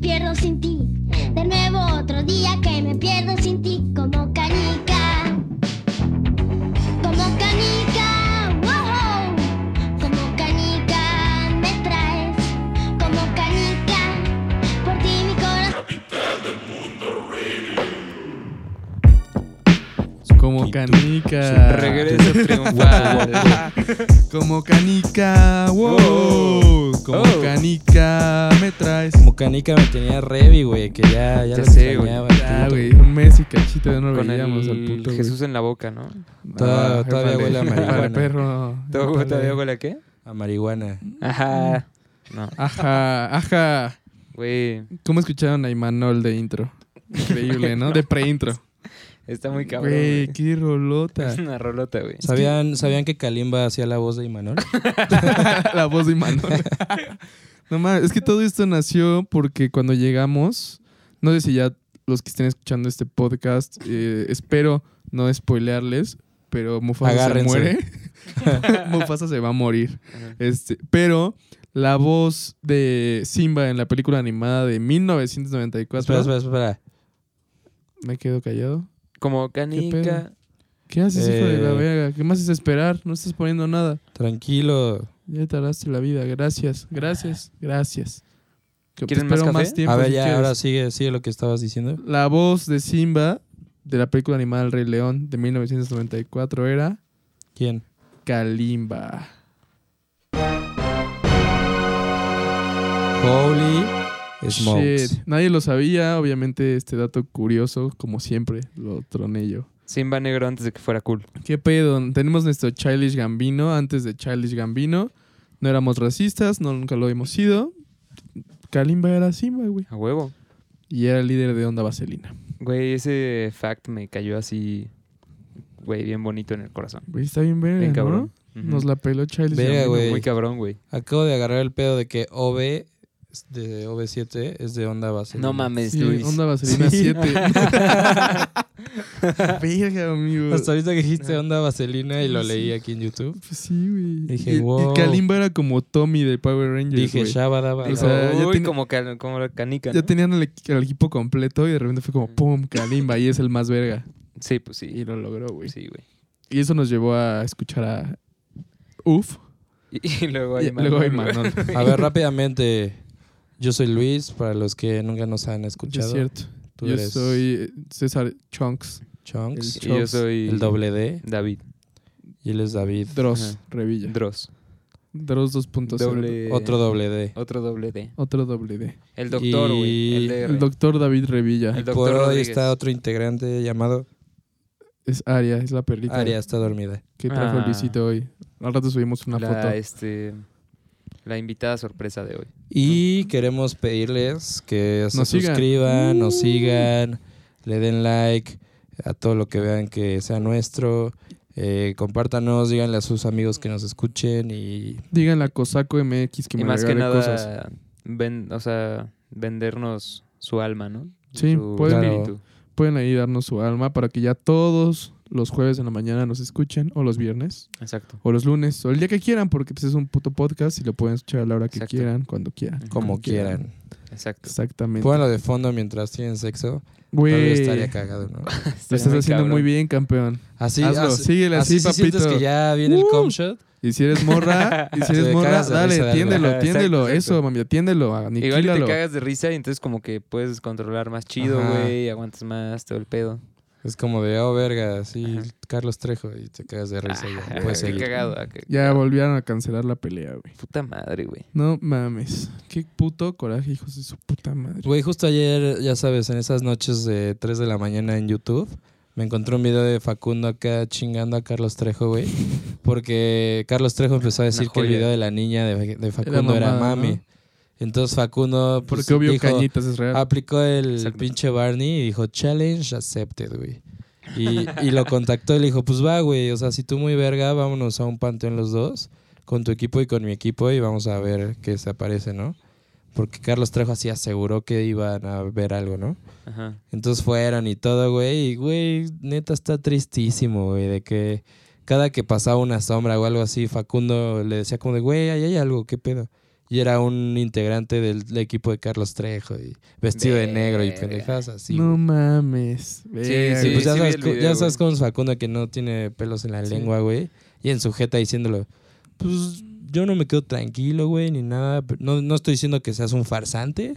pierdo sin ti. De nuevo otro día que me pierdo sin ti. Como canica. Como canica. Wow. Como canica me traes. Como canica. Por ti mi corazón. Como canica. Regreso triunfal. Como canica. Wow. Como Oh. canica me traes. Como canica me tenía revi, güey, que ya, ya, Ya lo sé, güey. extrañaba. Ya, güey. Un mes y cachito ya no lo Con veíamos al el puto. güey. Jesús en la boca, ¿no? Toda- Ah, todavía huele a marihuana. perro. ¿Todo, Épale. ¿Todavía huele a qué? A marihuana. Ajá. No, Ajá, ajá. güey. ¿Cómo escucharon a Imanol de intro? Increíble, ¿no? De pre-intro. Está muy cabrón. Güey, güey. qué rolota. Es una rolota, güey. ¿Sabían, ¿Sabían que Kalimba hacía la voz de Imanol? La voz de Imanol. No mames, es que todo esto nació porque cuando llegamos, no sé si ya los que estén escuchando este podcast, eh, espero no spoilearles, pero Mufasa Agárrense. se muere. Mufasa se va a morir. Ajá. Este, pero la voz de Simba en la película animada de 1994. espera, espera, espera. Me quedo callado. Como canica. ¿Qué haces, hijo de la Eh. verga? ¿Qué más es esperar? No estás poniendo nada. Tranquilo. Ya tardaste la vida. Gracias, gracias, gracias. ¿Quieren más café? tiempo a ver, si ya, quieres. ahora sigue, sigue lo que estabas diciendo. La voz de Simba de la película animada El Rey León de 1994 era ¿Quién? Kalimba. Holy Smokes. Shit. Nadie lo sabía. Obviamente, este dato curioso, como siempre, lo troné yo. Simba negro antes de que fuera cool. ¿Qué pedo? Tenemos nuestro Childish Gambino. Antes de Childish Gambino, no éramos racistas, no, nunca lo hemos sido. Kalimba era Simba, güey. A huevo. Y era el líder de Onda Vaselina. Güey, ese fact me cayó así, güey, bien bonito en el corazón. Güey, está bien verga, Bien ¿no? cabrón. Nos la peló Childish Gambino. güey. Muy cabrón, güey. Acabo de agarrar el pedo de que OB de OV7 es de onda base. No mames, Sí, Luis. Onda Vaselina Sí. 7. Verga, amigo. Hasta ahorita que dijiste onda vaselina y lo leí aquí en YouTube. Pues sí, güey. Dije, y, y wow. Kalimba era como Tommy de Power Rangers. Dije. Shabadaba. O sea, ya Uy, como, ca- como la canica, Ya ¿no? tenían el, equi- el equipo completo y de repente fue como ¡pum! Kalimba y es el más verga. Sí, pues Y sí. lo logró, güey. Sí, güey. Y eso nos llevó a escuchar a Uf. Y, y luego Y hay hay Manuel. A ver, rápidamente. Yo soy Luis, para los que nunca nos han Es escuchado. cierto. Tú Yo eres soy César Chunks. Chunks, el Y yo soy el doble D, David y él es David. Dross Ajá. Revilla. Dross. Dross 2.0. Doble, Otro doble D. Otro doble D. Otro doble D. El doctor, Y- güey. El. El doctor David Revilla. El Y doctor por hoy Rodríguez. está otro integrante llamado Es Aria, es la perrita Aria, está dormida. que trajo Ah. Luisito hoy. Al rato subimos una la, foto. este, la invitada sorpresa de hoy. Y queremos pedirles que se Nos sigan. suscriban, nos Uh. sigan, le den like a todo lo que vean que sea nuestro. Eh, compártanos, díganle a sus amigos que nos escuchen y Díganle a Cosaco MX que y me más que nada, cosas. ven- o sea, vendernos su alma, ¿no? Sí, su pueden- espíritu. Pueden ahí darnos su alma para que ya todos los jueves en la mañana nos escuchen, o los viernes, Exacto. o los lunes, o el día que quieran, porque pues, es un puto podcast y lo pueden escuchar a la hora que Exacto. quieran, cuando quieran. como quieran. Exacto. Exactamente. Pónganlo de fondo mientras tienen sexo. Güey, Todavía lo estaría cagado, ¿no? estás haciendo muy bien, campeón. Así, Hazlo, así, síguele así, así si sientes papito. que ya viene el Uh. com shot. Y si eres morra, y si eres morra, dale, risa exacto, exacto. Eso, mami, atiéndelo, Igual te cagas de risa y entonces como que puedes controlar más chido, güey, aguantas más todo el pedo. Es como de, oh, verga, sí, Ajá. Carlos Trejo, y te cagas de risa. ya, Ah, qué cagado. ah, qué Ya cagado. volvieron a cancelar la pelea, güey. Puta madre, güey. No mames. Qué puto coraje, hijos de su puta madre. Güey, justo ayer, ya sabes, en esas noches de 3 de la mañana en YouTube, me encontré un video de Facundo acá chingando a Carlos Trejo, güey. Porque Carlos Trejo empezó a decir que el video de la niña de, de Facundo era, mamada, mami. ¿no? Entonces Facundo pues, Porque obvio dijo, Cañitas es real. aplicó el pinche Barney y dijo, challenge accepted, güey. Y, y lo contactó y le dijo, pues va, güey, o sea, si tú muy verga, vámonos a un panteón los dos, con tu equipo y con mi equipo, y vamos a ver qué se aparece, ¿no? Porque Carlos Trejo así aseguró que iban a ver algo, ¿no? Ajá. Entonces fueron y todo, güey, y güey, neta está tristísimo, güey, de que cada que pasaba una sombra o algo así, Facundo le decía como de, güey, ahí hay algo, ¿qué pedo? Y era un integrante del, del equipo de Carlos Trejo y vestido de negro y pendejadas así. no güey. mames. Verga, Sí, Sí, pues ya, sí sabes, ya sabes cómo es Facundo que no tiene pelos en la Sí. lengua, güey. Y en su jeta diciéndolo, pues yo no me quedo tranquilo, güey, ni nada. No, no estoy diciendo que seas un farsante,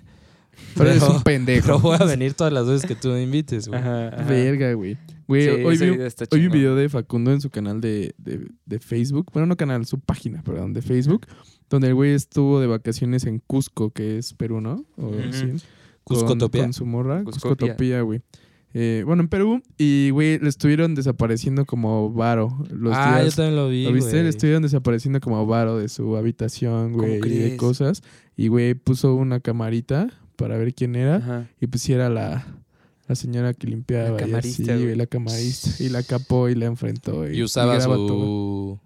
Pero eres pero- un pendejo. pero voy a venir todas las veces que tú me invites, güey. Ajá, ajá. Verga, güey. Güey, Sí, hoy, vi, hoy un video de Facundo en su canal de, de, de Facebook. Bueno, no canal, su página, perdón, de Facebook. Donde el güey estuvo de vacaciones en Cusco, que es Perú, ¿no? O, Ujú. sí, con- Cuscotopia. Con, su morra. Cuscopia. Cuscotopia, güey. Eh, bueno, en Perú. Y, güey, le estuvieron desapareciendo como varo. Los ah, días, yo también lo vi, ¿Lo viste? Le estuvieron desapareciendo como varo de su habitación, ¿Cómo güey, y de cosas. Y, güey, puso una camarita para ver quién era. Ajá. Y pues sí era la, la señora que limpiaba. La y así, camarista, güey, güey. la camarista. Y la capó y la enfrentó. Y, Y usaba graba su, todo.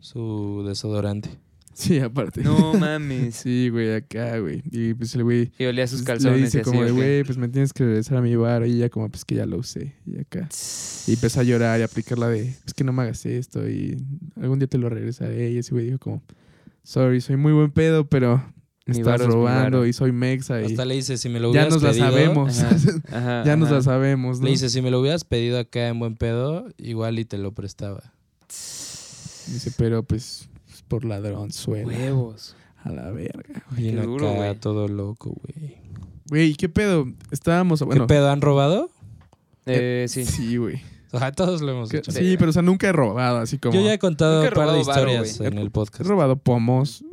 su desodorante. Sí, aparte. No mames. Sí, güey, acá, güey. Y pues el güey Y olía sus pues, calzones. le dice y así, como de, güey, pues me tienes que regresar a mi bar. Y ella como, pues que ya lo usé. Y acá. Y empezó a llorar y a aplicarla de, es que no me hagas esto y algún día te lo regresaré. Y ese güey dijo como, sorry, soy muy buen pedo, pero me Mi estás robando varo". y soy mexa y Hasta le dice, si me lo ya hubieras nos la pedido... sabemos. Ajá, Ajá, ya nos ajá. la sabemos, ¿no? Le dice, si me lo hubieras pedido acá en buen pedo, igual y te lo prestaba. Dice, pero pues pues, por ladrón suena. Huevos. A la verga. Bien duro, acá, güey. todo loco, güey. Güey, ¿qué pedo? Estábamos, bueno. ¿Qué pedo? ¿Han robado? Eh, sí. Sí, güey. O sea, todos lo hemos hecho. Sí, pero o sea, nunca he robado, así como. Yo ya he contado he un par de varo, historias en el He podcast. robado pomos.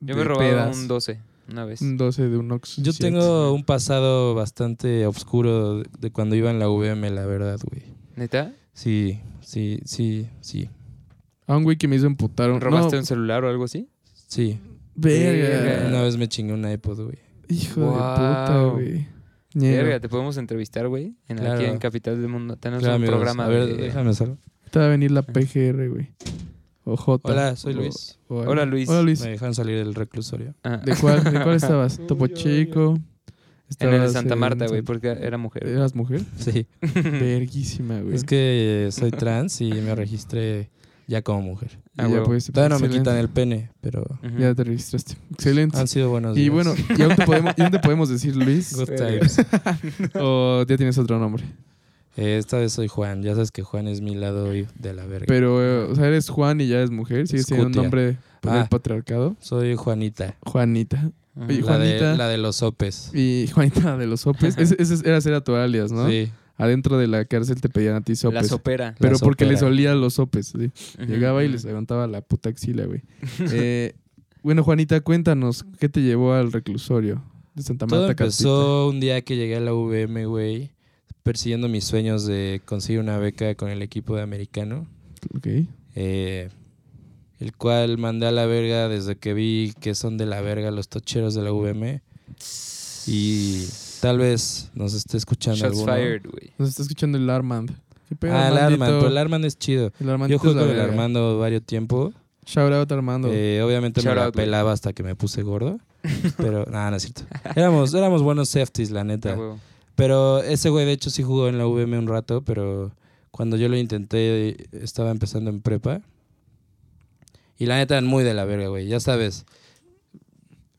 Yo me he robado pedas. un 12 una vez. Un 12 de un Ox. Yo tengo un pasado bastante oscuro de- de cuando iba en la VM, la verdad, güey. ¿Neta? Sí, sí, sí, sí. A un güey que me hizo emputar. un- ¿Robaste no, un celular o algo así? Sí. Verga. Verga. Una vez me chingué un iPod, güey. Hijo de puta, güey. Verga, te podemos entrevistar, güey. En Claro. Aquí en Capital del Mundo. Tenemos Claro, un amigos. programa A ver, de... déjame salgo. Te va a venir la PGR, güey. O J. Hola, soy Luis. o- Hola, Luis. Hola, Luis. Me dejaron salir del reclusorio. Ajá. ¿De cuál, ¿De cuál estabas? Topo Chico. En el de Estabas Santa Marta, güey, porque era mujer. ¿Eras mujer? Sí. Verguísima, güey. Es que soy trans y me registré ya como mujer. Ah, ya, pues, Todavía no me quitan el pene, pero. Ya te registraste. Excelente. han sido buenos Y días. bueno, ¿y aún te podemos, y aún te podemos decir Luis? Good times. ¿O ya tienes otro nombre? Eh, esta vez soy Juan. Ya sabes que Juan es mi lado de la verga. Pero, eh, o sea, eres Juan y ya eres mujer. ¿Sigues teniendo un nombre del Ah. patriarcado? Soy Juanita. Juanita. Oye, La de, Juanita. la de los sopes. Y Juanita de los sopes. Ese, ese era ser a tu alias, ¿no? Sí. Adentro de la cárcel te pedían a ti La sopes. sopera. pero La porque les sopera. olía los sopes. ¿sí? Llegaba y les levantaba la puta axila, güey. Eh, bueno, Juanita, cuéntanos, ¿qué te llevó al reclusorio de Santa Todo Marta empezó un día que llegué a la VM, güey, persiguiendo mis sueños de conseguir una beca con el equipo de americano? Ok. eh, el cual mandé a la verga desde que vi que son de la verga los tocheros de la VM. Y tal vez nos esté escuchando Shots alguno. fired, güey. Nos está escuchando el Armand. ¿Qué pedo, Ah, el Armandito? Armand, pero el Armand es chido. El Armandito Yo es la con el verga. Armando varios tiempo. Shout out Armando. Eh, obviamente Shout me la out, güey. pelaba hasta que me puse gordo. Pero nada, no es cierto. Éramos, éramos buenos safeties, la Ah, neta. huevo. Pero ese güey, de hecho, sí jugó en la VM un rato, pero cuando yo lo intenté, estaba empezando en prepa. Y la neta, eran muy de la verga, güey. Ya sabes.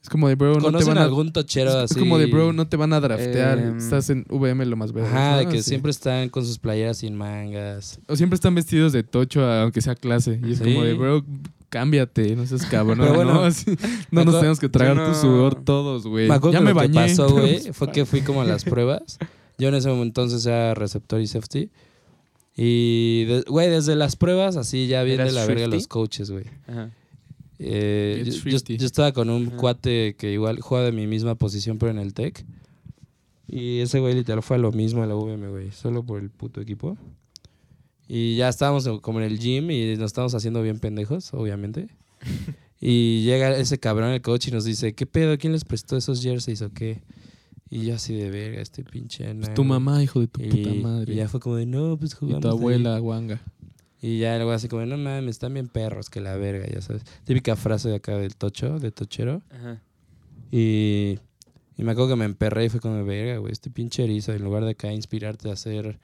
Es como de bro, no te ¿Conocen van a... algún tochero es, así? es como de bro, no te van a draftear. Em, Estás en VM lo más verga. Ajá, de ¿no? que Sí. siempre están con sus playeras sin mangas. O siempre están vestidos de tocho, aunque sea clase. Y es Sí. como de, bro, cámbiate, no seas cabrón. Pero bueno, ¿no? Así, no me nos tenemos que tragar no- tu sudor todos, güey. Ya que me lo que bañé. pasó, güey, fue que fui como a las pruebas. Yo en ese momento entonces era receptor y safety. Y, de- güey, desde las pruebas, así ya ¿Eras la verga los coaches, güey. Eh, yo, yo- yo estaba con un Ajá. cuate que igual juega de mi misma posición, pero en el Tech. Y ese güey literal fue a lo mismo a la VM, güey, solo por el puto equipo. Y ya estábamos como en el gym y nos estábamos haciendo bien pendejos, obviamente. y llega ese cabrón, el coach, y nos dice, ¿qué pedo? ¿Quién les prestó esos jerseys o qué? Y yo así de verga, este pinche... Pues nano". tu mamá, hijo de tu y, puta madre. y ya fue como de, no, pues Y jugamos tu ahí". abuela, guanga. Y ya el güey así como, no mames, están bien perros, que la verga, ya sabes. Típica frase de acá del tocho, de tochero. Ajá. Y, y me acuerdo que me emperré y fue como, verga, güey, este pinche erizo, en lugar de acá inspirarte a ser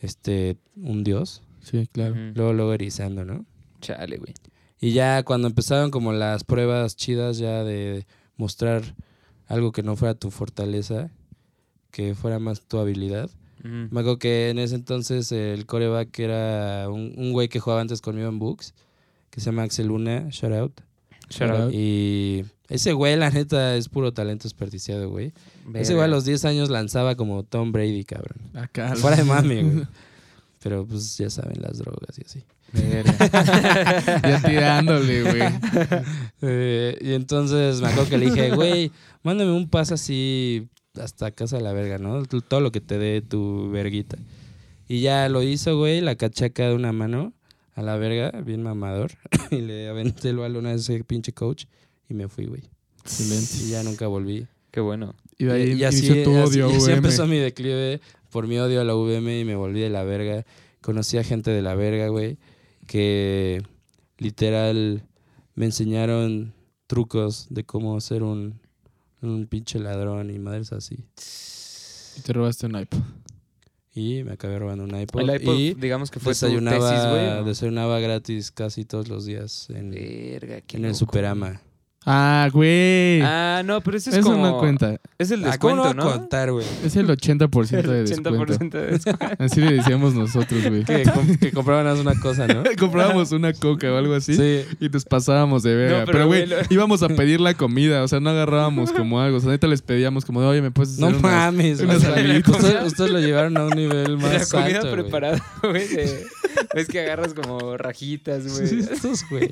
este un dios, Sí, claro. Luego, luego erizando, ¿no? Chale, güey. Y ya cuando empezaron como las pruebas chidas ya de mostrar algo que no fuera tu fortaleza, que fuera más tu habilidad. Me acuerdo que en ese entonces el coreback era un, un güey que jugaba antes conmigo en Books, que se llama Axel Luna, shout out. Shout out. Y ese güey, la neta, es puro talento desperdiciado, güey. Ese güey a los 10 años lanzaba como Tom Brady, cabrón. Acá. Fuera de mami, güey. Pero pues ya saben, las drogas y así. Ya tirándole, güey. Eh, y entonces me acuerdo que le dije, güey, mándame un pase así hasta casa de la verga, ¿no? Todo lo que te dé tu verguita. Y ya lo hizo, güey, la caché acá de una mano a la verga, bien mamador. y le aventé el balón a ese pinche coach y me fui, güey. Excelente. Y ya nunca volví. Qué bueno. Y de ahí y, y así, tu así- odio, y así empezó mi declive por mi odio a la UVM y me volví de la verga. Conocí a gente de la verga, güey, que literal me enseñaron trucos de cómo ser un, un pinche ladrón y madres así. Y te robaste un iPod. Y me acabé robando un iPod. El iPod, y digamos que fue tu desayunaba, tesis, güey. ¿no? desayunaba gratis casi todos los días en, Verga, en el. Superama. Ah, güey. Ah, no, pero ese es Eso como... no cuenta. Es el Ah, ¿cómo descuento, no voy a ¿no? contar, güey? Es el 80% de descuento. 80% de descuento. Así le decíamos nosotros, güey. Que, com- que compraban una cosa, ¿no? Comprábamos una coca o algo así. Sí. Y nos pasábamos de verga. No, pero, pero, güey, güey, lo- íbamos a pedir la comida. O sea, no agarrábamos como algo. O sea, neta les pedíamos como de, oye, ¿me puedes hacer No unas- mames, unas güey. alitas? Ustedes, ustedes lo llevaron a un nivel La más comida alto, güey. preparada, güey. de- Ves que agarras como rajitas, güey. Estos, güey.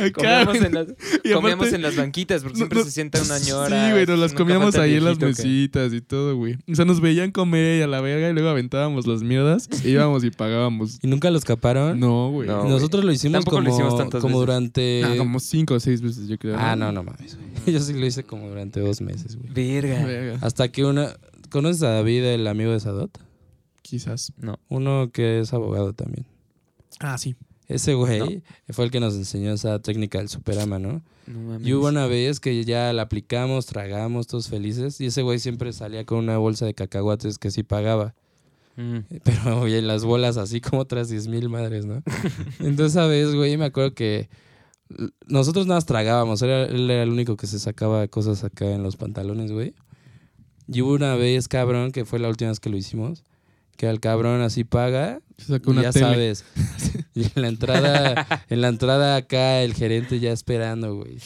Acá, Comíamos en, las, Y comíamos en las banquitas porque No, siempre no, se sienta una ñora. Sí, güey, nos las comíamos ahí en las que- mesitas y todo, güey. O sea, nos veían comer y a la verga y luego aventábamos las mierdas. e íbamos y pagábamos. ¿Y nunca los caparon? No, güey. No. Nosotros lo hicimos Tampoco lo como, hicimos tantas como veces. durante... Ah, como cinco o seis veces, yo creo. Ah, no, no mames, güey. Yo sí lo hice como durante dos meses, güey. Verga. Verga. Hasta que una... ¿Conoces a David, el amigo de Sadot? Quizás. No. Uno que es abogado también. Ah, sí. Ese güey fue el que nos enseñó esa técnica del superama, ¿no? Y hubo una vez que ya la aplicamos, tragamos, todos felices. Y ese güey siempre salía con una bolsa de cacahuates que sí pagaba. Mm. Pero, oye, en las bolas así como otras 10 mil madres, ¿no? Entonces, esa vez, güey, me acuerdo que nosotros nada más tragábamos. Era, él era el único que se sacaba cosas acá en los pantalones, güey. Y hubo una vez, cabrón, que fue la última vez que lo hicimos, que al cabrón así paga Se sacó y una ya tele. sabes. Y en la entrada, en la entrada acá, el gerente ya esperando, güey.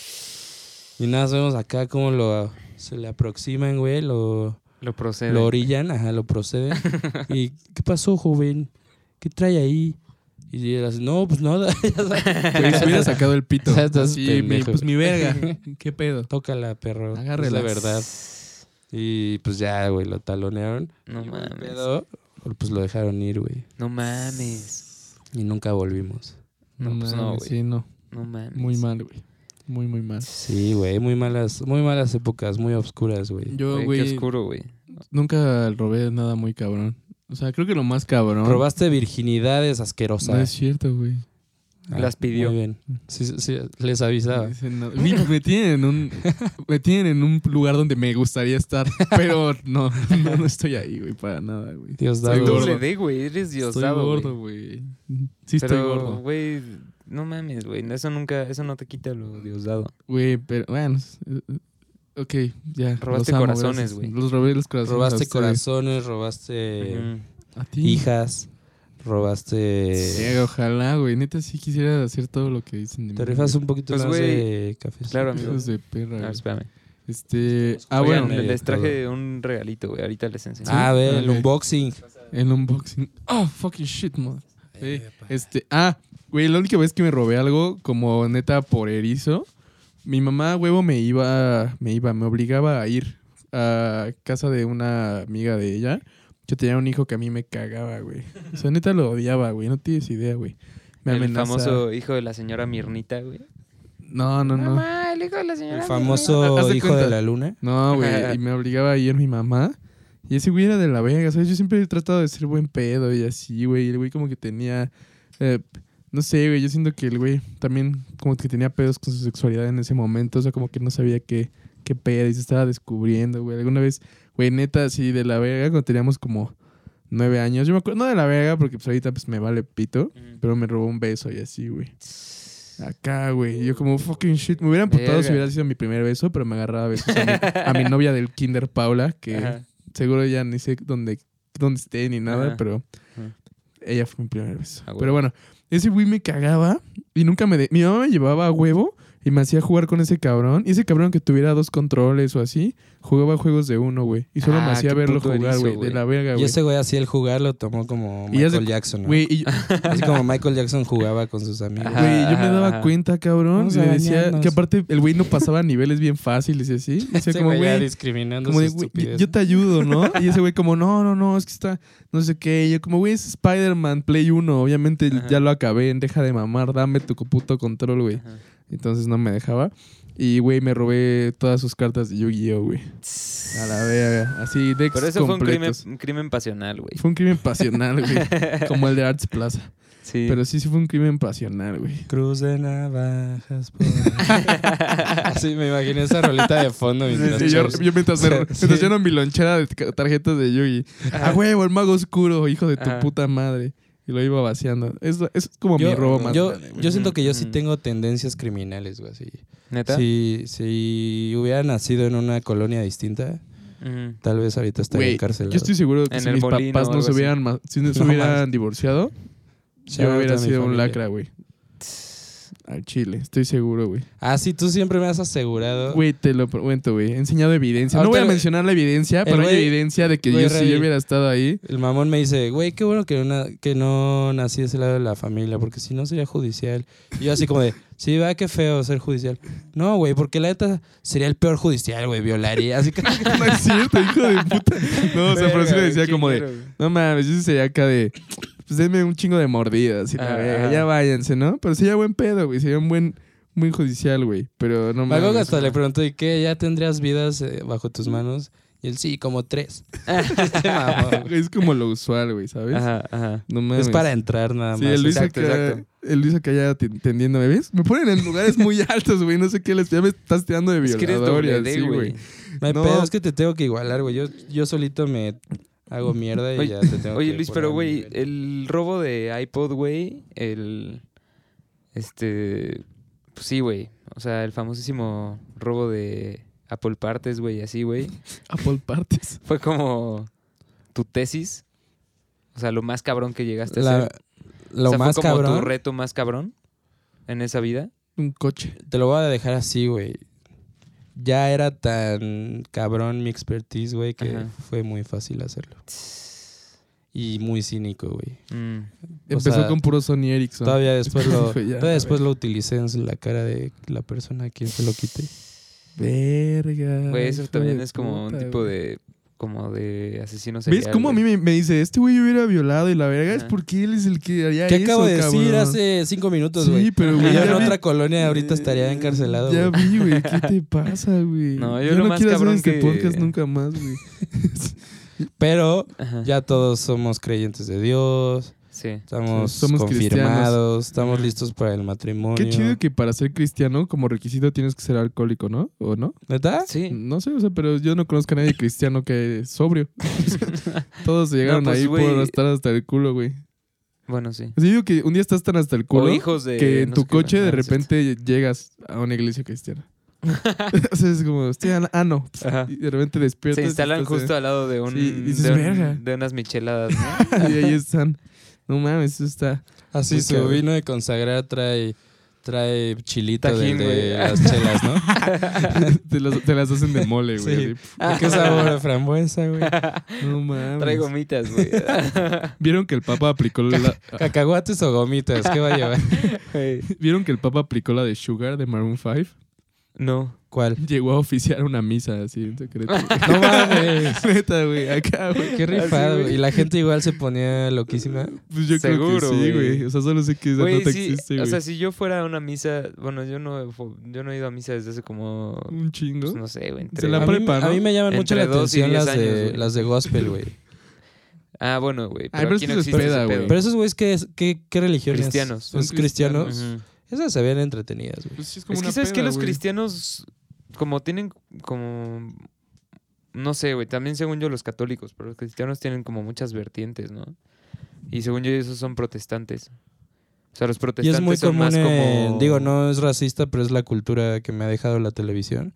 Y nada, más vemos acá cómo lo se le aproximan, güey, lo, Lo procede. lo orillan, ajá, lo proceden. y, ¿qué pasó, joven? ¿Qué trae ahí? Y él así, no, pues nada. ya sabes. Güey, se hubiera sacado el pito. Mi- pendejo. pues mi verga. ¿Qué pedo? Tócala, perro. Agárrela. Es la verdad. Y pues ya, güey, lo talonearon. No mames. pedo, pues lo dejaron ir, güey. No mames. Y nunca volvimos. No, pues no, güey. Sí, no. No mames. Muy mal, güey. Muy, muy mal. Sí, güey, muy malas, muy malas épocas, muy oscuras, güey. Yo, Güey, qué oscuro, güey. nunca robé nada muy cabrón. O sea, creo que lo más cabrón. Robaste virginidades asquerosas. No es cierto, güey. Ah, Las pidió. Muy bien. Sí, sí, les avisaba. No- Me tienen en un me tienen en un lugar donde me gustaría estar, pero no, no, no estoy ahí, güey, para nada, güey. Dios Estoy dado. gordo. Doble D, güey. Eres Estoy diosdado, gordo, güey. güey. Sí estoy Pero, gordo. güey, no mames, güey. Eso nunca, eso no te quita lo diosdado. Güey, pero bueno, ok, ya. Robaste amo, corazones, güey. Los robé los corazones. Robaste corazones, robaste Ujú. A ti. hijas, robaste... Sí, ojalá, güey. Neta sí quisiera hacer todo lo que dicen de mí. Te rifas un poquito Pues, más güey, de café. claro, amigo. Hijos de perra. A ver, güey. espérame. Este, ah, Oigan, bueno, les traje un regalito, güey. Ahorita les enseño. Ah, a ver, el unboxing. el unboxing. Oh, fucking shit, man. Sí, Este, ah, güey, la única vez que me robé algo como neta por erizo, mi mamá, huevo, me iba, me iba, me obligaba a ir a casa de una amiga de ella. Yo tenía un hijo que a mí me cagaba, güey. O sea, neta lo odiaba, güey. No tienes idea, güey. Me el famoso hijo de la señora Mirnita, güey. No, no, no. Mamá, el hijo de la señora El Haz famoso de hijo cuenta. de la luna. No, güey. Y me obligaba a ir mi mamá. Y ese güey era de la verga, ¿sabes? Yo siempre he tratado de ser buen pedo y así, güey. Y el güey como que tenía... eh, no sé, güey. Yo siento que el güey también como que tenía pedos con su sexualidad en ese momento. O sea, como que no sabía qué, qué pedo y se estaba descubriendo, güey. Alguna vez, güey, neta, así de la verga, cuando teníamos como nueve años. Yo me acuerdo, no de la verga, porque pues ahorita pues me vale pito. Pero me robó un beso y así, güey. Acá, güey. Yo como, fucking shit. Me hubiera amputado si hubiera sido mi primer beso, pero me agarraba besos a mi, a mi novia del kinder, Paula, que Ajá. seguro ya ni sé dónde, dónde esté ni nada, Ajá. pero Ajá. ella fue mi primer beso. Ah. Pero bueno, ese güey me cagaba y nunca me... de- Mi mamá me llevaba a huevo y me hacía jugar con ese cabrón. Y ese cabrón que tuviera dos controles o así, jugaba juegos de uno, güey. Y solo me Ah, hacía verlo jugar, güey. De la verga, Y güey. ese güey así el jugar lo tomó como Y Michael Jackson, ¿no? Güey, y yo- como Michael Jackson jugaba con sus amigos. Güey, yo me daba ajá. cuenta, cabrón. Y le decía que aparte el güey no pasaba a niveles bien fáciles y así. Y decía Ese como, güey discriminando como de, yo, te ayudo, ¿no? Y ese güey como, no, no, no, es que está, no sé qué. Y yo como, güey, es Spider-Man Play 1. Obviamente Ajá. ya lo acabé. Deja de mamar, dame tu puto control, güey. Entonces no me dejaba. Y, güey, me robé todas sus cartas de Yu-Gi-Oh, güey. A la verga. Así, decks Pero eso fue un crimen, completos. un crimen pasional, güey. Fue un crimen pasional, güey. como el de Arts Plaza. Sí. Pero sí, sí fue un crimen pasional, güey. Cruz de navajas. por- Así me imaginé esa rolita de fondo. mientras Sí, yo, yo mientras, Sí. mientras lleno mi lonchera de tarjetas de Yugi. A huevo, el mago oscuro, hijo de tu Ajá. puta madre. Y lo iba vaciando. Eso es como Yo, mi robo más yo, grande, yo siento que yo sí tengo tendencias criminales, güey. Así. ¿Neta? Si, si hubiera nacido en una colonia distinta, tal vez ahorita estaría encarcelado. yo estoy seguro de que En si mis papás no se hubieran, si no se hubieran divorciado, yo out hubiera sido un lacra, güey. Al chile, estoy seguro, güey. Ah, sí, tú siempre me has asegurado. Güey, te lo prometo, güey. He enseñado evidencia. No voy a mencionar la evidencia, pero hay evidencia de que güey, yo, si yo hubiera estado ahí. El mamón me dice, güey, qué bueno que, una, que no nací de ese lado de la familia, porque si no sería judicial. Y yo así como de, sí, va, qué feo ser judicial. No, güey, porque la neta sería el peor judicial, güey, violaría. Así que no es cierto, hijo de puta. No, o sea, pero sí le decía como de, no mames, yo sería acá de, pues denme un chingo de mordidas y la Ah, verga, ajá. ya váyanse, ¿no? Pero sería buen pedo, güey, sería un buen, muy judicial, güey. Pero no Me mames. hasta le pregunté, ¿y qué? ¿Ya tendrías vidas eh, bajo tus manos? Y él, sí, como tres. Este. Es como lo usual, güey, ¿sabes? Ajá, ajá. No mames. Es para entrar nada Sí, más. el Luis, Exacto, acá, exacto. el Luis acá ya te- tendiéndome, ¿ves? Me ponen en lugares muy altos, güey, no sé qué les... Ya me estás tirando de Es que eres violador doble D, así, güey. No hay No. pedo, es que te tengo que igualar, güey. Yo, yo solito me hago mierda y Oye- ya te tengo Oye, que Luis, pero güey, el robo de iPod, güey, el. Este. Pues sí, güey. O sea, el famosísimo robo de Apple Partes, güey, así, güey. Apple Parties. Fue como tu tesis. O sea, lo más cabrón que llegaste a hacer. lo o sea, más fue como cabrón, tu reto más cabrón en esa vida. Un coche. te lo voy a dejar así, güey. Ya era tan cabrón mi expertise, güey, que Ajá. fue muy fácil hacerlo. Y muy cínico, güey. Mm. Empezó sea, con puro Sony Ericsson. Todavía después lo, ya, todavía después lo utilicé en la cara de la persona a quien se lo quité. Verga. Güey, eso también es como un tipo de. Como de asesino serial. ¿Ves cómo a mí me, me dice, este güey hubiera violado y la verga? Es porque él es el que haría ¿Qué eso, acabo de decir hace cinco minutos, Sí, güey? pero Y güey, yo ya en vi- otra colonia ahorita estaría encarcelado, Ya güey. vi, güey. ¿Qué te pasa, güey? No, yo lo más quiero hacer cabrón este que- podcast nunca más, güey. Pero Ajá. ya todos somos creyentes de Dios, Sí. estamos Sí, somos confirmados, estamos Ajá. listos para el matrimonio. Qué chido que para ser cristiano, como requisito tienes que ser alcohólico, ¿no? ¿O no? ¿Neta? Sí. No sé, o sea, pero yo no conozco a nadie cristiano que es sobrio. Todos llegaron pues, ahí güey. por estar hasta el culo, güey. Bueno, sí. Así digo que un día estás tan hasta el culo O hijos de. que en no tu coche de cierto. repente llegas a una iglesia cristiana. o sea, es como, estoy a- ah, no. Ajá. Y de repente despiertas. Se instalan justo al lado de un. Sí, y dices, de, de unas micheladas, ¿no? y ahí están. No mames, eso está. Así su cabrón. vino de consagrar trae, trae chilito Tajín, de las chelas, ¿no? te, las, te las hacen de mole, güey. Sí. así. ¿De qué sabor de frambuesa, güey? No mames. Trae gomitas, güey. ¿Vieron que el Papa aplicó la, ¿Cacahuates o gomitas? ¿Qué va a llevar? ¿Vieron que el Papa aplicó la de Sugar de Maroon 5? No. ¿Cuál? Llegó a oficiar una misa así en secreto. No mames. Neta, güey. Acá, güey. Qué rifado, güey. Y la gente igual se ponía loquísima. Pues yo creo Seguro, que sí, güey. O sea, solo sé que esa Güey, nota sí, existe, o güey. sea, si yo fuera a una misa, bueno, yo no, yo no he ido a misa desde hace como, Un chingo. pues, no sé, güey, Se entre- la a, mí, prepa, ¿no? a mí me llaman mucho la atención las, años, de, güey. las de gospel, güey. Ah, bueno, güey, Ay, pero, pero aquí es que no existe peda, ese pedo. Pero esos güeyes, ¿qué, qué, qué religión Cristianos. ¿Son cristianos? Ujú. Esas se ven entretenidas, güey. Pues sí, es como Es que sabes que los güey. cristianos como tienen como no sé, güey, también según yo los católicos, pero los cristianos tienen como muchas vertientes, ¿no? Y según yo esos son protestantes. O sea, los Y protestantes es muy son común, más en- como... digo, no es racista, pero es la cultura que me ha dejado la televisión,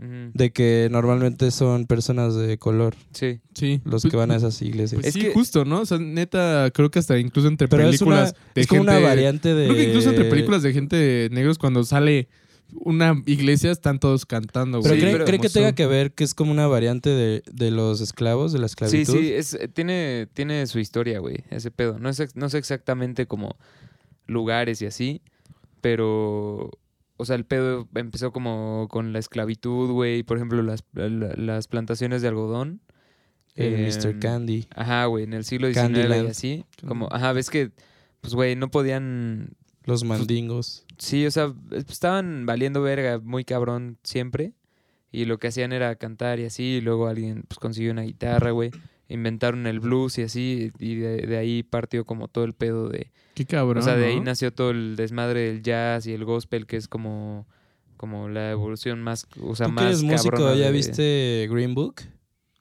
De que normalmente son personas de color Sí. Sí. los Pues- que van a esas iglesias. Pues Es sí, que- justo, ¿no? O sea, neta, creo que hasta incluso entre pero es, una, películas de es como gente... una variante de... Creo que incluso entre películas de gente de negros, cuando sale una iglesia, están todos cantando, Pero güey. Sí, ¿cree, pero- cree que tenga que ver que es como una variante de, de los esclavos, de la Sí, esclavitud? sí, es, eh, tiene, tiene su historia, güey, ese pedo. No, es, no sé exactamente como lugares y así, pero... O sea, el pedo empezó como con la esclavitud, güey. Por ejemplo, las, la- las plantaciones de algodón. El en- Mr. Candy. Ajá, güey, en el siglo XIX Candyland. y así. Como, ajá, ves que, pues, güey, no podían... Los mandingos. Sí, o sea, eh, estaban valiendo verga muy cabrón siempre. Y lo que hacían era cantar y así. Y luego alguien, pues, consiguió una guitarra, güey. Inventaron el blues y así. Y de, de ahí partió como todo el pedo de... Qué cabrón, o sea, de ahí ¿no? nació todo el desmadre del jazz y el gospel, que es como... Como la evolución más... O sea, ¿Tú que más eres músico, ya de- viste Green Book?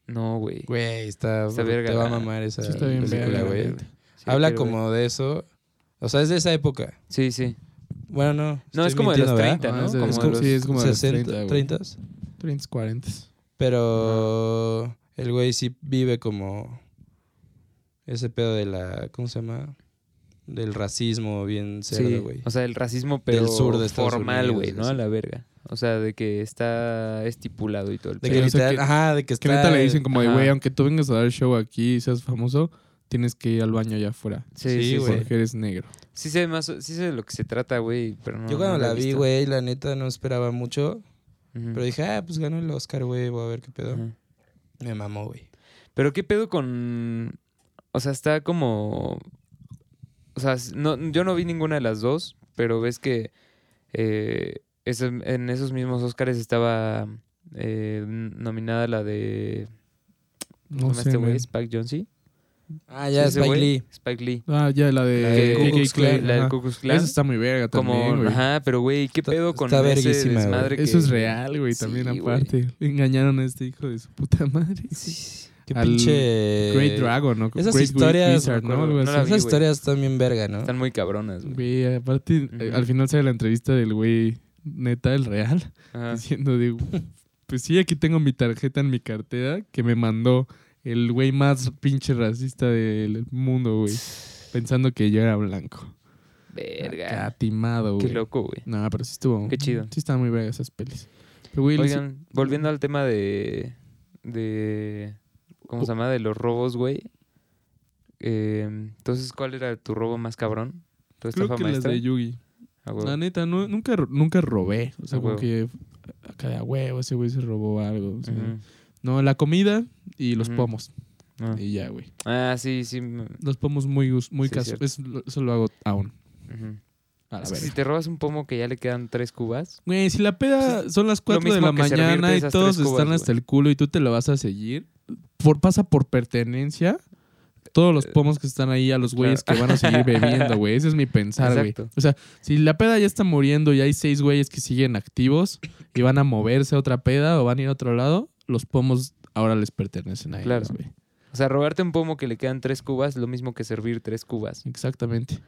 No, güey. Güey, está, Está te verga va a mamar esa Sí, está bien película, güey. Sí, Habla ver. como de eso. O sea, es de esa época. Sí, sí. Bueno, no. No, es como de los mintiendo, 30, ¿verdad? ¿no? es de- Como es de como- los sí, es como de los 60, 30, güey. 30. 30, 40. Pero el güey sí vive como ese pedo de la, ¿cómo se llama? Del racismo bien cerdo, Sí, güey. o sea, el racismo, pero sur de Estados formal, güey, ¿no? A la verga. O sea, de que está estipulado y todo el De que literal, que- ajá, de que Que está... neta le dicen como güey, aunque tú vengas a dar show aquí y seas famoso, tienes que ir al baño allá afuera. Sí, güey. sí. Porque eres negro. Sí sé más, sí sé de lo que se trata, güey, pero no Yo cuando no la vi, güey, la neta no esperaba mucho. Pero dije, ah, pues ganó el Oscar, güey, voy a ver qué pedo. Me mamó, güey. Pero qué pedo con o sea, está como o sea, no, yo no vi ninguna de las dos, pero ves que eh, ese- en esos mismos Oscars estaba eh, nominada la de No ¿cómo se llama sé, este güey? Spike Jonze. Ah, ya, Sí, Spike. Lee. Spike Lee. Ah, ya, la La de de Ku Klux Klan, La del. Ku Klux. Esa está muy verga Como, también, güey. ajá, pero güey, ¿qué Está- pedo con está ese desmadre Eso que- es real, güey, también Sí, aparte. Engañaron a este hijo de su puta madre. Sí. Qué Al pinche... Great Dragon, ¿no? Esas Great historias, Wizard, ¿no? Algo No así. vi, Esas historias están bien verga, ¿no? Están muy cabronas, güey. Güey, aparte, eh, al final sale la entrevista del güey neta, el real, Ajá. diciendo, digo, pues sí, aquí tengo mi tarjeta en mi cartera que me mandó el güey más pinche racista del mundo, güey. Pensando que yo era blanco. Verga. timado, güey. Qué loco, güey. No, pero sí estuvo. Qué chido. Sí estaban muy vergas esas pelis. Pero, güey, les- Oigan, volviendo al tema de. de ¿Cómo se llama? De los robos, güey. Eh, entonces, ¿cuál era tu robo más cabrón? ¿Tu creo que las de Yugi. Ah. La neta, no, nunca, nunca robé. O sea, como huevo. que acá de a huevo, ese güey se robó algo. o sea, Ujú. No, la comida y los pomos. Ah. Y ya, güey. Ah, sí, sí. Los pomos muy, muy Sí, casos. Eso lo hago aún. A la Es que verga. si te robas un pomo que ya le quedan tres cubas. Güey, si la peda son las 4 de la mañana y todos cubas, están hasta el culo y tú te lo vas a seguir, por, pasa por pertenencia todos los pomos que están ahí a los güeyes que van a seguir bebiendo, güey. Ese es mi pensar, güey. O sea, si la peda ya está muriendo y hay seis güeyes que siguen activos y van a moverse a otra peda o van a ir a otro lado, los pomos ahora les pertenecen a Claro. ellos, güey. O sea, robarte un pomo que le quedan tres cubas es lo mismo que servir tres cubas, Exactamente.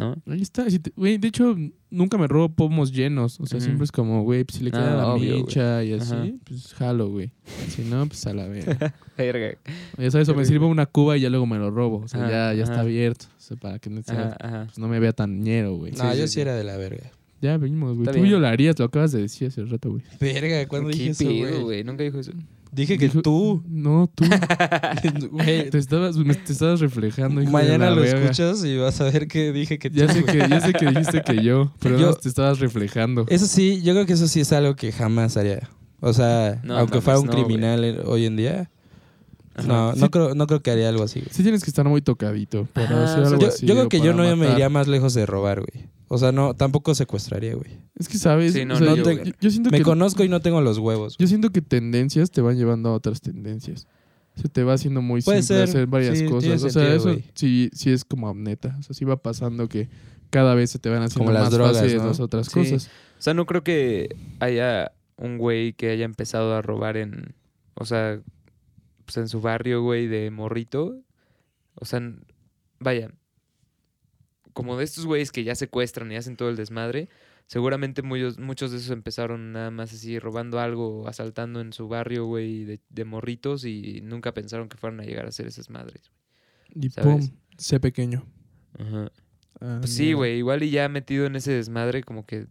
¿No? Ahí está. si te- Güey, de hecho, nunca me robo pomos llenos. O sea, siempre es como, güey, pues si le queda Ah, la obvio, y así, Ajá. pues jalo, güey. Si no, pues a la verga. Verga. ya sabes, o me sirvo una cuba y ya luego me lo robo. O sea, Ajá, ya, ya está abierto. O sea, para que no, sea- pues, no me vea tan ñero, güey. No, Sí, yo sí, era de la verga. Ya vimos, güey. Tú bien. violarías, lo acabas de decir hace rato, güey. Verga, ¿cuándo ¿Qué dije eso, güey? Nunca dijo eso. Dije que Dijo- tú. No, tú. Güey, te, estabas, me- te estabas reflejando. hijo de mañana la lo verga. escuchas y vas a ver que dije que tú. Ya sé güey. que, ya sé que dijiste que yo, pero Yo- no, te estabas reflejando. Eso sí, yo creo que eso sí es algo que jamás haría. O sea, No, aunque fuera un no, criminal en- hoy en día. No, Sí. no creo, no creo que haría algo así. güey. Sí tienes que estar muy tocadito para Ajá, hacer o sea, algo Yo, así. yo creo que yo no me matar. iría más lejos de robar, güey. O sea, no, tampoco secuestraría, güey. Es que, ¿sabes? Sí, no, O sea, no, yo, yo, yo- güey. yo siento Me que... conozco y no tengo los huevos. Yo siento que tendencias te van llevando a otras tendencias. Se te va haciendo muy Puede simple ser, hacer varias sí, cosas. O sea, sentido, eso sí, sí es como neta. O sea, sí va pasando que cada vez se te van haciendo Como las más drogas, fáciles ¿no? las otras Sí. cosas. O sea, no creo que haya un güey que haya empezado a robar en. O sea, pues en su barrio, güey, de morrito. O sea, vaya. como de estos güeyes que ya secuestran y hacen todo el desmadre, seguramente muchos, muchos de esos empezaron nada más así robando algo, asaltando en su barrio, güey, de, de morritos y nunca pensaron que fueran a llegar a hacer esas madres. Y ¿sabes? pum, sé pequeño. Ajá. Ah, Pues sí, güey, igual y ya metido en ese desmadre como que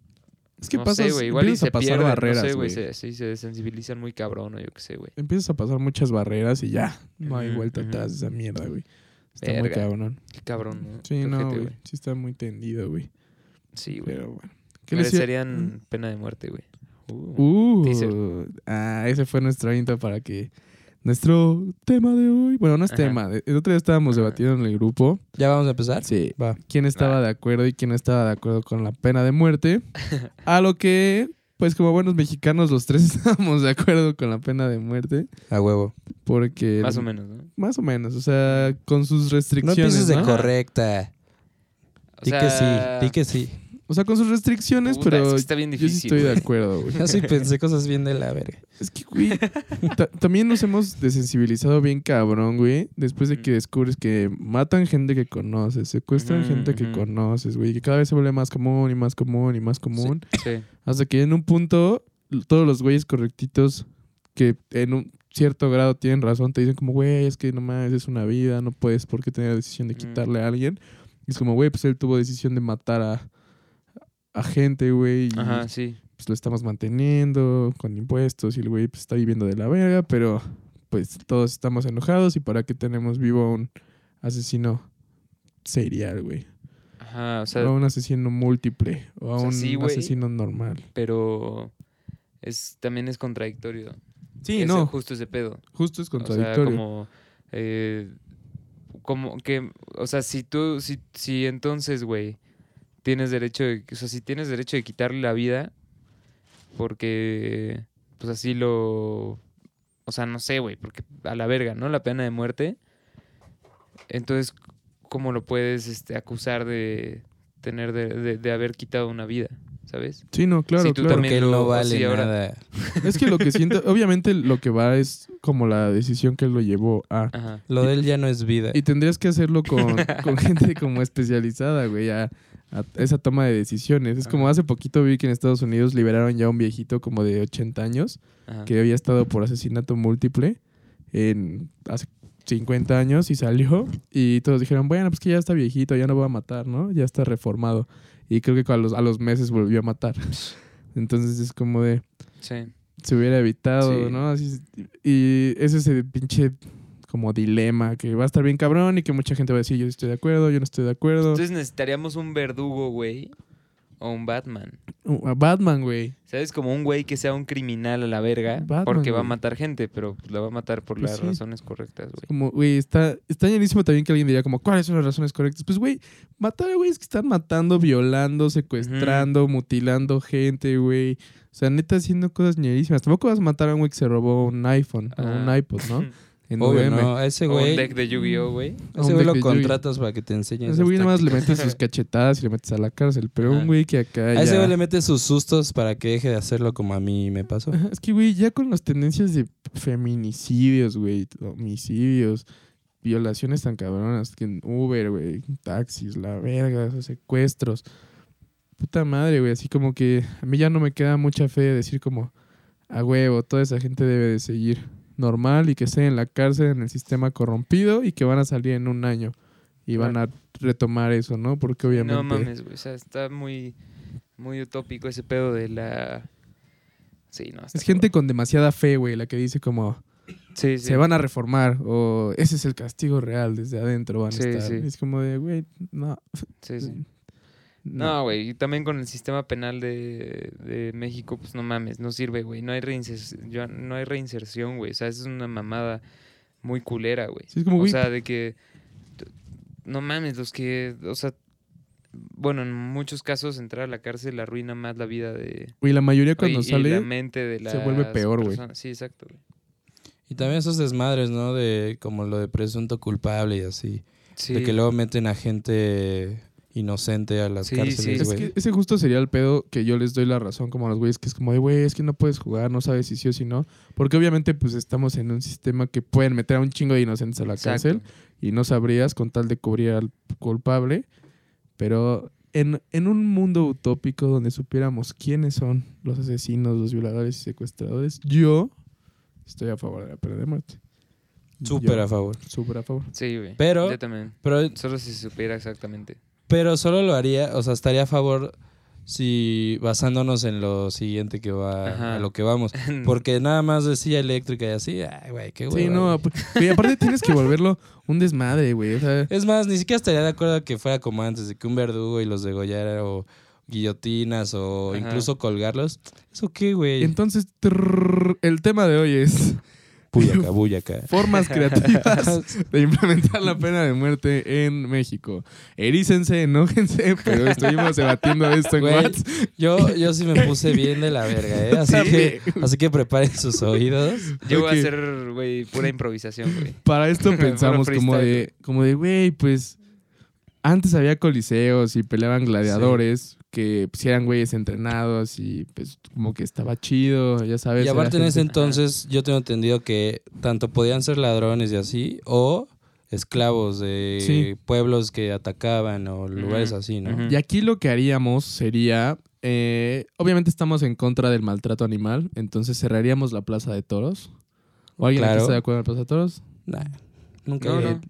Es que no pasas, sé, güey, igual y empiezas se a pasar pierden, barreras, no sé, güey, se, sí, se desensibilizan muy cabrón o yo qué sé, güey. Empiezas a pasar muchas barreras y ya, no hay vuelta atrás de esa mierda, güey. Está muy cabrón. Qué cabrón, ¿no? Sí, Qué no, güey. Sí está muy tendido, güey. Sí, güey. Pero bueno. ¿Qué les iba- Merecerían pena de muerte, güey. Uh. Uh, ah, ese fue nuestro intro para que nuestro tema de hoy, bueno, no es Ajá. tema, el otro día estábamos Ajá. debatiendo en el grupo, ¿Ya vamos a empezar? sí, Va. quién estaba Va. de acuerdo y quién no estaba de acuerdo con la pena de muerte, a lo que, pues como buenos mexicanos, los tres estábamos de acuerdo con la pena de muerte, A huevo. porque... Más o menos, ¿no? Más o menos, o sea, con sus No restricciones, empieces de ¿no? correcta. O Di que sí, di que sí. O sea, con sus restricciones, puta, pero es que está bien yo sí difícil. estoy de acuerdo, güey. Yo sí pensé cosas bien de la verga. Es que, güey, ta- también nos hemos desensibilizado bien cabrón, güey. Después de que descubres que matan gente que conoces, secuestran gente que conoces, güey. Que cada vez se vuelve más común y más común y más común. Sí. Hasta que en un punto, todos los güeyes correctitos que en un cierto grado tienen razón, te dicen como, güey, es que nomás es una vida, no puedes por qué tener la decisión de Mm. quitarle a alguien. Y es como, güey, pues él tuvo decisión de matar a, a gente, güey. Ajá, sí. pues lo estamos manteniendo con impuestos y el güey pues, está viviendo de la verga, pero pues todos estamos enojados y para qué tenemos vivo a un asesino serial, güey. Ajá, o O a sea, un asesino múltiple o a o sea, un sí, asesino normal. pero es también es contradictorio. Sí, no, Justo ese pedo. justo es O sea, contradictorio. como... eh, como que... O sea, si tú... Si, si entonces, güey, tienes derecho de... O sea, si tienes derecho de quitarle la vida porque... Pues así lo... O sea, no sé, güey, porque a la verga, ¿no? La pena de muerte. Entonces, ¿cómo lo puedes este, acusar de tener de, de- de haber quitado una vida? ¿Sabes? Sí, no, claro, Sí, tú claro. también lo- no vale sí, nada. Es que lo que siento, obviamente lo que va es como la decisión que él lo llevó a. Ajá. Lo de él ya no es vida. Y tendrías que hacerlo con, con gente como especializada, güey, a, a esa toma de decisiones. Es como hace poquito vi que en Estados Unidos liberaron ya a un viejito como de 80 años Ajá. que había estado por asesinato múltiple en hace 50 años y salió y todos dijeron, bueno, pues que ya está viejito, ya no va a matar, ¿no? Ya está reformado. Y creo que a los, a los meses volvió a matar. Entonces es como de, Sí. se hubiera evitado, Sí. ¿no? Así, y ese es el pinche como dilema que va a estar bien cabrón y que mucha gente va a decir, yo estoy de acuerdo, yo no estoy de acuerdo. Entonces necesitaríamos un verdugo, güey. O un Batman. Uh, a Batman, güey. ¿Sabes? Como un güey que sea un criminal a la verga. Batman, porque va a matar gente, pero la va a matar por Pues las sí. razones correctas, güey. Como, güey, está, está llenísimo también que alguien diría como, ¿cuáles son las razones correctas? Pues, güey, matar a güeyes que están matando, violando, secuestrando, mutilando gente, güey. O sea, neta haciendo cosas ñerísimas. Tampoco vas a matar a un güey que se robó un iPhone o un Ah. iPod, ¿no? En Obvio, VM. no. A ese O un güey. deck de Yu-Gi-Oh, güey. A Ese güey lo contratas para que te enseñe. A ese güey nomás le tácticas. metes sus cachetadas y le metes a la cárcel. Pero Ajá. un güey que acá A ya... ese güey le metes sus sustos para que deje de hacerlo como a mí me pasó. Ajá, Es que, güey, ya con las tendencias de feminicidios, güey, homicidios, violaciones tan cabronas, que en Uber, güey, taxis, la verga, esos secuestros. Puta madre, güey, así como que a mí ya no me queda mucha fe de decir como, a huevo, toda esa gente debe de seguir normal y que esté en la cárcel, en el sistema corrompido y que van a salir en un año y van a retomar eso, ¿no? Porque obviamente... No mames, güey. O sea, está muy, muy utópico ese pedo de la. Sí, no. Es gente con demasiada fe, güey, la que dice como, Sí, sí. se van a reformar o ese es el castigo real desde adentro van a Sí, estar. sí. Es como de, güey, no. Sí, sí. No. No, güey, y también con el sistema penal de, de México, pues no mames, no sirve, güey. No hay reinserción, yo- no hay reinserción, güey. O sea, eso es una mamada muy culera, güey. Sí, es como, o güey, sea, de que no mames, los que, o sea, bueno, en muchos casos entrar a la cárcel arruina más la vida de güey, la mayoría cuando y- y sale la mente de se vuelve peor, güey. Sí, exacto, güey. Y también esos desmadres, ¿no? De como lo de presunto culpable y así. Sí. De que luego meten a gente inocente a las Sí, cárceles, sí. Es güey. que ese justo sería el pedo que yo les doy la razón como a los güeyes que es como de, güey, es que no puedes jugar, no sabes si sí o si no. Porque obviamente pues estamos en un sistema que pueden meter a un chingo de inocentes a la Exacto. cárcel y no sabrías con tal de cubrir al culpable. Pero en, en un mundo utópico donde supiéramos quiénes son los asesinos, los violadores y secuestradores, yo estoy a favor de la pena de muerte. Súper a favor. Súper a favor. Sí, güey. Pero- Yo también. Pero, Solo si se supiera exactamente. Pero solo lo haría, o sea, estaría a favor si basándonos en lo siguiente que va, Ajá. a lo que vamos. Porque nada más de silla eléctrica y así, ay, güey, qué Sí, hueva, no, güey. güey, aparte tienes que volverlo un desmadre, güey. O sea, Es más, ni siquiera estaría de acuerdo que fuera como antes, de que un verdugo y los degollara o guillotinas o Ajá. incluso colgarlos. ¿Eso qué, güey? entonces, trrr, el tema de hoy es Buyaca, buyaca. formas creativas de implementar la pena de muerte en México. Erícense, enójense, pero estuvimos debatiendo esto en Güey, WhatsApp. Yo, yo sí me puse bien de la verga, ¿eh? Así, Sí. que, así que preparen sus oídos. Yo voy a hacer, güey, pura improvisación, güey. Para esto pensamos como de, como de, güey, pues antes había coliseos y peleaban gladiadores que pues, eran güeyes entrenados y pues como que estaba chido, ya sabes. Y aparte en ese entonces yo tengo entendido que tanto podían ser ladrones y así, o esclavos de Sí. pueblos que atacaban o lugares así, ¿no? Y aquí lo que haríamos sería, eh, obviamente estamos en contra del maltrato animal, entonces cerraríamos la plaza de toros. ¿O alguien aquí está de acuerdo en la plaza de toros? Nah, nunca no.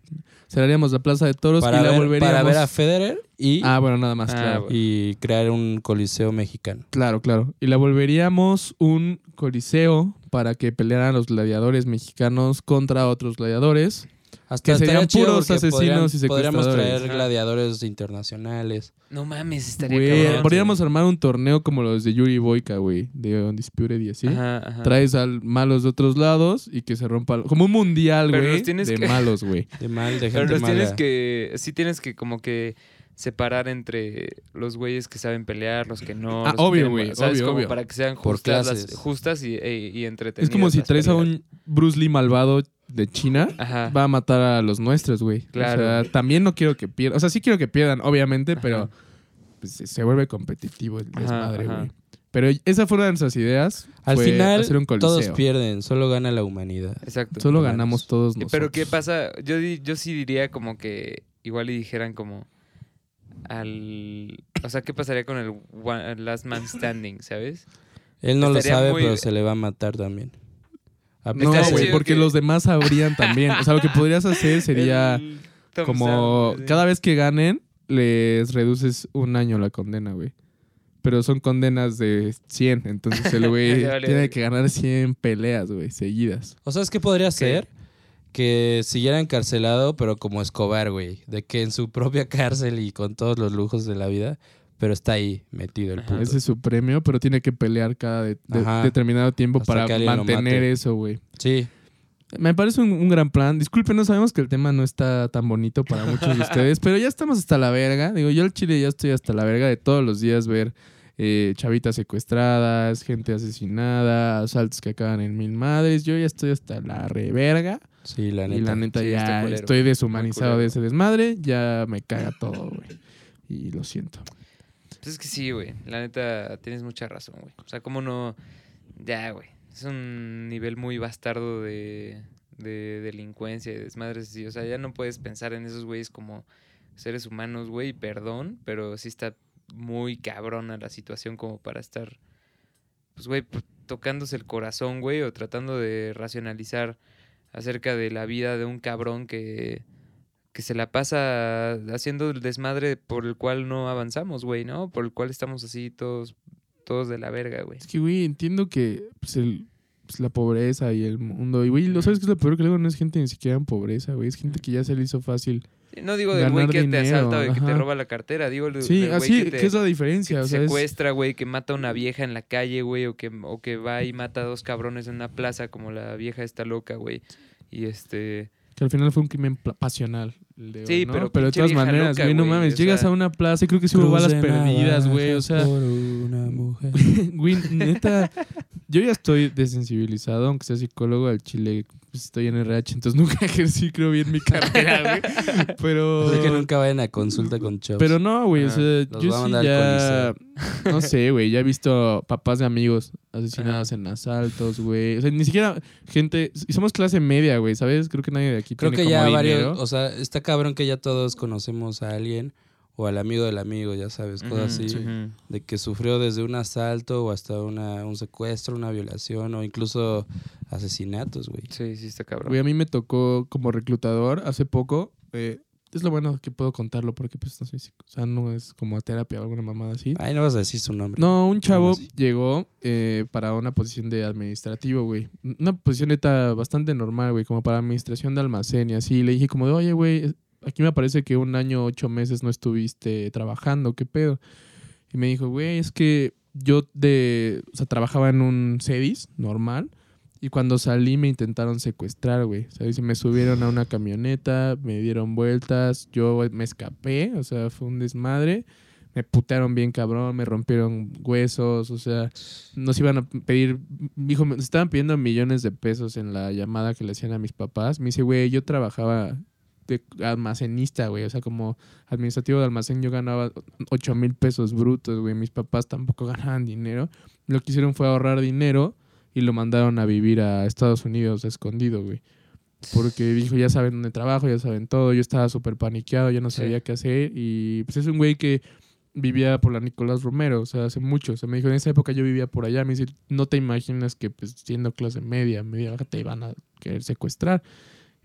Cerraríamos la plaza de toros Para, y la ver, volveríamos... para ver a Federer y, Ah, bueno, nada más, Ah, claro. bueno. y crear un coliseo mexicano. Claro, claro. Y la volveríamos un coliseo para que pelearan los gladiadores mexicanos contra otros gladiadores. Hasta Que serían puros asesinos y Podríamos secuestradores. traer Ajá. gladiadores internacionales. No mames, estaría Güey, cabrón. podríamos armar un torneo como los de Yuri Boyka, güey, de Undisputed y así. Ajá, ajá. Traes al malos de otros lados y que se rompa. Como un mundial, Pero güey. los De que- malos, güey. De mal, de Pero gente los mala. tienes que. Sí, tienes que como que separar entre los güeyes que saben pelear, los que no. Ah, los obvio, güey, ¿sabes? obvio, Como obvio. para que sean justas, las- justas y, e- y entretenidas. Es como si traes a un Bruce Lee malvado de China. Ajá. Va a matar a los nuestros, güey. Claro. O sea, también no quiero que pierdan. O sea, sí quiero que pierdan, obviamente, Ajá. pero pues, se- vuelve competitivo el desmadre, güey. Pero esa fue una de nuestras ideas. Al fue final, hacer un coliseo. todos pierden, solo gana la humanidad. Exacto. Solo ganamos todos Eh, nosotros. Pero ¿qué pasa? Yo, di- yo sí diría como que igual y dijeran como al... O sea, ¿qué pasaría con el one- Last Man Standing, ¿sabes? Él no lo sabe, muy- pero se le va a matar también. A No, güey, porque que- los demás sabrían también. O sea, lo que podrías hacer sería como cada vez que ganen, les reduces un año la condena, güey. Pero son condenas de 100, entonces el güey vale, tiene vale. que ganar 100 peleas, güey, seguidas. O sea, es que podría ser que siguiera encarcelado, pero como Escobar, güey. De que en su propia cárcel y con todos los lujos de la vida, pero está ahí metido el puto. Ese es su premio, pero tiene que pelear cada de- de- Ajá. determinado tiempo Hasta para mantener eso, güey. Sí. Me parece un, un gran plan. Disculpen, no sabemos que el tema no está tan bonito para muchos de ustedes, pero ya estamos hasta la verga. Digo, yo al chile ya estoy hasta la verga de todos los días ver eh, chavitas secuestradas, gente asesinada, asaltos que acaban en mil madres. Yo ya estoy hasta la reverga. Sí, la y neta. la neta Sí, ya culero. estoy deshumanizado de ese desmadre. Ya me caga todo, güey. Y lo siento. Pues es que sí, güey. La neta, tienes mucha razón, güey. O sea, cómo no... Ya, güey. Es un nivel muy bastardo de, de delincuencia y desmadres. así. O sea, ya no puedes pensar en esos güeyes como seres humanos, güey. Perdón, pero sí está muy cabrona la situación como para estar, pues, güey, tocándose el corazón, güey, o tratando de racionalizar acerca de la vida de un cabrón que, que se la pasa haciendo el desmadre por el cual no avanzamos, güey, ¿no? Por el cual estamos así todos, todos de la verga, güey. Es que, güey, entiendo que pues, el, pues, la pobreza y el mundo. Y, güey, ¿lo sabes que es lo peor que luego no es gente ni siquiera en pobreza, güey? Es gente que ya se le hizo fácil. No digo del güey que te asalta o de que te roba la cartera, digo del Sí, del güey así, que te, ¿qué es la que diferencia? O sea, secuestra, güey, que mata a una vieja en la calle, güey, o que, o que va y mata a dos cabrones en una plaza como la vieja esta loca, güey. Y este... que al final fue un crimen pasional. Sí, ¿no? pero pero de todas maneras, güey, no mames, o llegas a una plaza y creo que sí hubo balas perdidas, güey, o sea, Por una mujer. güey, neta, yo ya estoy desensibilizado, aunque sea psicólogo al chile, pues, estoy en RH, entonces nunca ejercí, creo, bien mi carrera, güey, pero... Así que nunca vayan a consulta con Chops. Pero no, güey, o sea, yo sí ya... No sé, güey, ya he visto papás de amigos asesinados en asaltos, güey. O sea, ni siquiera gente... Y somos clase media, güey, ¿sabes? Creo que nadie de aquí Creo tiene que ya como varios, dinero. o sea, está cabrón que ya todos conocemos a alguien o al amigo del amigo, ya sabes, cosas así. De que sufrió desde un asalto o hasta una, un secuestro, una violación o incluso asesinatos, güey. Sí, sí está cabrón. Güey, a mí me tocó como reclutador hace poco. eh, es lo bueno que puedo contarlo porque pues no soy psico- O sea, no es como a terapia o alguna mamada así. Ay, no vas a decir su nombre. No, un chavo llegó eh, para una posición de administrativo, güey. Una posición neta bastante normal, güey, como para administración de almacén y así. Le dije como de, oye, güey, aquí me parece que un año, ocho meses no estuviste trabajando, ¿qué pedo? Y me dijo, güey, es que yo de, o sea, trabajaba en un CEDIS normal y cuando salí me intentaron secuestrar, güey. ¿Sabes? Y me subieron a una camioneta, me dieron vueltas, yo me escapé, o sea, fue un desmadre. Me putearon bien cabrón, me rompieron huesos, o sea, nos iban a pedir, dijo, me estaban pidiendo millones de pesos en la llamada que le hacían a mis papás. Me dice, güey, yo trabajaba de almacenista, güey, o sea, como administrativo de almacén yo ganaba 8 mil pesos brutos, güey, mis papás tampoco ganaban dinero. Lo que hicieron fue ahorrar dinero y lo mandaron a vivir a Estados Unidos escondido, güey. Porque dijo, ya saben dónde trabajo, ya saben todo. Yo estaba súper paniqueado, ya no Sí. sabía qué hacer. Y pues es un güey que vivía por la Nicolás Romero, o sea, hace mucho. O sea, me dijo, en esa época yo vivía por allá. Me dice, no te imaginas que pues siendo clase media, media baja, te iban a querer secuestrar.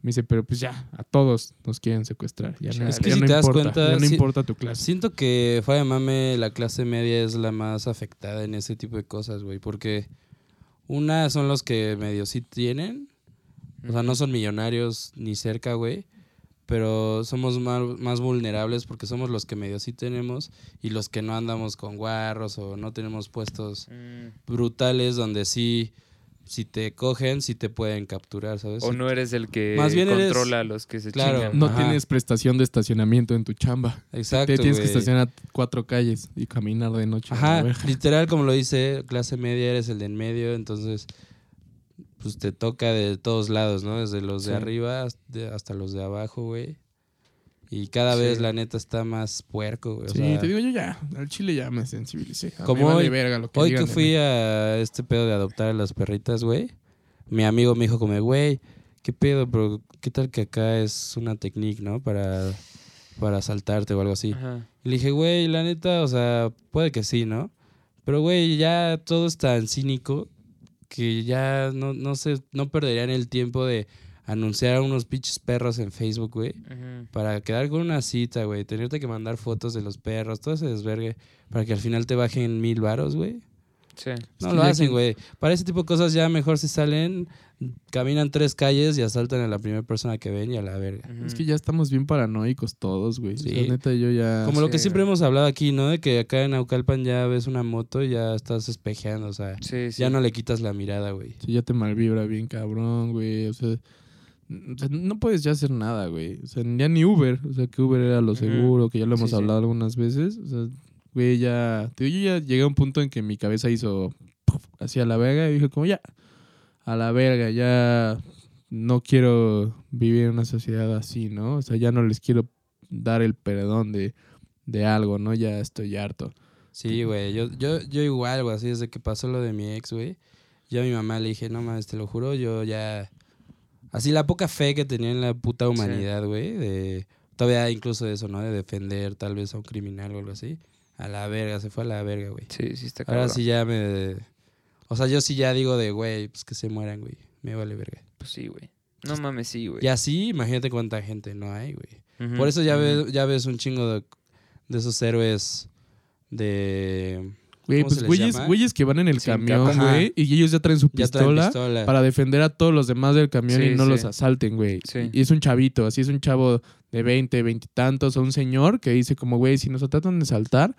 Me dice, pero pues ya, a todos nos quieren secuestrar. Ya no, es que ya si no te das importa, cuenta, ya no sí- importa tu clase. Siento que fuera de mame la clase media es la más afectada en ese tipo de cosas, güey. Porque una son los que medio sí tienen. O sea, no son millonarios ni cerca, güey. Pero somos más, más vulnerables porque somos los que medio sí tenemos y los que no andamos con guarros o no tenemos puestos Mm. brutales donde sí, si te cogen, sí te pueden capturar, ¿sabes? O no eres el que Más bien eres- controla a los que se Claro. chingan. No Ajá. tienes prestación de estacionamiento en tu chamba. Exacto, Te tienes que estacionar cuatro calles y caminar de noche. Ajá, literal, como lo dice, clase media eres el de en medio, entonces pues te toca de todos lados, ¿no? Desde los de arriba hasta, hasta los de abajo, güey. Y cada Sí. vez la neta está más puerco, güey. o Sí, sea, te digo yo ya, al chile ya me sensibilicé. Como vale hoy- verga lo que Hoy digan que fui mí. a este pedo de adoptar a las perritas, güey, mi amigo me dijo como, güey, ¿qué pedo? Pero ¿qué tal que acá es una técnica, ¿no? Para, para asaltarte o algo así. Ajá. Y le dije, güey, la neta, o sea, puede que sí, ¿no? Pero, güey, ya todo es tan cínico que ya no, no sé, no perderían el tiempo de anunciar a unos pinches perros en Facebook, güey. Ujú. Para quedar con una cita, güey. Tenerte que mandar fotos de los perros, todo ese desvergue. Para que al final te bajen mil varos, güey. Sí. No lo hacen, que- güey. Para ese tipo de cosas ya mejor se salen, caminan tres calles y asaltan a la primera persona que ven y a la verga. Es que ya estamos bien paranoicos todos, güey. Sí. O sea, neta, yo ya... Como lo sí, que siempre güey. hemos hablado aquí, ¿no? De que acá en Naucalpan ya ves una moto y ya estás espejeando, o sea, Sí, sí. ya no le quitas la mirada, güey. Sí, ya te malvibra bien cabrón, güey. O sea, o sea, no puedes ya hacer nada, güey. O sea, ya ni Uber. O sea, que Uber era lo seguro, que ya lo hemos Sí, sí. hablado algunas veces. O sea, güey, ya... yo ya llegué a un punto en que mi cabeza hizo... Hacia la verga y dije como ya... A la verga, ya... No quiero vivir en una sociedad así, ¿no? O sea, ya no les quiero dar el perdón de, de algo, ¿no? Ya estoy harto. Sí, güey. Yo, yo, yo igual, güey, así desde que pasó lo de mi ex, güey. Yo a mi mamá le dije, no mames, te lo juro, yo ya. Así la poca fe que tenía en la puta humanidad, güey. De. Todavía incluso eso, ¿no? De defender tal vez a un criminal o algo así. A la verga, se fue a la verga, güey. Sí, sí está Ahora cabrón. sí ya me. O sea, yo sí ya digo de, güey, pues que se mueran, güey. Me vale verga. Pues sí, güey. No mames, sí, güey. Y así, imagínate cuánta gente no hay, güey. Por eso ya, ves, ya ves un chingo de, de esos héroes de... Güey, ¿Cómo pues güeyes, güeyes que van en el camión, güey, y ellos ya traen su traen pistola, para defender a todos los demás del camión Sí, y no sí. los asalten, güey. Y es un chavito, así es un chavo de 20, 20 y tantos, o un señor que dice como, güey, si nos tratan de saltar,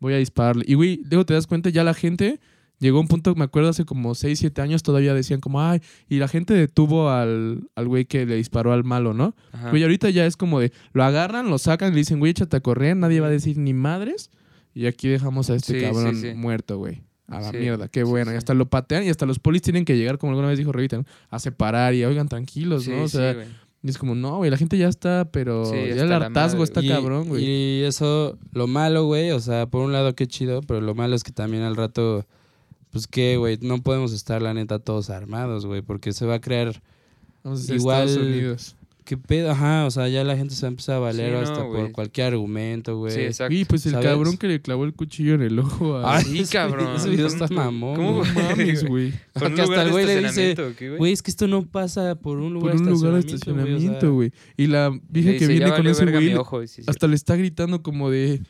voy a dispararle. Y, güey, luego te das cuenta, ya la gente llegó a un punto, me acuerdo, hace como 6, 7 años, todavía decían como, ay, y la gente detuvo al al güey que le disparó al malo, ¿no? Güey, ahorita ya es como de, lo agarran, lo sacan, le dicen, güey, échate a correr, nadie va a decir ni madres. Y aquí dejamos a este Sí, cabrón sí, sí. muerto, güey. A la Sí, mierda, qué sí, bueno. Y hasta lo patean y hasta los polis tienen que llegar, como alguna vez dijo Revita, ¿no? a separar y oigan, tranquilos, Sí, ¿no? O sea, y es como, no, güey, la gente ya está, pero Sí, ya el hartazgo está y, cabrón, güey. Y eso, lo malo, güey, o sea, por un lado qué chido, pero lo malo es que también al rato, pues qué, güey, no podemos estar la neta todos armados, güey, porque se va a crear Vamos a igual- Estados Unidos. ¿Qué pedo? Ajá, o sea, ya la gente se va a valer Sí, no, hasta por cualquier argumento, güey. Sí, exacto. Y pues el ¿Sabes? cabrón que le clavó el cuchillo en el ojo a. Ay, Sí, ese cabrón. Ese video está ¿Cómo- mamón. cómo- no mames, güey. Por un que hasta el güey le dice, estacionamiento, ¿o qué, güey? Güey, es que esto no pasa por un lugar Por un lugar de güey, o sea, estacionamiento, güey. Y la vieja que viene "Ya con ese güey mi ojo", y sí, sí. hasta le está gritando como de.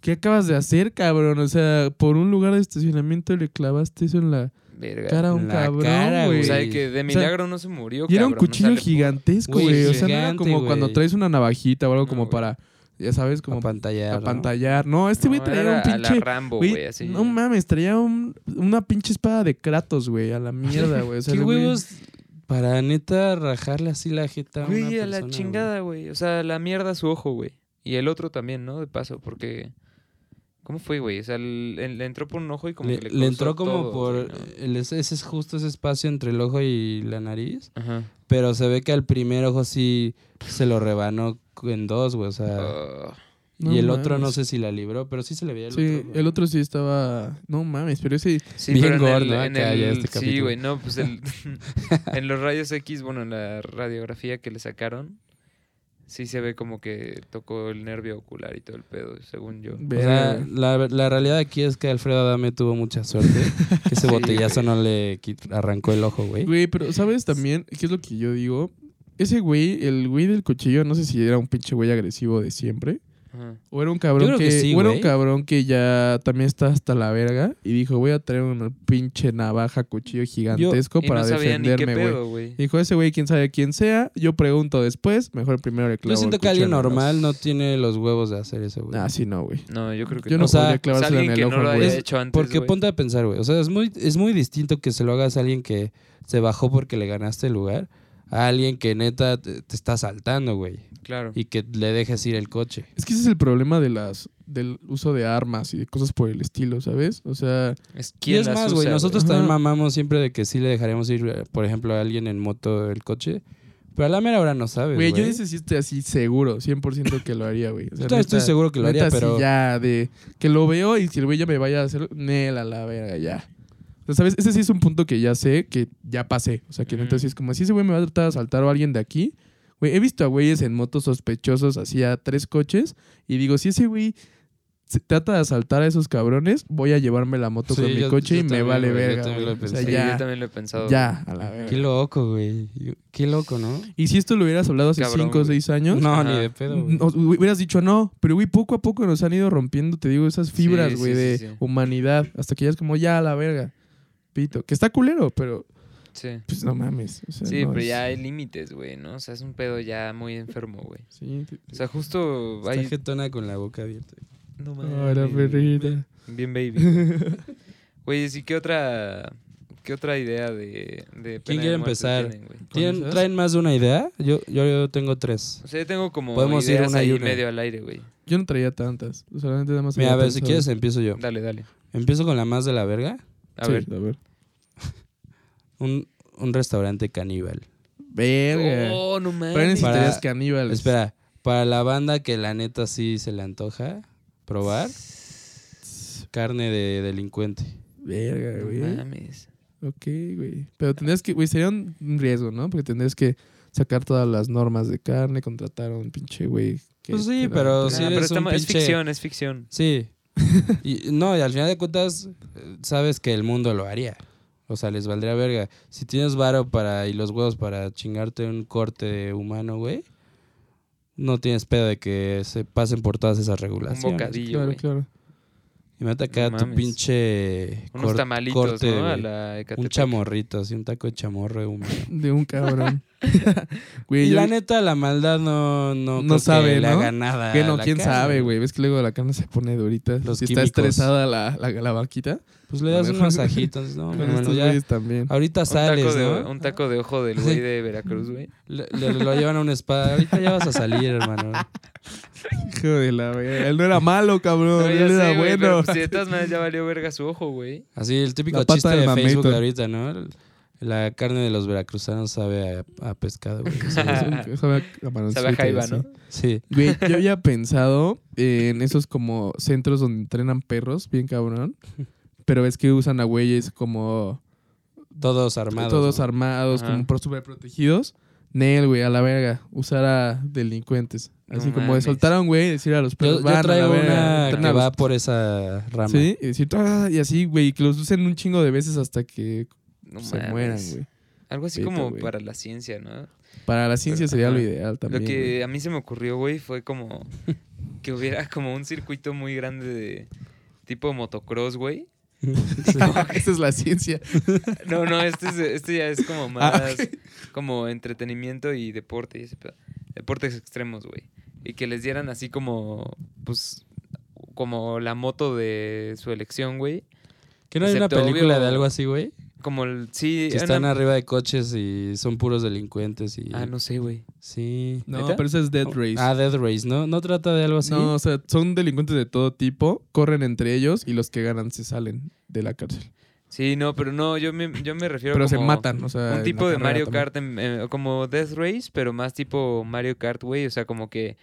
¿Qué acabas de hacer, cabrón? O sea, por un lugar de estacionamiento le clavaste eso en la Verga. cara a un la cabrón, cara, güey. O sea, que de O sea, milagro no se murió, Y era un cuchillo gigantesco, Güey. O sea, no era gigante, como cuando traes una navajita o algo No, como para, ya sabes, como A pantallar. ¿no? apantallar. No, este güey No, traía era un a la pinche... Rambo, güey, así. no mames, traía un- una pinche espada de Kratos, güey, a la mierda, güey. O sea, ¿Qué huevos para neta rajarle así la jeta a una Güey, a la persona, chingada, güey. O sea, la mierda a su ojo, güey. Y el otro también, ¿no? De paso, porque... ¿Cómo fue, güey? O sea, le, le entró por un ojo y como Le, que le, le entró como todo, por güey, ¿no? el, ese ese es justo ese espacio entre el ojo y la nariz, Ajá. pero se ve que al primer ojo sí se lo rebanó en dos, güey, o sea, Ah, No y el otro no sé si la libró, pero sí se le veía el Sí, otro. güey. el otro sí estaba... No mames, pero ese... sí, Bien pero en gordo, el- ¿no? en Acá ya el- este Sí, güey, no, pues el, en los rayos X, bueno, en la radiografía que le sacaron, sí se ve como que tocó el nervio ocular y todo el pedo, según yo. O sea, la, la realidad aquí es que Alfredo Adame tuvo mucha suerte. Que ese Sí, botellazo güey. no le arrancó el ojo, güey. Güey, pero ¿sabes también qué es lo que yo digo? Ese güey, el güey del cuchillo, no sé si era un pinche güey agresivo de siempre. Ajá. O era un cabrón que, que sí, o era un cabrón que ya también está hasta la verga y dijo, voy a traer una pinche navaja, cuchillo gigantesco Y para no defenderme, güey. Dijo, ese güey, quién sabe quién sea, yo pregunto después, mejor primero le clavo Yo siento el que alguien normal nariz". no tiene los huevos de hacer eso, güey. Ah, sí, no, güey. No, yo creo que Yo no. no podría Es clavárselo en alguien el que ojo, no lo haya güey. hecho antes, Porque güey. ponte a pensar, güey. O sea, es muy, es muy distinto que se lo hagas a alguien que se bajó porque le ganaste el lugar a alguien que neta te, te está asaltando, güey. Claro. Y que le dejes ir el coche. Es que ese es el problema de las del uso de armas y de cosas por el estilo, ¿sabes? O sea, Es Y es más, güey, nosotros Ajá. también mamamos siempre de que sí le dejaremos ir, por ejemplo, a alguien en moto el coche. Pero a la mera hora no sabes, güey, güey. yo estoy así seguro, 100% que lo haría, güey. O sea, estoy neta- seguro que lo haría, pero... ya, de que lo veo y si el güey ya me vaya a hacer, nela la verga, ya. ¿Sabes? Ese sí es un punto que ya sé que ya pasé. O sea, que sí es como, si ese güey me va a tratar de asaltar o alguien de aquí. Güey, he visto a güeyes en motos sospechosos así a tres coches y digo, si ese güey se trata de asaltar a esos cabrones, voy a llevarme la moto Sí, con mi yo- coche yo y me también, vale güey, yo verga. también güey. lo O sea, Sí, ya, yo también lo he pensado. ya, a la verga. Qué loco, güey. Yo- Qué loco, ¿no? Y si esto lo hubieras hablado hace Cabrón, 5 o. 6 años, No, Ajá. ni de pedo, güey. no, hubieras dicho no. Pero, güey, poco a poco nos han ido rompiendo, te digo, esas fibras, Sí, güey, sí, de sí, sí. humanidad. Hasta que ya es como, ya, a la verga. Pito. Que está culero, pero, Sí. pues no mames. o sea, Sí, no pero es- ya hay límites, güey, ¿no? O sea, es un pedo ya muy enfermo, güey. Sí, O sea, justo Está hay... jetona con la boca abierta. No mames, perrita. Bien baby. Güey, sí, ¿qué otra, qué otra idea de, de pena ¿Quién de quiere muerte empezar? tienen? ¿Tienen? ¿Traen más de una idea? Yo, yo, yo tengo tres. O sea, yo tengo como Podemos ir ideas una y una. medio al aire, güey. Yo no traía tantas. Solamente nada más. Mira, a ver, si quieres empiezo yo. Dale, dale. Empiezo con la más de la verga. A Sí, ver. a ver. Un, un restaurante caníbal. Verga. Oh, no mames. Para- caníbales. Espera, para la banda que la neta sí se le antoja probar, carne de delincuente. Verga, No güey. mames. Ok, güey. Pero tendrías que, güey, sería un riesgo, ¿no? Porque tendrías que sacar todas las normas de carne, contratar a un pinche güey. que Pues sí, pero Ah, pero un es pinche- ficción, es ficción. Sí. y, no, y al final de cuentas, eh, sabes que el mundo lo haría. O sea, les valdría verga. Si tienes varo para y los huevos para chingarte un corte humano, güey, no tienes pedo de que se pasen por todas esas Un regulaciones. bocadillo, Claro, claro. Y me acá No tu mames. pinche Unos cor- tamalitos, corte, ¿no? A güey. la un chamorrito, así un taco de chamorro humano. De un cabrón. güey, Y yo- la neta, la maldad no, no, No creo que sabe, le ¿no? haga nada. que a no, la quién carne, sabe, güey. ¿Ves que luego la carne se pone durita? Los si está químicos. estresada la, la, la vaquita. Pues le das un masajito. no, ya. también. Ahorita Un sales, taco, ¿no? de, un taco de ojo del güey de Veracruz, güey. Le, le- lo llevan a una espada. Ahorita ya vas a salir, hermano. Hijo de la verga. Él no era malo, cabrón. No, Él era sé, güey, pero bueno. pues, si de todas maneras ya valió verga su ojo, güey. Así, el típico La pata chiste de mameyto. Facebook de ahorita, ¿no? La carne de los veracruzanos sabe a, a pescado, güey. Sabe a Sabe a jaiba. ¿no? sí. Güey, yo había pensado en esos como centros donde entrenan perros, bien cabrón. Pero ves que usan a güeyes como Todos armados. todos ¿no? armados, Ajá. como por súper protegidos. Nel, güey, a la verga. Usar a delincuentes. Así No como de soltar a un güey y decir a los Yo, perros, yo van a la traigo verga. una que va por esa rama. Sí, y decir, "Ah", y así, güey, que los usen un chingo de veces hasta que No se mames. mueran, güey. Algo así como güey. para la ciencia, ¿no? Para la ciencia sería lo ideal también. Lo que güey. a mí se me ocurrió, güey, fue como que hubiera como un circuito muy grande de tipo motocross, güey. Esa es la ciencia. No, no, este, es- este ya es como Ah, más como entretenimiento y deporte y ese pedo. Deportes extremos, güey. Y que les dieran así como, pues, como la moto de su elección, güey. ¿Que no hay una película obvio, de algo así, güey? Como el, sí. Que una- están arriba de coches y son puros delincuentes y... Ah, no sé, güey. Sí. No, ¿Neta? pero esa es Dead Race. Ah, Dead Race, ¿no? ¿No trata de algo así? No, o sea, son delincuentes de todo tipo, corren entre ellos y los que ganan se salen de la cárcel. Sí, no, pero no, yo me, yo me refiero Pero se como matan, o sea. un tipo de Mario. Kart, en- eh, como Death Race, pero más tipo Mario Kart, güey. O sea, como que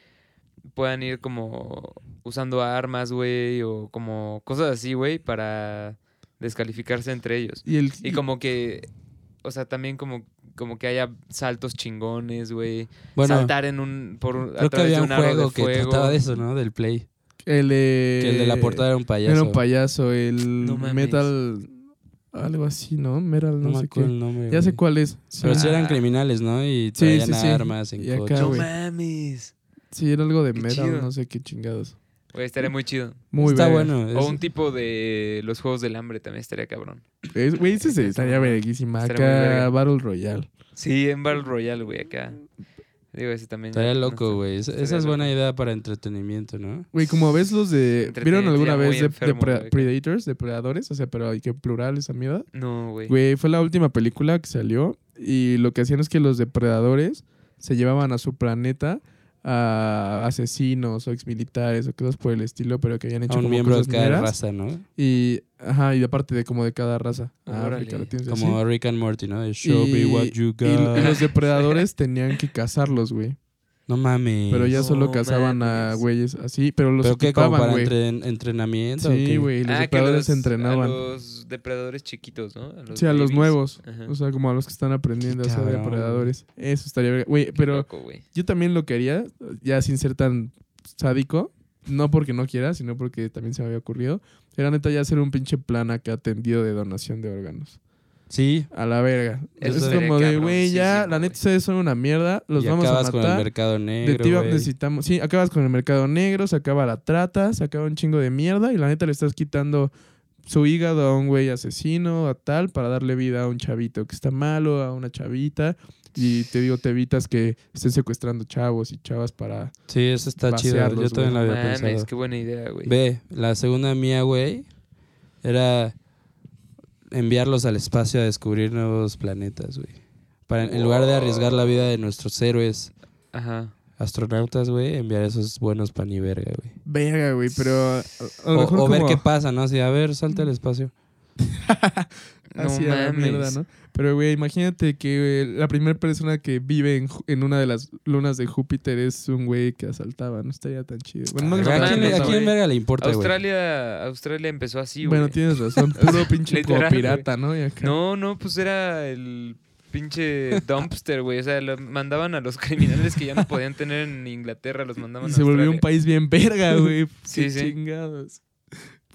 puedan ir como usando armas, güey, o como cosas así, güey, para descalificarse entre ellos. Y, el, Y como que, o sea, también como, como que haya saltos chingones, güey. Bueno, Saltar en un, por un, a creo que través había de un un aro juego de que fuego. trataba de eso, ¿no? Del Play. el, eh, Que el de la portada era un payaso. Era un payaso, el No. Metal. Algo así, ¿no? Metal, No, no, me sé acuerdo qué. el nombre. Ya sé güey. cuál es. Sí, Pero sí eran Ah. criminales, ¿no? Y traían sí, sí. armas en coche. No mames. sí, era algo de Qué metal, chido. no sé qué chingados. Güey, estaría muy chido. Muy Está verga. bueno. O es- un tipo de los Juegos del Hambre también estaría cabrón. Es- Güey, ese se estaría verguísima. Estaría muy Acá, verga. Battle Royale. Sí, en Battle Royale, güey, acá. Digo, ese también. Estaría no loco, güey. Esa, estaría es buena loco. idea para entretenimiento, ¿no? Güey, como ves los de... ¿Vieron Entretenido, alguna muy vez de, enfermo, de Pre- güey. Predators? Depredadores. O sea, pero hay que plural esa mierda. No, güey. Güey, fue la última película que salió y lo que hacían es que los depredadores se llevaban a su planeta a asesinos o exmilitares o cosas por el estilo, pero que habían hecho A un como miembro de cada raza, ¿no? Y, ajá, y aparte de como de cada raza. Ah. África, Como así. Rick and Morty, ¿no? De Show me Y- what you y, y got. los depredadores tenían que cazarlos, güey. No mames. Pero ya solo No cazaban a güeyes así, pero los ¿Pero qué? ¿Como equipaban, para entren- entrenamiento? Sí, güey, los Ah, que depredadores los- se entrenaban. A los depredadores chiquitos, ¿no? A Sí, a los nuevos. Ajá. O sea, como a los que están aprendiendo a ser depredadores. Eso estaría... Güey, pero loco, güey. yo también lo quería, ya sin ser tan sádico. No porque no quiera, sino porque también se me había ocurrido. Era neta ya hacer un pinche plan acá atendido de donación de órganos. Sí. A la verga. Eso es como de, güey, ya, la neta ustedes son una mierda, los y vamos a acabas con el matar. mercado De negro, necesitamos, sí, acabas con el mercado negro, se acaba la trata, se acaba un chingo de mierda y la neta le estás quitando su hígado a un güey asesino, a tal, para darle vida a un chavito que está malo, a una chavita. Y te digo, te evitas que estén secuestrando chavos y chavas para... Sí, eso está chido. Yo Vaciarlos, también lo güey. había pensado. qué buena idea, güey. Ve, la segunda mía, güey, era enviarlos al espacio a descubrir nuevos planetas, güey. Para, en lugar de arriesgar la vida de nuestros héroes Ajá. astronautas, güey, enviar esos buenos pan y verga, güey. Verga, güey, pero... A, a lo O, ver qué pasa, ¿no? Así, a ver, salta al espacio. No la mames. mierda, ¿no? Pero, güey, imagínate que eh, la primera persona que vive en, una de las lunas de Júpiter es un güey que asaltaba. No estaría tan chido. Bueno, no ¿A quién, a quién verga le importa, güey? Australia, Australia empezó así, güey. Bueno, tienes razón. Puro pinche pirata, ¿no? Y acá- No, no, pues era el pinche dumpster, güey. O sea, lo mandaban a los criminales que ya no podían tener en Inglaterra, los mandaban Y a se volvió un país bien verga, güey. Sí, sí. chingados.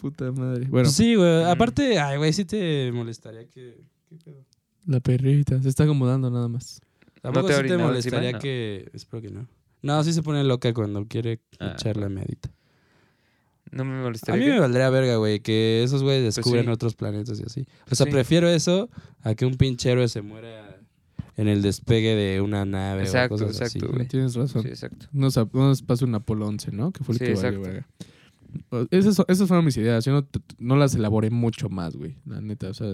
Puta madre. Bueno, Pues sí, güey. Aparte, ay, güey, sí te molestaría que... ¿Qué pedo? la perrita se está acomodando nada más. Tampoco te ha sí te molestaría encima? No. que... Espero que no. No, sí se pone loca cuando quiere Ah, echar la medita. No me A molestaría. mí que- me valdría verga, güey, que esos güeyes descubran sí. otros planetas y así. O sea, Sí. prefiero eso a que un pinche héroe se muera en el despegue de una nave Exacto, o cosas exacto, así. Tienes razón. Sí, exacto. Nos, nos pasó un Apolo 11, ¿no? Que fue el Sí, que valió verga. Esas, esas fueron mis ideas. Yo no, no las elaboré mucho más, güey. La neta, o sea...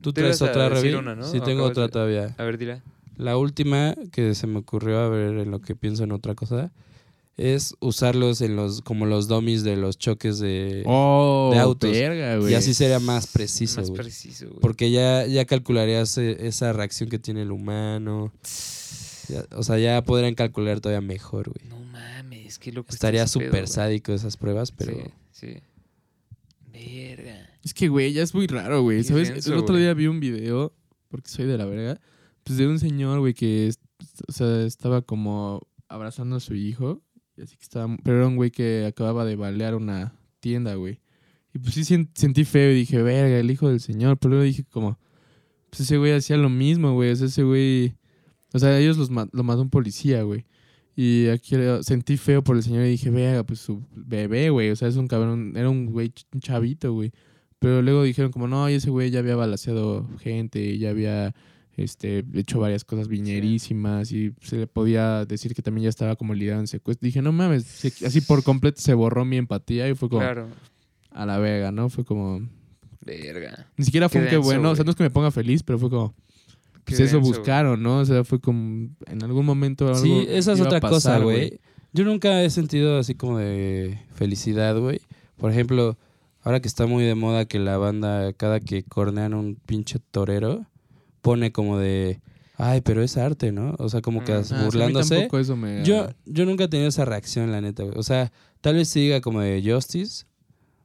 ¿Tú traes otra, decir Revi? una, ¿no? Sí, ¿O tengo otra de- todavía. A ver, dila. La última que se me ocurrió, a ver en lo que pienso en otra cosa, es usarlos en los como los dummies de los choques de... Oh, de autos. verga, güey. y así sería más preciso, Más preciso, güey. Porque ya, ya calcularías eh, esa reacción que tiene el humano. Ya- o sea, ya podrían calcular todavía mejor, güey. No loco. está Estaría súper sádico esas pruebas, pero... Sí, sí. Verga. Es que, güey, ya es muy raro, güey. ¿Sabes? denso, el otro día vi un video, porque soy de la verga, pues de un señor, güey, que es- est- o sea, estaba como abrazando a su hijo. y Así que estaba, pero era un güey que acababa de balear una tienda, güey. Y pues sí sentí feo y dije, verga, el hijo del señor. Pero luego dije como, pues ese güey hacía lo mismo, güey. O sea, ese güey, o sea, ellos los ma- lo mató un policía, güey. Y aquí sentí feo por el señor y dije, verga, pues su bebé, güey. O sea, es un cabrón, era un güey, un chavito, güey. Pero luego dijeron como, no, ese güey ya había balaseado gente, ya había este, hecho varias cosas viñerísimas y se le podía decir que también ya estaba como lidiado en secuestro. Dije, no mames, así por completo se borró mi empatía y fue como Claro. a la verga, ¿no? Fue como, Verga. ni siquiera fue Qué un qué denso, bueno, o sea, no es que me ponga feliz, pero fue como, pues eso denso, güey. buscaron, ¿no? O sea, fue como, en algún momento algo Sí, esa es iba a otra cosa, pasar, güey. Yo nunca he sentido así como de felicidad, güey. Por ejemplo, ahora que está muy de moda que la banda, cada que cornean un pinche torero, pone como de, ay, pero es arte, ¿no? O sea, como que Mm. Ah, sí, a mí burlándose. tampoco eso me... Yo, yo nunca he tenido esa reacción, la neta, güey. O sea, tal vez se diga como de justice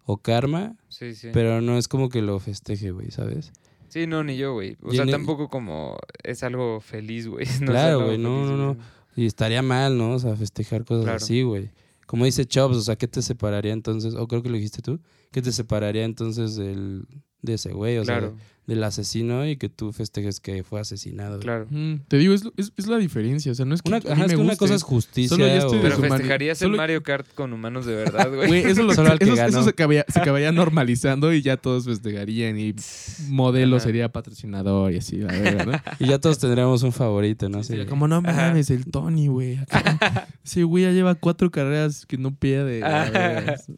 o karma, Sí, sí. pero no es como que lo festeje, güey, ¿sabes? Sí, no, ni yo, güey. O Y sea, el- tampoco como es algo feliz, güey. No Claro, güey, no, no, no. Y estaría mal, ¿no? O sea, festejar cosas Claro. así, güey. Como dice Chops, o sea, ¿qué te separaría entonces? O creo que lo dijiste tú. ¿Qué te separaría entonces del, de ese güey? O Claro, sea, del asesino y que tú festejes que fue asesinado. claro. Mm, te digo, es, es, es la diferencia, o sea, no es que Una, a mí ajá, es que una guste. cosa es justicia. Solo ya estoy o- Pero festejarías el solo- Mario Kart con humanos de verdad, güey. Güey, eso, lo Solo al que eso, ganó. eso se, acabaría, se acabaría normalizando y ya todos festejarían y modelo Ajá. sería patrocinador y así, la verdad, ¿no? Y ya todos tendríamos un favorito, ¿no? Sí. Sería como, no mames, el Tony, güey. Sí, güey, ya lleva cuatro carreras que no pierde.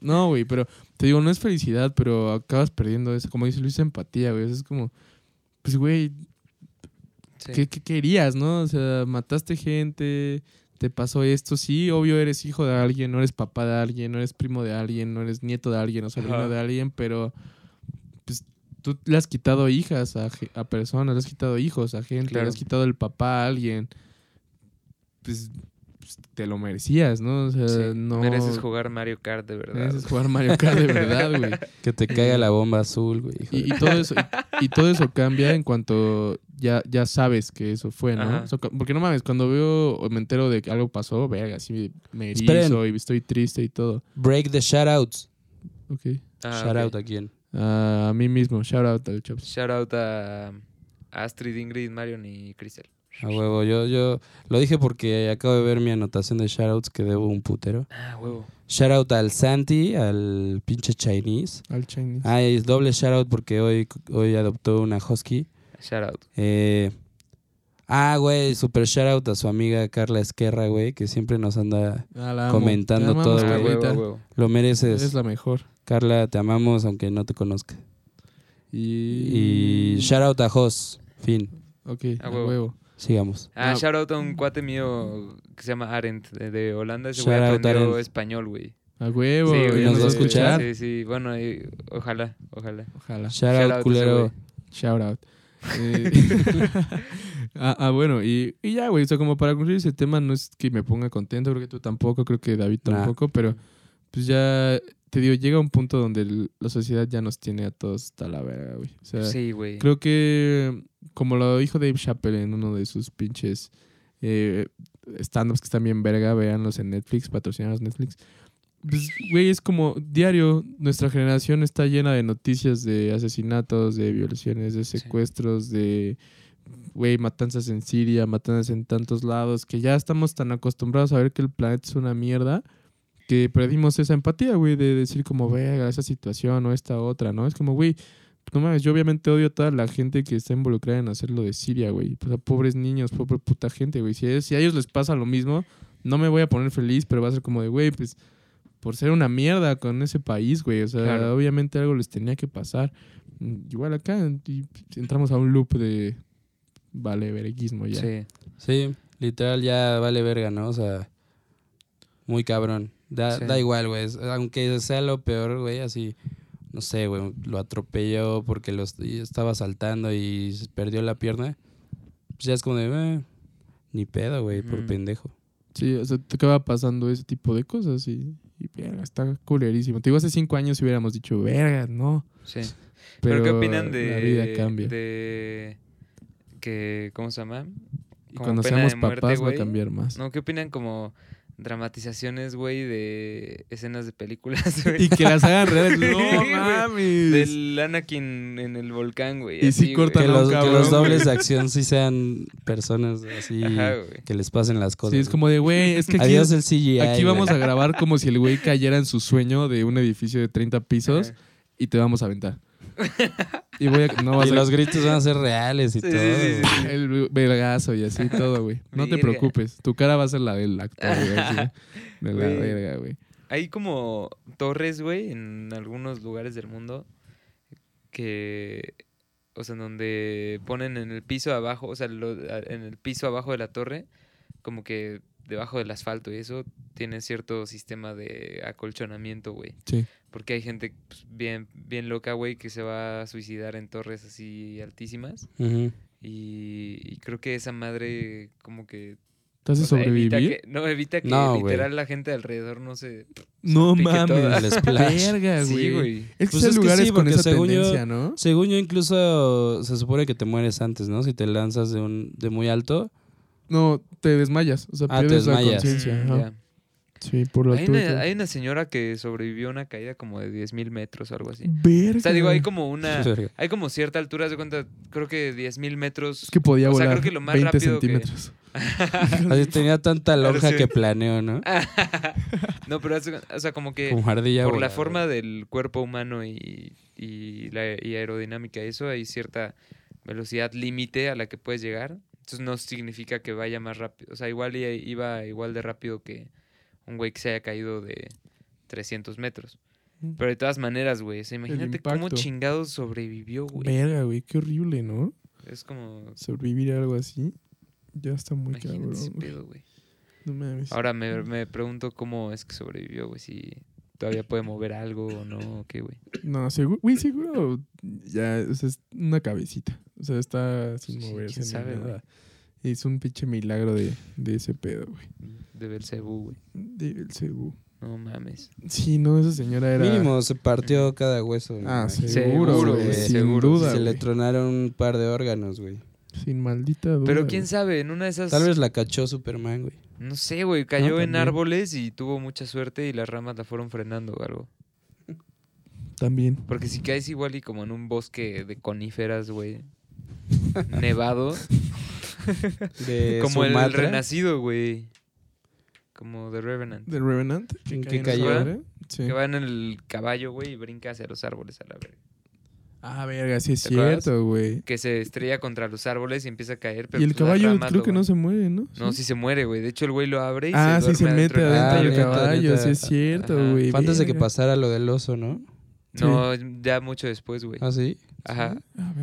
No, güey, pero te digo, no es felicidad, pero acabas perdiendo eso. Como dice Luis, empatía, güey. Es como, pues, güey, Sí. ¿qué, qué querías, no? O sea, mataste gente, te pasó esto. Sí, obvio, eres hijo de alguien, no eres papá de alguien, no eres primo de alguien, no eres nieto de alguien o sobrino Ajá. de alguien, pero pues tú le has quitado hijas a, personas, le has quitado hijos a gente, Claro. le has quitado el papá a alguien. Pues, pues, te lo merecías, ¿no? O sea, Sí, no. Mereces jugar Mario Kart de verdad. mereces jugar Mario Kart de verdad, güey. Que te caiga la bomba azul, güey. Y, todo eso y, y todo eso cambia en cuanto ya, ya sabes que eso fue, ¿no? O sea, porque no mames, cuando veo o me entero de que algo pasó, verga, así me erizo Esperen. y estoy triste y todo. Break the shoutouts. Ok. Ah, Shout ok. out a quién. a mí mismo, shout out al Chops. Shout out a Astrid, Ingrid, Marion y Cristel. A huevo. Yo, yo lo dije porque acabo de ver mi anotación de shoutouts que debo un putero. Ah, huevo. Shoutout al Santi, al pinche Chinese. Al Chinese. Ah, doble shoutout porque hoy, hoy adoptó una husky. Shout out. Eh, ah, güey, super shoutout a su amiga Carla Esquerra, güey, que siempre nos anda... Ah, comentando amamos, todo, Ah, güey. Lo mereces. Es la mejor. Carla, te amamos aunque no te conozca. Y. Y shoutout a Jos. Fin. Ok, A a huevo. Sigamos. Ah, shout out a un cuate mío que se llama Arendt de, de Holanda. Ese güey aprendió español, güey. A huevo. Sí, güey, ¿nos va a escuchar? Sí, sí. Bueno, y- ojalá, ojalá. Ojalá. Shout out culero. Shout out. Eh, ah, ah, bueno, y, y ya, güey, o sea, como para concluir ese tema, no es que me ponga contento, creo que tú tampoco, creo que David Nah. tampoco, pero pues ya, te digo, llega un punto donde la sociedad ya nos tiene a todos hasta la verga, güey. O sea, Sí, güey. creo que, como lo dijo Dave Chappelle en uno de sus pinches eh, stand-ups que están bien verga, véanlos en Netflix, patrocinados Netflix. Pues, güey, es como diario, nuestra generación está llena de noticias de asesinatos, de violaciones, de secuestros, de, güey, matanzas en Siria, matanzas en tantos lados, que ya estamos tan acostumbrados a ver que el planeta es una mierda, que perdimos esa empatía, güey, de decir como, vea, esa situación o esta otra, ¿no? Es como, güey, no mames, yo obviamente odio a toda la gente que está involucrada en hacer lo de Siria, güey. Pues a pobres niños, pobre puta gente, güey. Si, a ellos- si a ellos les pasa lo mismo, no me voy a poner feliz, pero va a ser como de, güey, pues por ser una mierda con ese país, güey. O sea, Claro. obviamente algo les tenía que pasar. Mm, Igual acá y entramos a un loop de vale, vereguismo ya. Sí. Sí, literal ya vale verga, ¿no? O sea, muy cabrón. Da, Sí. da igual, güey. Aunque sea lo peor, güey, así, no sé, güey, lo atropelló porque lo estaba saltando y perdió la pierna. Pues ya es como de, eh, ni pedo, güey, por pendejo. Sí, o sea, te acaba pasando ese tipo de cosas y, y verga, está culerísimo. Te digo, hace cinco años si hubiéramos dicho, verga, no. Sí. Pero, Pero, ¿qué opinan de. La vida cambia. De. Que, ¿Cómo se llama? Y cuando seamos muerte, papás va a cambiar más. ¿No? ¿Qué opinan como dramatizaciones, güey, de escenas de películas, güey? Y que las hagan reales. Sí, No mames. Del Anakin en el volcán, güey. Y sí así, cortan Que los, que dobles de acción sí sean personas así Ajá, que les pasen las cosas. Sí, es güey. como de, güey, es que aquí, Adiós el CGI. aquí vamos a grabar como si el güey cayera en su sueño de un edificio de 30 pisos Ajá. y te vamos a aventar. Y voy a, no vas Y a los gritos van a ser reales y Sí, todo. sí, sí, sí. güey. el vergazo y así todo, güey. No te preocupes, tu cara va a ser la del actor, güey. así, de la verga, güey. Hay como torres, güey, en algunos lugares del mundo que, o sea, en donde ponen en el piso abajo, o sea, lo- en el piso abajo de la torre, como que debajo del asfalto y eso tiene cierto sistema de acolchonamiento, güey. Sí. Porque hay gente pues, bien, bien loca, güey, que se va a suicidar en torres así altísimas. Y, y creo que esa madre como que... ¿Te hace o sea, evita sobrevivir? que- no, evita que No, literal la gente alrededor no se... No mames. toda. El splash. Verga, güey. Sí, güey. Es que Pues que lugares sí, con esa según yo- tendencia, ¿no? Según yo, incluso se supone que te mueres antes, ¿no? Si te lanzas de un de muy alto. No, te desmayas. O sea, Ah, te pierdes la desmayas. conciencia. Mm, ya. Sí, por la Hay una, hay una señora que sobrevivió a una caída como de 10.000 metros o algo así. Verga. O sea, digo, hay como una... Verga. Hay como cierta altura, de cuenta, creo que 10.000 metros. Es que podía o sea, volar creo que lo más 20 rápido que- centímetros. Así tenía tanta lonja sí. que planeó, ¿no? no, pero o sea, como que Como por la forma del cuerpo humano y, y la y aerodinámica eso, hay cierta velocidad límite a la que puedes llegar. Entonces no significa que vaya más rápido. O sea, igual iba igual de rápido que un güey que se haya caído de 300 metros. Pero de todas maneras, güey, o sea, imagínate cómo impacto. chingados sobrevivió, güey. Verga, güey, qué horrible, ¿no? Es como... Sobrevivir a algo así. Ya está muy cabrón. pedo, güey. No mames. Ahora me, me pregunto cómo es que sobrevivió, güey. Si todavía puede mover algo o no, o qué, güey. No, seguro, güey, seguro ya o sea, es una cabecita. O sea, está sin Sí, moverse ni sabe, nada. Es un pinche milagro de, de ese pedo, güey. De Belcebú, güey. Del Cebú. No mames. Sí, no, esa señora era. Mínimo se partió cada hueso. me Ah, seguro, Seguro, güey. güey, Sin seguro. duda. Se le güey. tronaron un par de órganos, güey. Sin maldita duda. Pero quién güey. sabe, en una de esas... Tal vez la cachó Superman, güey. No sé, güey. Cayó en árboles y tuvo mucha suerte y las ramas la fueron frenando o algo. También. Porque si caes igual y como en un bosque de coníferas, güey. nevado. De como el, Sumatra. renacido, güey. Como The Revenant. ¿The Revenant? ¿En cae qué cayó? Sí. Que va en el caballo, güey, y brinca hacia los árboles a la verga. Ah, verga, sí es cierto, güey. Que se estrella contra los árboles y empieza a caer. Pero Y el pues, caballo ramas creo que no se muere, ¿no? No, sí se muere, güey. De hecho, el güey lo abre y Ah, se sí se mete adentro del Ah, caballo, sí es cierto, güey. Fue antes de que pasara lo del oso, ¿no? No, ya mucho después, güey. Ah, sí. Ajá.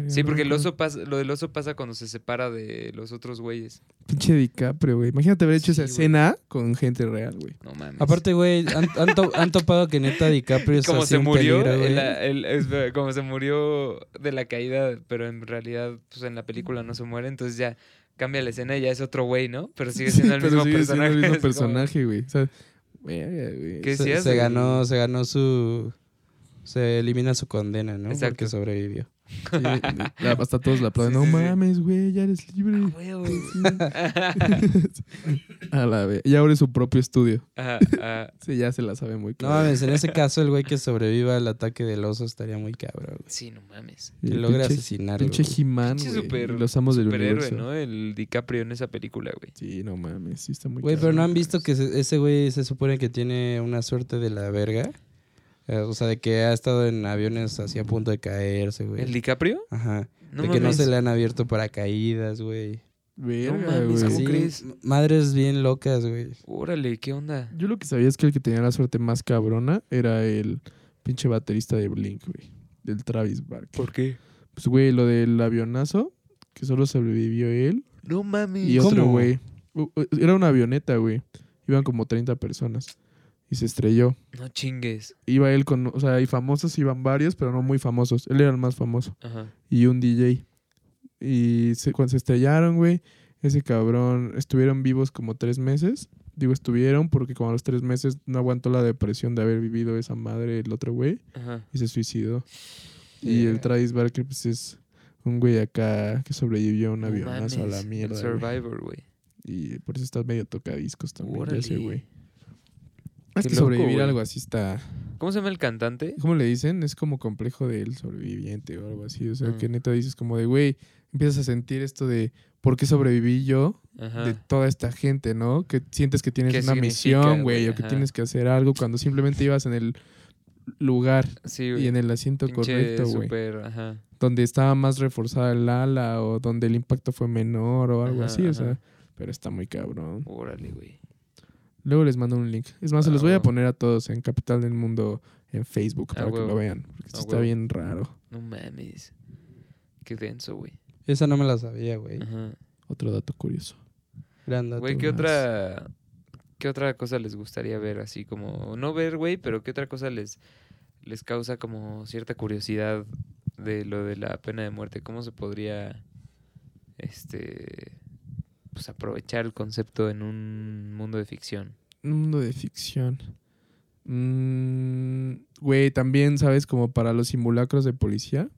Sí, porque el oso pasa, lo del oso pasa cuando se separa de los otros güeyes. Pinche DiCaprio, güey. Imagínate haber hecho Sí, esa güey. escena con gente real, güey. No mames. Aparte, güey, han, han to- han topado que neta DiCaprio es como así se murió, peligro, güey. en la- el- es- como se murió de la caída, pero en realidad, pues en la película no se muere, entonces ya cambia la escena y ya es otro güey, ¿no? Pero sigue siendo el Pero mismo sigue siendo personaje. el mismo es como- personaje, güey. O sea, verga, güey. ¿Qué se, decías, se ganó, se ganó su... Se elimina su condena, ¿no? Exacto. Porque sobrevivió. Sí, la- hasta todos la aplauden. Sí, no sí, mames, güey, ya eres libre. Ah. A la vez. Y abre su propio estudio. Ajá, ajá. Sí, ya se la sabe muy No cabrón. mames, en ese caso el güey que sobreviva al ataque del oso estaría muy cabrón. güey. Sí, no mames. Y logre pinche- asesinario. Pinche super- Los amos del Superhéroe, universo. ¿no? El DiCaprio en esa película, güey. Sí, no mames. Sí está muy Güey, pero cabrón. ¿no han visto que se- ese güey se supone que tiene una suerte de la verga? Eh, o sea, de que ha estado en aviones así a punto de caerse, güey. ¿El DiCaprio? Ajá. No de que no se le han abierto paracaídas, güey. Verga, No mames, güey. Madres bien locas, güey. Órale, ¿qué onda? Yo lo que sabía es que el que tenía la suerte más cabrona era el pinche baterista de Blink, güey. Del Travis Barker. qué? Pues, güey, lo del avionazo, que solo sobrevivió él No mames. y otro ¿Cómo? güey. Era una avioneta, güey. Iban como 30 personas. Y se estrelló. No chingues. Iba él con, o sea, y famosos iban varios, pero no muy famosos. Él era el más famoso. Ajá. Y un DJ. Y se- cuando se estrellaron, güey, ese cabrón, estuvieron vivos como tres meses. Digo, estuvieron porque como a los tres meses no aguantó la depresión de haber vivido esa madre el otro güey Ajá. y se suicidó. Y el. Travis Barker, pues es Un güey acá que sobrevivió a un avionazo a la mierda. Survivor, güey. Y por eso está medio tocadiscos también, Órale. güey. Es Qué que loco, sobrevivir a algo así está... ¿Cómo se llama el cantante? ¿Cómo le dicen? Es como complejo del sobreviviente o algo así. O sea, Mm. que neta dices como de, güey, empiezas a sentir esto de, ¿por qué sobreviví yo? Ajá. de toda esta gente, ¿no? Que sientes que tienes ¿Qué una misión, güey? o que tienes que hacer algo cuando simplemente ibas en el lugar Sí, y en el asiento correcto, güey. Donde estaba más reforzada el ala o donde el impacto fue menor o algo Ajá, así, o sea, pero está muy cabrón. Órale, güey. Luego les mando un link. Es más, se los voy a huevo. poner a todos en Capital del Mundo en Facebook A para que lo vean, porque A sí está huevo. bien raro. No mames. Qué denso, güey. Esa no me la sabía, güey. Ajá. Otro dato curioso. Gran dato. Güey, ¿qué más. otra, ¿qué otra cosa les gustaría ver? Así como, no ver, güey, pero ¿qué otra cosa les, les causa como cierta curiosidad de lo de la pena de muerte? ¿Cómo se podría, este, pues aprovechar el concepto en un mundo de ficción? Un mundo de ficción. Mm, güey, también, ¿sabes? Como para los simulacros de policía,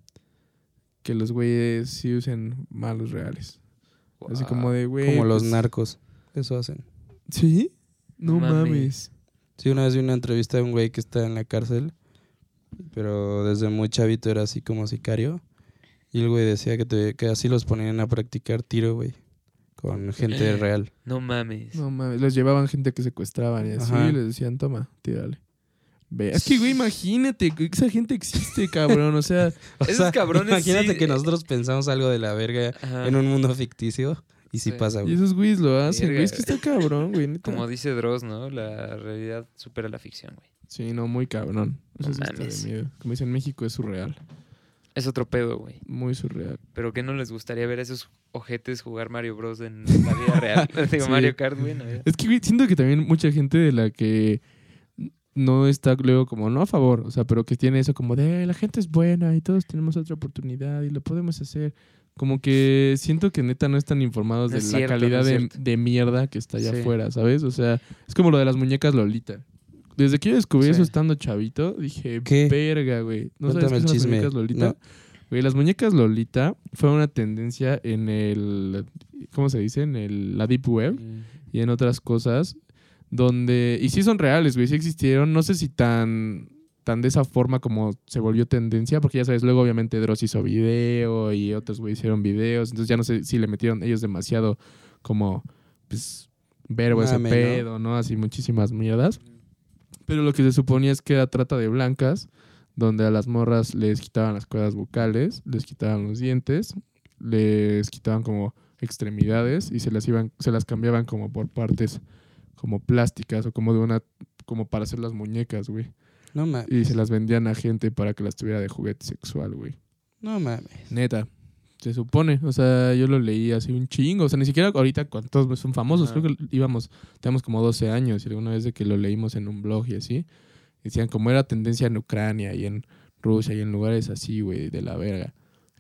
que los güeyes sí usen malos reales. Así como de, güey. Como los pues, narcos. Eso hacen. ¿Sí? No No mames. mames. Sí, una vez vi una entrevista de un güey que está en la cárcel, pero desde muy chavito era así como sicario. Y el güey decía que, te- que así los ponían a practicar tiro, güey. Con gente real. No mames. No mames. Les llevaban gente que secuestraban y así. Ajá. Y les decían, toma, tírale. Ve. Es que, güey, imagínate. Esa gente existe, cabrón. O sea, O Esos sea, cabrones Imagínate sí, que eh. nosotros pensamos algo de la verga Ajá. en un mundo ficticio y sí, Sí. pasa, y güey. esos güeyes lo hacen, güey. Es que está cabrón, güey. neta. Como dice Dross, ¿no? La realidad supera la ficción, güey. Sí, no, muy cabrón. Eso No sí está mames. de miedo. Como dicen, México es surreal. Es otro pedo, güey. Muy surreal. Pero ¿qué no les gustaría ver a esos ojetes jugar Mario Bros en la vida real? Digo, Sí. Mario Kart, güey. ¿no? Es que güey, siento que también mucha gente de la que no está luego como no a favor, o sea, pero que tiene eso como de "Eh, la gente es buena y todos tenemos otra oportunidad y lo podemos hacer. Como que siento que neta no están informados No de es la cierto, no calidad es de, mierda que está allá Sí. afuera, ¿sabes? O sea, es como lo de las muñecas Lolita. Desde que yo descubrí Sí. eso estando chavito, dije, ¿Qué? verga, güey. ¿No sabes qué el son las muñecas Lolita? No. Güey, las muñecas Lolita fue una tendencia en el, ¿cómo se dice? En el, la Deep Web y en otras cosas donde y sí son reales, güey, sí existieron, no sé si tan tan de esa forma como se volvió tendencia, porque ya sabes, luego obviamente Dross hizo video y otros güey hicieron videos, entonces ya no sé si le metieron ellos demasiado como pues verbo ese Mame, ¿no? pedo, ¿no? Así muchísimas mierdas. Pero lo que se suponía es que era trata de blancas, donde a las morras les quitaban las cuerdas vocales, les quitaban los dientes, les quitaban como extremidades y se las iban, se las cambiaban como por partes como plásticas o como de una, como para hacer las muñecas, güey. No mames. Y se las vendían a gente para que las tuviera de juguete sexual, güey. No mames. Neta. Se supone, o sea, yo lo leí así un chingo, o sea, ni siquiera ahorita cuando todos son famosos, Ajá. creo que íbamos, teníamos como 12 años y alguna vez de que lo leímos en un blog y así, decían como era tendencia en Ucrania y en Rusia y en lugares así, güey, de la verga.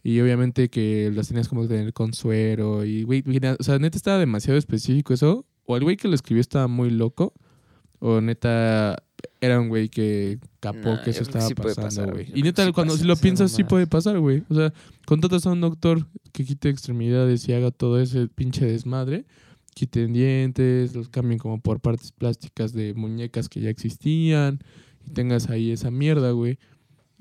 Y obviamente que las tenías como que tener con suero y, güey, o sea, neta estaba demasiado específico eso, o el güey que lo escribió estaba muy loco, o neta era un güey que capó Nah, que eso que estaba sí pasando, güey. Y neta, sí cuando pasa si lo piensas, sí puede pasar, güey. O sea, contratas a un doctor que quite extremidades y haga todo ese pinche desmadre, quiten dientes, los cambien como por partes plásticas de muñecas que ya existían y tengas ahí esa mierda, güey.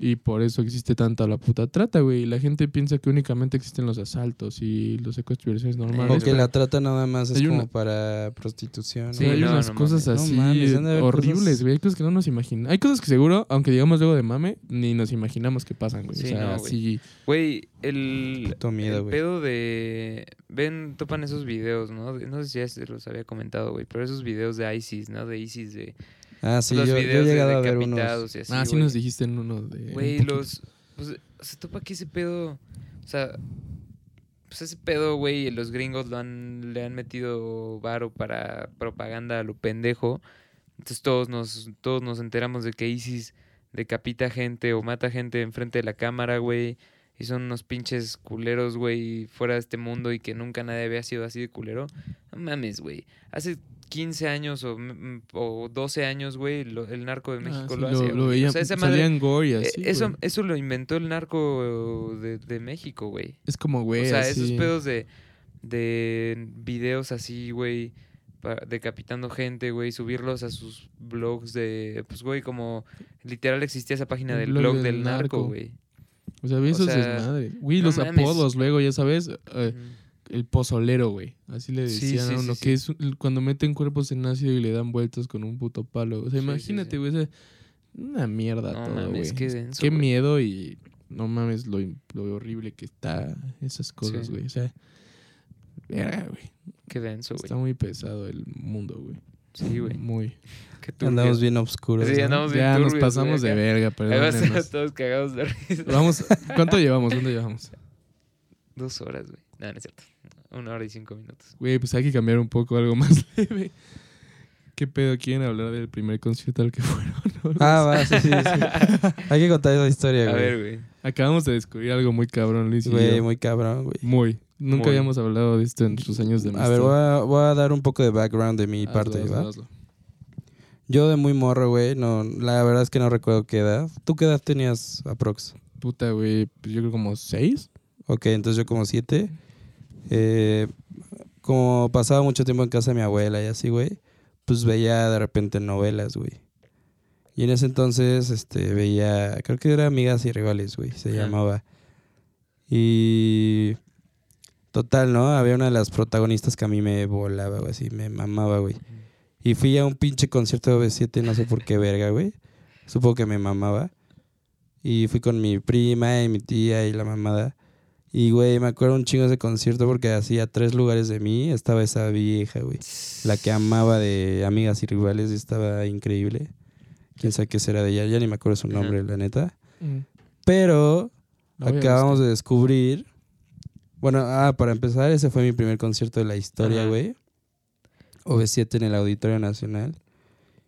Y por eso existe tanta la puta trata, güey. La gente piensa que únicamente existen los asaltos y los secuestros y violaciones normales. O que la trata nada más es Hay como una- para prostitución. Sí, hay no, unas no cosas mames. así mames, horribles, cosas- güey. Hay cosas que no nos imaginamos. Hay cosas que seguro, aunque digamos luego de mame, ni nos imaginamos que pasan, güey. Sí, o sea, así. Güey, el, Puto miedo, el güey. pedo de... Ven, topan esos videos, ¿no? No sé si ya se los había comentado, güey, pero esos videos de ISIS, ¿no? De ISIS, de Ah, sí, los yo, yo he de llegado a ver unos. decapitados y así, ah, sí güey. nos dijiste en uno de. Güey, los... Pues, se topa que ese pedo... O sea... Pues ese pedo, güey, los gringos lo han, le han metido varo para propaganda a lo pendejo. Entonces todos nos, todos nos enteramos de que ISIS decapita gente o mata gente enfrente de la cámara, güey. y son unos pinches culeros, güey, fuera de este mundo y que nunca nadie había sido así de culero. No mames, güey. Hace 15 años o, mm, o 12 años, güey, lo- el narco de México Ah, sí, lo, lo, hacía. lo güey. veían, o sea, esa madre, salían gore y eh, así, eso, eso lo inventó el narco de, de México, güey. Es como, güey, O sea, así. esos pedos de, de videos así, güey, decapitando gente, güey, subirlos a sus blogs de, pues, güey, como literal existía esa página El del blog del del narco, güey. O sea, ve o sea, desmadre. Güey, no los mames. apodos luego, ya sabes. eh. El pozolero, güey. Así le decían sí, a uno. sí, que sí. es un- cuando meten cuerpos en ácido y le dan vueltas con un puto palo. O sea, imagínate, güey. una mierda No todo, güey. mames, qué denso, Qué miedo y no mames lo, lo horrible que está esas cosas, Sí. güey. O sea, verga, güey. Qué denso, Está güey. muy pesado el mundo, güey. Sí, güey. Muy. Andamos bien oscuros. Sí, ¿no? andamos bien Ya nos pasamos de verga, Ahí vas a perdónenos. todos cagados de risa. Vamos, ¿cuánto llevamos? ¿Cuánto llevamos? Dos horas, güey. No, no es cierto. Una hora y cinco minutos. Güey, pues hay que cambiar un poco algo más leve. ¿Qué pedo? ¿Quieren hablar del primer concierto al que fueron? No Ah, va, sí, sí, sí. Hay que contar esa historia, A güey. ver, güey. Acabamos de descubrir algo muy cabrón, Luis Güey, muy cabrón, güey. Muy. Nunca Muy. habíamos hablado de esto en nuestros años de amistad. A ver, voy a, voy a dar un poco de background de mi Hazlo, parte, hazlo, ¿va? hazlo. Yo de muy morro, güey, no, la verdad es que no recuerdo qué edad. ¿Tú qué edad tenías aprox? Puta, güey. Pues yo creo como seis. Ok, entonces yo como siete. Eh, como pasaba mucho tiempo en casa de mi abuela y así, güey, pues veía de repente novelas, güey. Y en ese entonces, este, veía, creo que era Amigas y Rivales, güey, se llamaba. Y total, ¿no? Había una de las protagonistas que a mí me volaba, güey, así, me mamaba, güey. Y fui a un pinche concierto de B7, no sé por qué verga, güey. Supongo que me mamaba. Y fui con mi prima y mi tía y la mamada. Y, güey, me acuerdo un chingo de ese concierto porque hacía tres lugares de mí estaba esa vieja, güey. La que amaba de amigas y rivales y estaba increíble. Quién sabe qué será de ella, ya ni me acuerdo su Ajá. nombre, la neta. Mm. Pero acabamos de descubrir. Bueno, ah, para empezar, ese fue mi primer concierto de la historia, güey. OV7 en el Auditorio Nacional.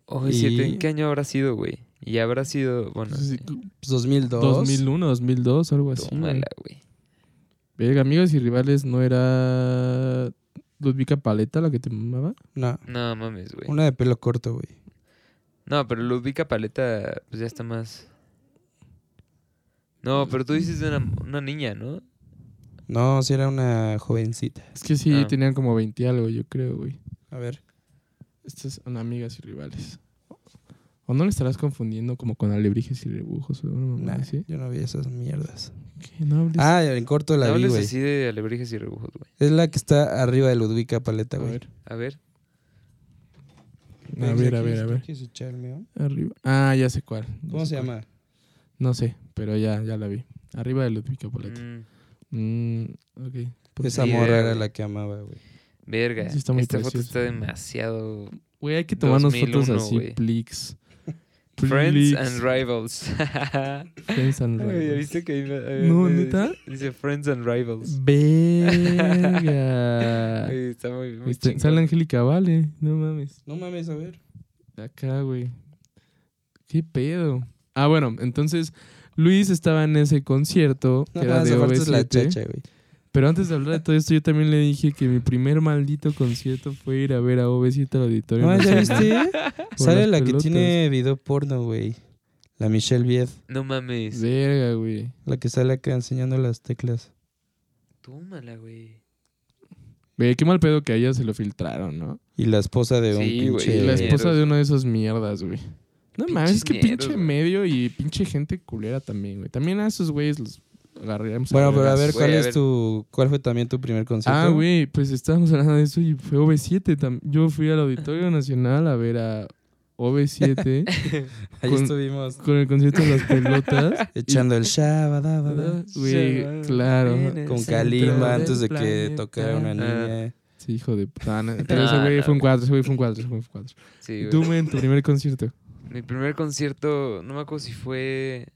Oye, siete, Y- ¿en qué año habrá sido, güey? Y habrá sido, bueno, Sí, Pues 2002. 2001, 2002, algo así. tómala, güey. Verga, amigos y rivales, ¿no era Ludvika Paleta la que te mamaba? No, No mames, güey. una de pelo corto, güey. No, pero Ludvika Paleta, pues ya está más. No, pero tú dices de una, una niña, ¿no? No, si era una jovencita. Es que sí, Ah. tenían como 20 algo, yo creo, güey. A ver. Estas son amigas y rivales. ¿O no le estarás confundiendo como con alebrijes y rebujos? o una mamada Nah, así? yo no vi esas mierdas. ¿Qué? No hables. Ah, en corto la no vi, hables güey. así de alebrijes y rebujos, güey. Es la que está arriba de Ludwika Paleta, a güey. ver, A ver. a ver, a ver, a ver. ¿Quieres echarme? Arriba. Ah, ya sé cuál. ya ¿Cómo sé se cuál. llama? No sé, pero ya, ya la vi. Arriba de Ludvika Paleta. Mm, Mm, ok. Pues Esa morra era güey. la que amaba, güey. verga. Sí, está muy Esta foto está demasiado. Güey, hay que tomarnos fotos 2001, así, güey. plics. Friends and Rivals. Friends and Ay, ¿ya Rivals. viste que ahí No, me ¿neta? Dice, Friends and Rivals. Verga. Está muy, muy Este, sale Angélica Vale, no mames. No mames, a ver. Acá, güey. ¿Qué pedo? Ah, bueno, entonces Luis estaba en ese concierto que No, era de es la OV7. chacha, güey. Pero antes de hablar de todo esto, yo también le dije que mi primer maldito concierto fue ir a ver a OV7 al auditorio. No, ¿ya viste? Sale la que tiene video porno, güey. La Michelle Viet. No mames. Verga, güey. La que sale acá enseñando las teclas. Tómala, güey. Güey, qué mal pedo que a ella se lo filtraron, ¿no? Y la esposa de un Sí, güey, pinche... Y la esposa de uno de esos mierdas, güey. No mames, es que pinche medio y pinche gente culera también, güey. También a esos güeyes los Bueno, pero a ver, Güey, ¿cuál a es ver. tu... ¿Cuál fue también tu primer concierto? Ah, güey, pues estábamos hablando de eso y fue OV7. tam- Yo fui al Auditorio Nacional a ver a OV7 Ahí con- estuvimos con el concierto de las pelotas. echando el shabadabada. Güey, claro. Con del antes de que planeta. tocara una niña. Sí, hijo de puta. no, Pero ese güey no, fue un güey. cuatro, ese güey fue un cuatro, ese güey fue un cuatro. Sí, ¿Y tú, men, tu primer concierto? Mi primer concierto, no me acuerdo si fue.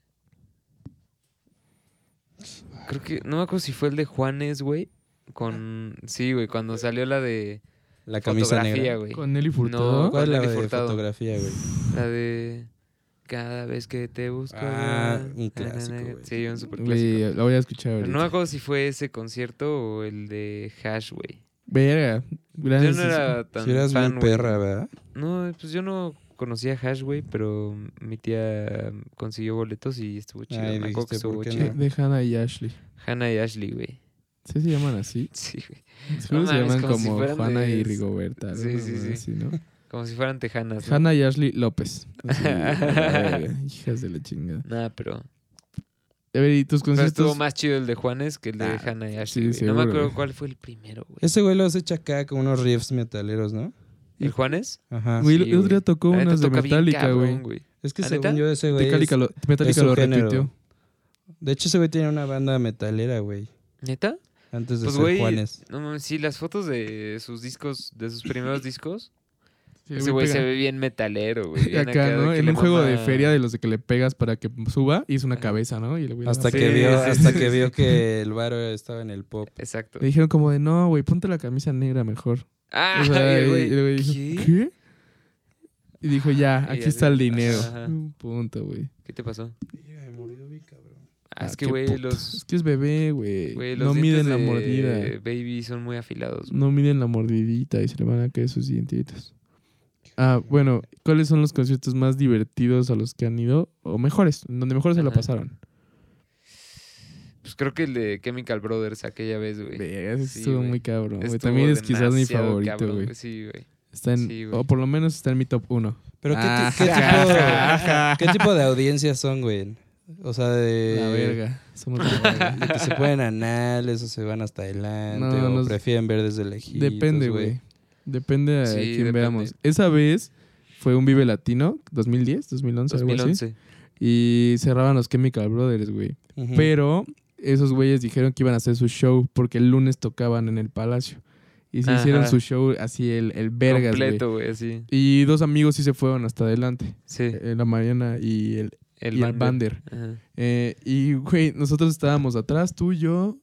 Creo que. No me acuerdo si fue el de Juanes, güey. Con. Sí, güey, cuando salió la de. La camisa fotografía, negra. güey. Con Nelly Furtado. No, ¿Cuál es la Nelly de Furtado. fotografía, güey? La de. Cada vez que te busco. Ah, un clásico, güey. Sí, un super clásico. la voy a escuchar ahorita. no me acuerdo si fue ese concierto o el de Hash, güey. Verga. Yo no era tan Si eras fan, bien perra, ¿verdad? No, pues yo no conocía a Hash, güey, pero mi tía consiguió boletos y estuvo chido. Ay, me acuerdo que dijiste, ¿por estuvo chido. De, de Hannah y Ashley. Hannah y Ashley, güey. ¿Sí se llaman así? Sí, güey. Seguro se llaman como como Juana de- y Rigoberta. algo Sí, sí, sí. así, ¿no? Como si fueran tejanas. ¿no? Hannah y Ashley López. Así, hijas de la chingada. Nah, pero. A ver, ¿y tus Pero conciertos? estuvo más chido el de Juanes que el de Ah, Hannah y sí, Ashley. no me acuerdo güey. cuál fue el primero, güey. Ese güey los echa acá con unos riffs metaleros, ¿no? ¿El Juanes? Ajá. Güey, sí, el otro día güey. tocó La unas de Metallica, güey. Es que ¿La según neta? yo ese güey Metallica lo, Metallica es lo su género. repitió. De hecho, ese güey tiene una banda metalera, güey. ¿Neta? Antes de Pues, ser Juanes. No mames, sí, las fotos de sus discos, de sus primeros discos. Sí, ese güey se ve bien metalero, güey. Acá, ¿no? En un juego de feria de los de que le pegas para que suba, hizo una cabeza, ¿no? Y le Hasta que Sí, vio, sí, hasta que vio que el varo estaba en el pop. Exacto. Le dijeron como de, no, güey, ponte la camisa negra mejor. Ah, O sea, y güey, y dijo, ¿qué? ¿qué? Y dijo, ya, aquí ya está el dinero. ajá. Un punto, güey. ¿Qué te pasó? Me murió mi cabrón. Ah, Ah, es que, qué güey, los, Es que es bebé, güey. No miden la mordida. Baby son muy afilados. güey. No miden la mordidita y se le van a caer sus dientitos. Ah, bueno, ¿cuáles son los conciertos más divertidos a los que han ido? O mejores, donde mejor se la pasaron. Pues creo que el de Chemical Brothers aquella vez, güey. Sí, estuvo güey. muy cabrón, güey. También es quizás mi favorito, cabrón, güey. Sí, güey. Está en, Sí, güey. o por lo menos está en mi top 1. Pero ¿qué, Ah, tipo, ¿qué tipo de audiencias son, güey? O sea, de... La verga. Somos la verga. de que se ponen anales o se van hasta adelante No, o nos- prefieren ver desde lejitos, Depende, güey. Depende a Sí, quién depende. veamos. Esa vez fue un Vive Latino, 2010, 2011, algo así. 2011. Y cerraban los Chemical Brothers, güey. Pero esos güeyes dijeron que iban a hacer su show porque el lunes tocaban en el Palacio. Y se Ajá. hicieron su show así, el, el vergas, güey. Completo, güey, así. Y dos amigos sí se fueron hasta adelante. Sí. eh, la Mariana y el, El y el Bander. Ajá. Eh, y, güey, nosotros estábamos atrás, tú, yo,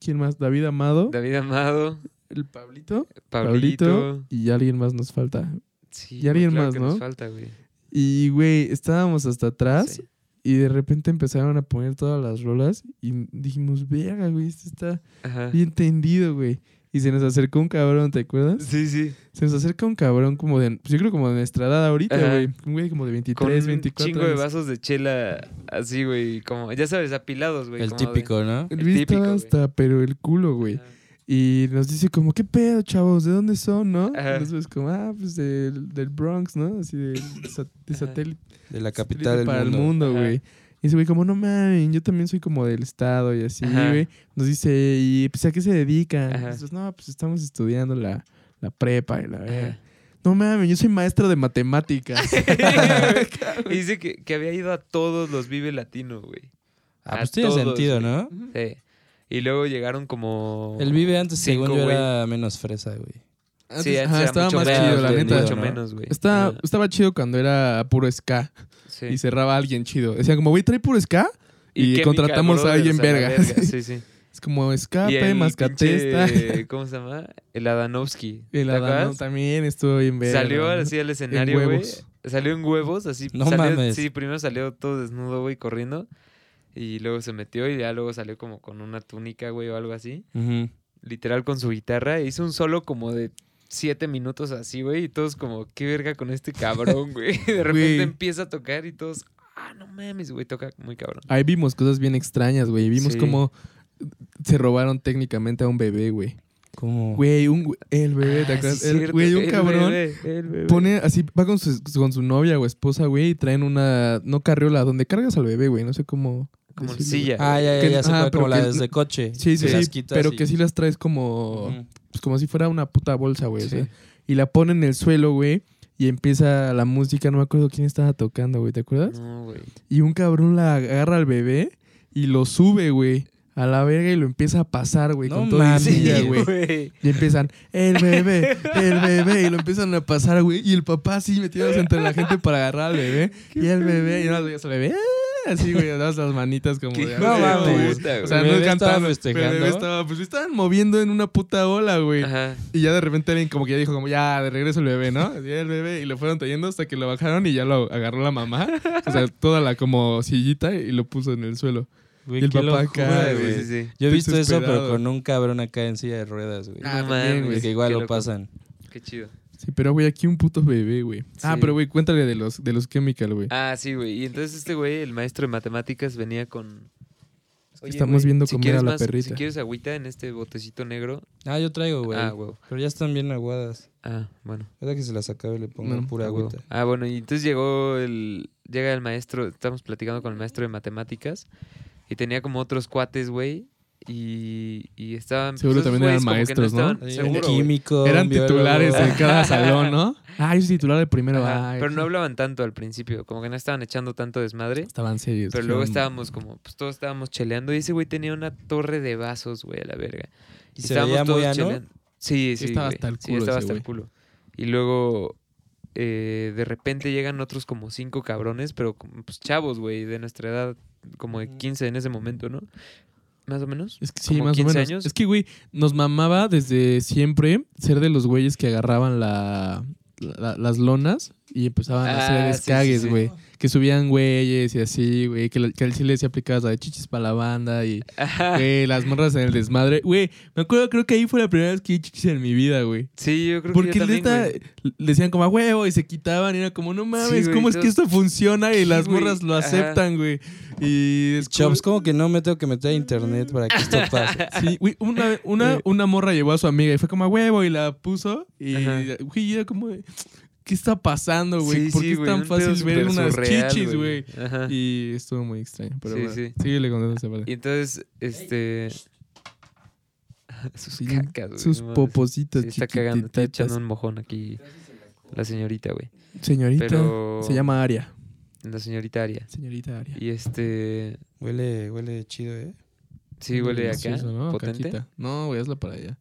¿quién más? David Amado, David Amado, el Pablito, Pablito. Pablito, y alguien más nos falta. Sí, y alguien claro más, que ¿no? nos falta, güey. Y, güey, estábamos hasta atrás Sí. Y de repente empezaron a poner todas las rolas y dijimos, verga, güey, esto está Ajá. bien tendido, güey. Y se nos acercó un cabrón, ¿te acuerdas? Sí, sí. Se nos acerca un cabrón como de, pues yo creo como de nuestra edad ahorita, Ajá. güey. Un güey como de 23, Con un 24 chingo de vasos de chela así, güey. Como, ya sabes, apilados, güey. El como de- típico, ¿no? El típico, güey. hasta, pero el culo, güey. Ajá. Y nos dice como, ¿qué pedo, chavos? ¿De dónde son, no? Ajá. Y nosotros como, ah, pues del, del Bronx, ¿no? Así de, satélite. De la capital del para mundo. el mundo, Ajá. güey. Y ese güey como, no mames, yo también soy como del estado y así, Ajá. güey. Nos dice, ¿y pues a qué se dedican? Nosotros, no, pues estamos estudiando la, la prepa y la verga. No mames, yo soy maestro de matemáticas. y dice que, que había ido a todos los Vive Latino, güey. Ah, A pues tiene todos, sentido, güey. ¿no? Sí. Y luego llegaron como... El Vive antes, Cinco, según yo, güey. era menos fresa, güey. Sí, Antes- ajá, era estaba mucho más menos, chido, la neta. Mucho ¿no? menos, güey. Estaba, estaba chido cuando era puro ska Sí. y cerraba a alguien chido. Decían como, güey, trae puro ska. Y, contratamos a alguien verga. Sí, sí. Es como escape, mascatesta. pinche- ¿Cómo se llama? El Adanovsky. El ¿te Adano acuerdas? también estuvo bien verga. Salió así al escenario, güey. huevos. Salió en huevos, así. No salió- mames. Sí, primero salió todo desnudo, güey, corriendo. Y luego se metió y ya luego salió como con una túnica, güey, o algo así. Literal con su guitarra. Hizo un solo como de siete minutos así, güey. Y todos como, qué verga con este cabrón, güey. De repente empieza a tocar y todos, ah, no mames, güey, toca muy cabrón. Ahí vimos cosas bien extrañas, güey. Vimos Sí. cómo se robaron técnicamente a un bebé, güey. ¿Cómo? Güey, un güey- el bebé, ¿te Ah, acuerdas? sí, El- cierto, Güey, un el cabrón bebé, el bebé. pone así, va con su, con su novia o esposa, güey, y traen una, no carriola, donde cargas al bebé, güey, no sé cómo. Como en silla. Ah, ya, ya, Que- ya sé ah, como la que- desde coche. Sí, sí, sí, las quitas pero y- que sí las traes como, pues como si fuera una puta bolsa, güey. Sí. y la pone en el suelo, güey, y empieza la música, no me acuerdo quién estaba tocando, güey, ¿te acuerdas? No, güey. Y un cabrón la agarra al bebé y lo sube, güey, a la verga y lo empieza a pasar, güey, No con y mames. silla, güey. Y empiezan, el bebé, el bebé, y lo empiezan a pasar, güey. Y el papá así metiéndose entre la gente para agarrar al bebé. Y el bebé, y no al bebé. ¡Ah! Así, güey, dabas las manitas como Qué de. No mames. puta, O sea, no cantando, pero estaba, pues estaban moviendo en una puta ola, güey. Ajá. Y ya de repente alguien como que ya dijo como, ya, de regreso el bebé, ¿no? Ya el bebé y lo fueron trayendo hasta que lo bajaron y ya lo agarró la mamá. O sea, toda la como sillita y lo puso en el suelo. Güey, Y el papá acá, Sí, güey. sí, sí. Yo he visto eso, pero con un cabrón acá en silla de ruedas, güey. Ah, mames, güey. que igual lo pasan. Qué chido. Sí, pero güey, aquí un puto bebé, güey. Ah, pero güey, cuéntale de los, de los chemical, güey. Ah, sí, güey. Y entonces este güey, el maestro de matemáticas, venía con. estamos güey, viendo si comer a la más- perrita. Si quieres agüita en este botecito negro. Ah, yo traigo, güey. Ah, güey. Pero ya están bien aguadas. Ah, bueno. Verdad que se las acabe y le pongo No, pura Ah, huevo. agüita. Ah, bueno, y entonces llegó el. Llega el maestro, estamos platicando con el maestro de matemáticas. Y tenía como otros cuates, güey. Y, y estaban. Seguro también eran maestros, ¿no? estaban- Hay seguro, un güey. químico. Eran titulares en cada salón, ¿no? Ah, yo soy titular de primero. Ajá, ay, pero no hablaban tanto al principio, como que no estaban echando tanto desmadre. Estaban serios. Pero luego estábamos como, pues todos estábamos cheleando y ese güey tenía una torre de vasos, güey, a la verga. ¿Y se veía muy ano? cheleando. Sí, sí. estaba güey. hasta el Sí, culo estaba ese hasta el culo. Y luego, eh, de repente llegan otros como cinco cabrones, pero como, pues chavos, güey, de nuestra edad, como de 15 en ese momento, ¿no? Más o menos. Es que sí, más o 15 menos. años. Es que, güey, nos mamaba desde siempre ser de los güeyes que agarraban la, la- las lonas y empezaban a Ah, hacer sí, sí, descagues, sí. güey. Que subían güeyes y así, güey. Que, que al chile sí aplicabas la de chichis para la banda y, Ajá. güey, las morras en el desmadre. Güey, me acuerdo, creo que ahí fue la primera vez que vi chichis en mi vida, güey. Sí, yo creo Porque que yo también, neta, güey. le decían como a huevo y se quitaban y era como, no mames, ¿cómo es que esto funciona? Y las morras lo aceptan, güey. Y es Chops, como- que no me tengo que meter a internet para que esto pase. Sí, güey, una, una, una morra llevó a su amiga y fue como a huevo y la puso. Y, güey, era como, de, ¿qué está pasando, güey? Sí, ¿Por sí, qué es tan fácil ver unas surreal, chichis, güey? Ajá. Y estuvo muy extraño, pero Sí, bueno, sí. síguele contando esa parte. Y entonces, este. Sus Sí, cacas, güey. Sus no popositas Sí, está cagando, está echando un mojón aquí la señorita, güey. Señorita, Pero. se llama Aria. La señorita Aria. Señorita Aria. Y este. Huele, huele chido, ¿eh? Sí, huele acá. ¿no? Potente. Caquita. No, güey, hazla para allá.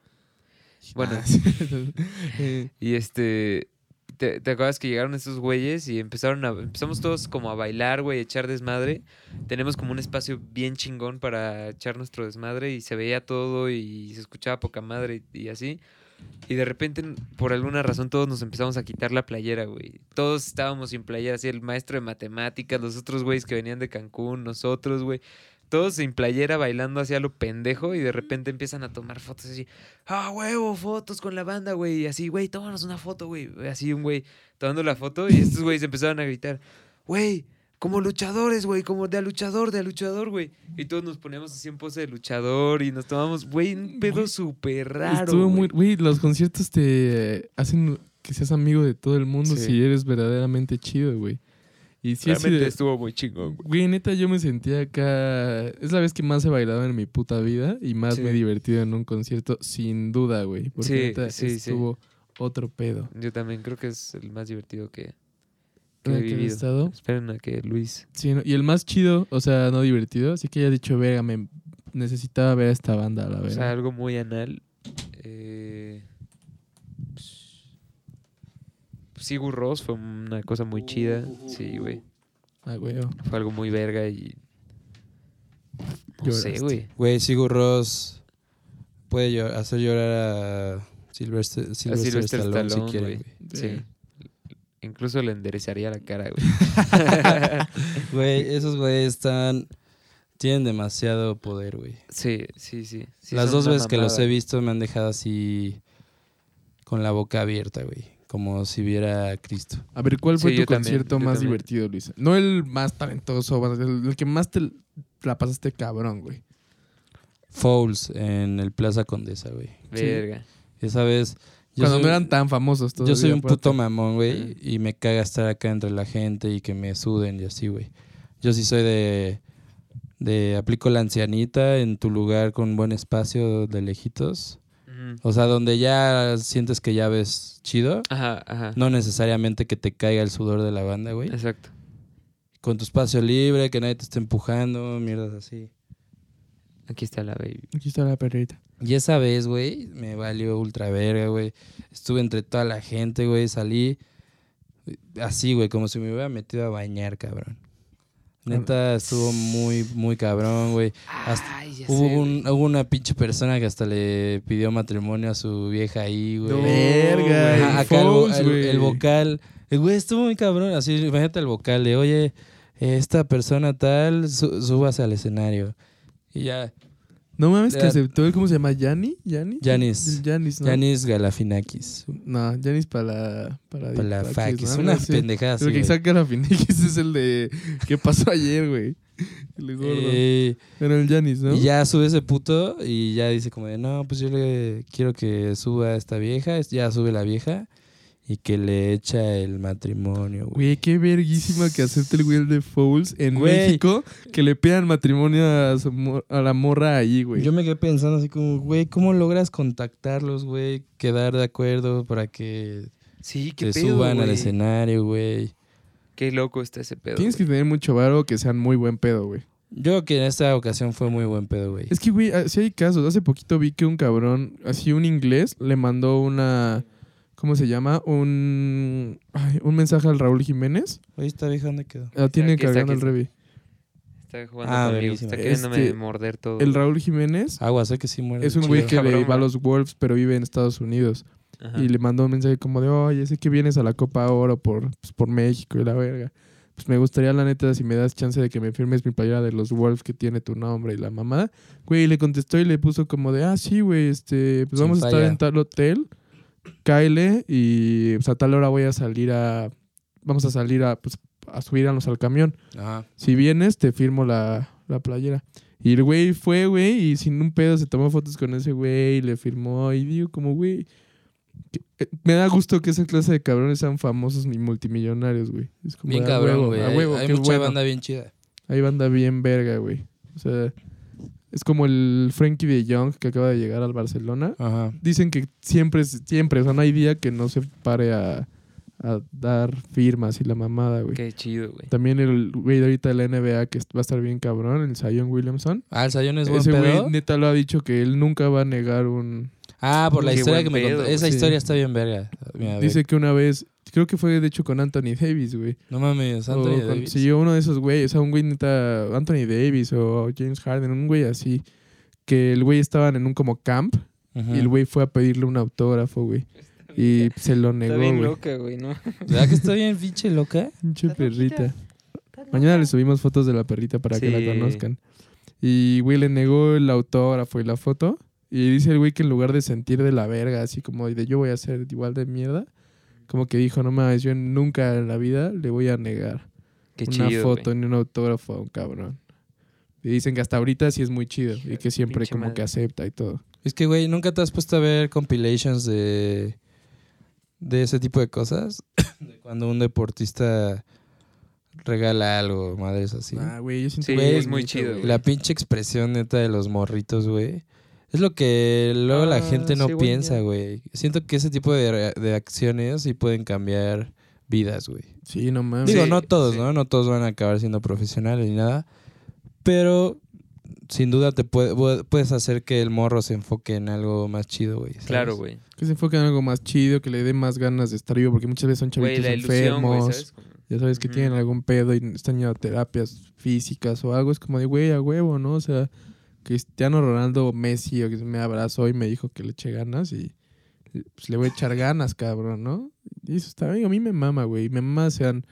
Bueno. Y este. ¿Te, acuerdas que llegaron estos güeyes y empezaron a. Empezamos todos como a bailar, güey, echar desmadre. Tenemos como un espacio bien chingón para echar nuestro desmadre y se veía todo y se escuchaba poca madre y, y así. Y de repente, por alguna razón, todos nos empezamos a quitar la playera, güey. Todos estábamos sin playera, así el maestro de matemáticas, los otros güeyes que venían de Cancún, nosotros, güey. Todos sin playera bailando hacia lo pendejo y de repente empiezan a tomar fotos así. ¡Ah, huevo! Fotos con la banda, güey. Y así, güey, tómanos una foto, güey. Así un güey tomando la foto y estos güeyes empezaron a gritar, güey, como luchadores, güey, como de a luchador, de a luchador, güey. Y todos nos ponemos así en pose de luchador y nos tomamos, güey, un pedo súper raro. Estuvo muy. güey. Güey, los conciertos te hacen que seas amigo de todo el mundo Sí. si eres verdaderamente chido, güey. Y sí, Realmente estuvo muy chingón, güey. Güey, neta, yo me sentía acá. Es la vez que más he bailado en mi puta vida y más Sí. me he divertido en un concierto, sin duda, güey. Porque Sí, neta, sí, sí. estuvo otro pedo. Yo también creo que es el más divertido que, que ¿En he vivido. estado? Esperen a que Luis. Sí, ¿no? y el más chido, o sea, no divertido, así que ya he dicho, verga, me necesitaba ver a esta banda, a la O verdad. sea, algo muy anal. Eh, pues, Sigur Rós fue una cosa muy chida. Sí, güey. Ah, güey. Fue algo muy verga y. No sé, güey. Güey, Sigur Rós puede hacer llorar a Sylvester, A Sylvester, Stallone, si quiere, güey. güey. Sí. Incluso le enderezaría la cara, güey. Güey, esos güeyes están... Tienen demasiado poder, güey. Sí, sí, sí. sí Las dos veces que los he visto me han dejado así... Con la boca abierta, güey. Como si viera a Cristo. A ver, ¿cuál fue Sí, tu yo también, concierto yo más también. divertido, Luis? No el más talentoso, el, que más te la pasaste cabrón, güey. Fouls en el Plaza Condesa, güey. Verga. Esa vez... yo Cuando soy- no eran tan famosos todos. Yo soy un puto mamón, güey, y me caga estar acá entre la gente y que me suden y así, güey. Yo sí soy de de aplico la ancianita en tu lugar con buen espacio de lejitos. O sea, donde ya sientes que ya ves chido, Ajá, ajá. no necesariamente que te caiga el sudor de la banda, güey. Exacto. Con tu espacio libre, que nadie te esté empujando, mierdas así. Aquí está la baby. Aquí está la perrita. Y esa vez, güey, me valió ultra verga, güey. Estuve entre toda la gente, güey, salí así, güey, como si me hubiera metido a bañar, cabrón. Neta, estuvo muy, muy cabrón, güey. Hasta- Ay, ya Hubo, sé, un- hubo una pinche persona que hasta le pidió matrimonio a su vieja ahí, güey. No, Verga, el acá el, el- el vocal. El güey estuvo muy cabrón. Así, imagínate el vocal de, oye, esta persona tal, su- súbase al escenario. Y ya, No mames, que aceptó, ¿cómo se llama? ¿Yanni? ¿Yanni? Yanis. Yanis, ¿no? Yanis Galafinakis. No, Yanis para... Para, Para Fakis. ¿no? Una Sí. pendejada. El que la Finekis es el de... ¿Qué pasó ayer, güey? El gordo. Eh, Era el Yanis, ¿no? Y ya sube ese puto y ya dice como de, no, pues yo le quiero que suba a esta vieja. Ya sube la vieja y que le echa el matrimonio, güey. Güey, qué verguísima que acepte el güey el de Fouls en Güey. México que le pidan matrimonio a, su a la morra ahí, güey. Yo me quedé pensando así como, güey, ¿cómo logras contactarlos, güey? Quedar de acuerdo para que Sí, qué te pedo, suban al escenario, güey. Qué loco está ese pedo. Tienes que tener mucho varo que sean muy buen pedo, güey. Yo creo que en esta ocasión fue muy buen pedo, güey. Es que, güey, sí hay casos. Hace poquito vi que un cabrón, así un inglés, le mandó una... ¿Cómo se llama? Un... ay, un mensaje al Raúl Jiménez. Oye, esta vieja, ¿dónde quedó? La tiene Aquí está, cargando el Revi. Está jugando Ah, conmigo. Está queriéndome Este, morder todo. El. Raúl Jiménez Agua, sé que sí muere. es un güey que le cabrón, va a los Wolves, pero vive en Estados Unidos. Ajá. Y le mandó un mensaje como de, oye, sé que vienes a la Copa Oro por, pues, por México y la verga. Pues me gustaría, la neta, si me das chance de que me firmes mi playera de los Wolves que tiene tu nombre y la mamá. Güey, y le contestó y le puso como de, ah, sí, güey, este, pues Sin vamos a estar en tal hotel. Cáele y pues a tal hora voy a salir a, vamos a salir a, pues, a subirnos al camión. Ajá. Si vienes, te firmo la, la playera. Y el güey fue, güey, y sin un pedo se tomó fotos con ese güey, y le firmó. Y digo, como, güey, eh, me da gusto que esa clase de cabrones sean famosos ni multimillonarios, güey. Es como, Bien cabrón, güey. a Hay, hay mucha bueno. banda bien chida. Hay banda bien verga, güey. O sea, es como el Frankie de Young que acaba de llegar al Barcelona. Ajá. Dicen que siempre, es- siempre, o sea, no hay día que no se pare a, a dar firmas y la mamada, güey. Qué chido, güey. También el güey de ahorita de la NBA que va a estar bien cabrón, el Zion Williamson. Ah, el Sayón es buen Ese pedo. güey neta lo ha dicho que él nunca va a negar un... Ah, por la Qué historia que me pedo, contó. Esa Sí. historia está bien verga. Mira. Dice que una vez, creo que fue de hecho con Anthony Davis, güey. No mames, Anthony Davis. Sí, uno de esos güeyes, o sea, un güey neta, Anthony Davis o James Harden, un güey así, que el güey estaban en un como camp y el güey fue a pedirle un autógrafo, güey. Y se lo Está negó, bien güey. loca, güey, ¿no? ¿Verdad que está bien pinche loca? Pinche perrita. Mañana le subimos fotos de la perrita para que la conozcan. Y, güey, le negó el autógrafo y la foto. Y dice el güey que en lugar de sentir de la verga, así como de yo voy a ser igual de mierda, como que dijo, no mames, yo nunca en la vida le voy a negar Qué una chido, foto ni un autógrafo a un cabrón. Y dicen que hasta ahorita sí es muy chido y que siempre como madre. que acepta y todo. Es que, güey, ¿nunca te has puesto a ver compilations de, de ese tipo de cosas? de cuando un deportista regala algo, madres así. Ah, güey, yo siento Sí, que es muy chido, güey. La pinche expresión neta de los morritos, güey. Es lo que luego la Ah, gente no sí, piensa, güey. Siento que ese tipo de, de acciones sí pueden cambiar vidas, güey. Sí, no mames. Digo, Sí, no todos, sí. ¿no? No todos van a acabar siendo profesionales ni nada. Pero sin duda te puede- pu- puedes hacer que el morro se enfoque en algo más chido, güey. Claro, güey. Que se enfoque en algo más chido, que le dé más ganas de estar vivo, porque muchas veces son chavitos la ilusión, güey, enfermos. Ya sabes que tienen algún pedo y están yendo a terapias físicas o algo. Es como de, güey, a huevo, ¿no? O sea, Cristiano Ronaldo Messi o que me abrazó y me dijo que le eché ganas y pues le voy a echar ganas, cabrón, ¿no? Y eso está bien. A mí me mama, güey. Me mama sean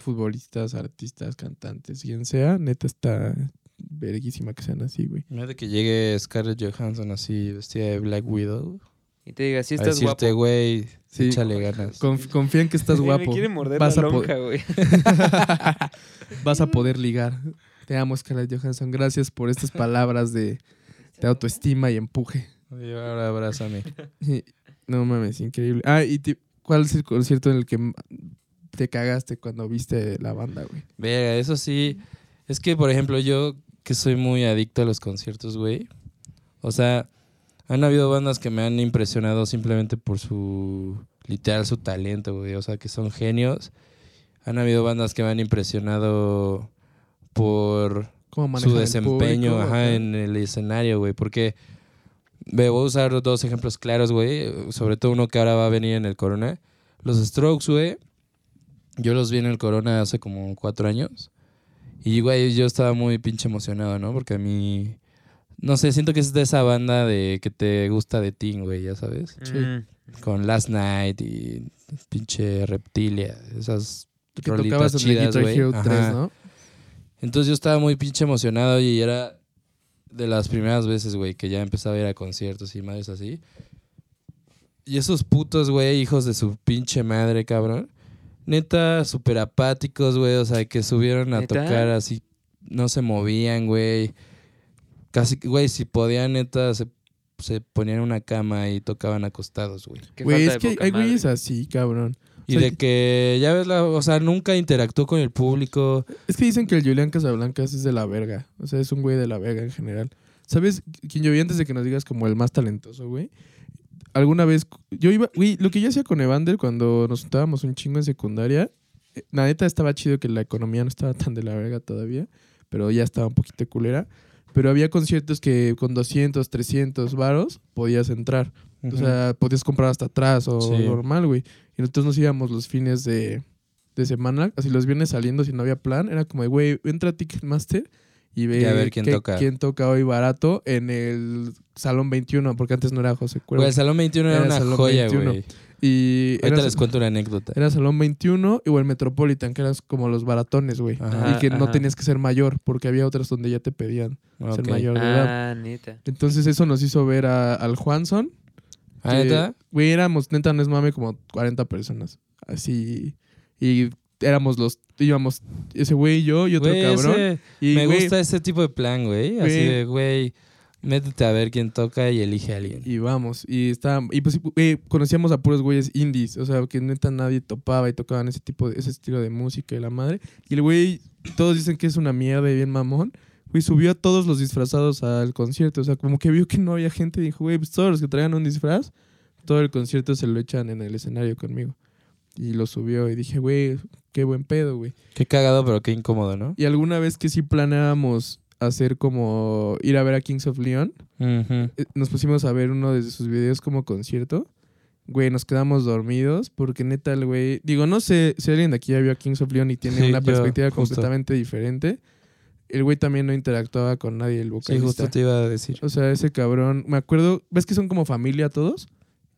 futbolistas, artistas, cantantes, quien sea. Neta está verguísima que sean así, güey. Imagínate que llegue Scarlett Johansson así vestida de Black Widow. Y te diga, sí a estás decirte, guapo. güey, Sí. échale ganas. Conf- confía en que estás guapo. Me quiere morder Vas la lonja, güey. Vas a poder ligar. Te amo, Scarlett Johansson. Gracias por estas palabras de, de autoestima y empuje. Y ahora abrázame. No mames, increíble. Ah, y ¿cuál es el concierto en el que te cagaste cuando viste la banda, güey? Verga, eso sí. Es que, por ejemplo, yo que soy muy adicto a los conciertos, güey. O sea, han habido bandas que me han impresionado simplemente por su, literal, su talento, güey. O sea, que son genios. Han habido bandas que me han impresionado por ¿Cómo manejan su el desempeño público, ajá, en el escenario, güey. Porque ve, voy a usar dos ejemplos claros, güey. Sobre todo uno que ahora va a venir en el Corona. Los Strokes, güey. Yo los vi en el Corona hace como cuatro años. Y, güey, yo estaba muy pinche emocionado, ¿no? Porque a mí... No sé, siento que es de esa banda de que te gusta de Teen, güey, ya sabes. Sí. Mm. Con Last Night y pinche Reptilia. Esas Que tocabas en chidas, Guitar güey. Hero Ajá. 3, ¿no? Entonces yo estaba muy pinche emocionado y era de las primeras veces, güey, que ya empezaba a ir a conciertos y madres así. Y esos putos, güey, hijos de su pinche madre, cabrón. Neta, súper apáticos, güey. O sea, que subieron a ¿Neta? tocar así, no se movían, güey. Casi, güey, si podían, neta, se, se ponían en una cama y tocaban acostados, güey. Qué Güey, es que hay güeyes así, cabrón. Y O sea, de que, ya ves, la, o sea, nunca interactuó con el público. Es que dicen que el Julián Casablancas es de la verga. O sea, es un güey de la verga en general. ¿Sabes quién yo vi antes de que nos digas como el más talentoso, güey? Alguna vez, yo iba, güey, lo que yo hacía con Evander cuando nos juntábamos un chingo en secundaria, eh, la neta estaba chido que la economía no estaba tan de la verga todavía, pero ya estaba un poquito culera. Pero había conciertos que con 200, 300 varos podías entrar. O sea, podías comprar hasta atrás o Sí. normal, güey. Y nosotros nos íbamos los fines de, de semana, así los viernes saliendo si no había plan. Era como, de, güey, entra a Ticketmaster y ve Y a ver quién qué- toca. quién toca hoy barato en el Salón 21, porque antes no era José Cuervo. Güey, el Salón 21 era Era una Salón joya, 21. güey. y Ahorita era, les cuento una anécdota. era Salón 21 o el Metropolitan, que eran como los baratones, güey. Y que no tenías que ser mayor, porque había otras donde ya te pedían ser mayor de edad. Ah, neta. Entonces eso nos hizo ver a- al Juanson, ¿Ah, neta? Güey, éramos, neta, no es mame, como 40 personas. Así. Y éramos los. Íbamos ese güey y yo y otro Güey, cabrón. ese- y, me güey, gusta ese tipo de plan, güey. Así de, güey, métete a ver quién toca y elige a alguien. Y vamos. Y estábamos. Y pues, güey, conocíamos a puros güeyes indies. O sea, que neta nadie topaba y tocaban ese tipo de, ese estilo de música y la madre. Y el güey, todos dicen que es una mierda y bien mamón. Güey, subió a todos los disfrazados al concierto. O sea, como que vio que no había gente y dijo, güey, pues todos los que traigan un disfraz, todo el concierto se lo echan en el escenario conmigo. Y lo subió y dije, güey, qué buen pedo, güey. Qué cagado, pero qué incómodo, ¿no? Y alguna vez que sí planeábamos hacer como ir a ver a Kings of Leon, eh, nos pusimos a ver uno de sus videos como concierto. Güey, nos quedamos dormidos porque neta el güey... Digo, no sé si alguien de aquí ya vio a Kings of Leon y tiene Sí, una yo, perspectiva justo. completamente diferente. El güey también no interactuaba con nadie, el Sí, vocalista. justo te iba a decir. O sea, ese cabrón... Me acuerdo... ¿Ves que son como familia todos?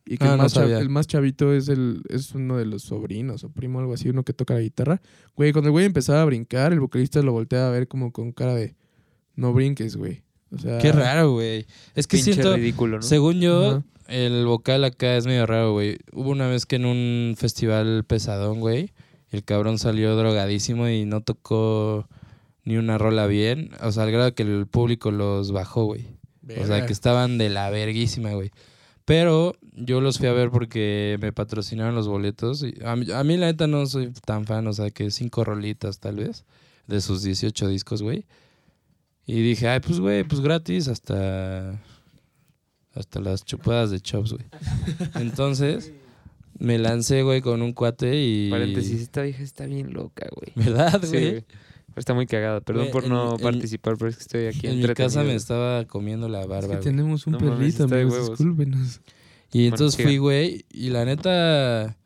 Y que Ah, el, no más chav- sabía. el más chavito es el es uno de los sobrinos o primo, algo así, uno que toca la guitarra. Güey, cuando el güey empezaba a brincar, el vocalista lo volteaba a ver como con cara de... No brinques, güey. O sea... Qué raro, güey. Es que Pinche siento, ridículo, ¿no? según yo, el vocal acá es medio raro, güey. Hubo una vez que en un festival pesadón, güey, el cabrón salió drogadísimo y no tocó ni una rola bien. O sea, al grado que el público los bajó, güey. O sea, que estaban de la verguísima, güey. Pero yo los fui a ver porque me patrocinaron los boletos. Y a, mí, a mí, la neta, no soy tan fan. O sea, que cinco rolitas, tal vez, de sus 18 discos, güey. Y dije, ay, pues, güey, pues gratis hasta... Hasta las chupadas de chops, güey. Entonces, me lancé, güey, con un cuate y... Paréntesis, esta vieja está bien loca, güey. ¿Verdad, Sí, güey? Está muy cagada. Perdón por no en- participar, pero es que estoy aquí en mi casa me estaba comiendo la Es barba, que güey. tenemos un No perrito, amigos, discúlpenos. Y Bueno, entonces siga. fui, güey, y la neta,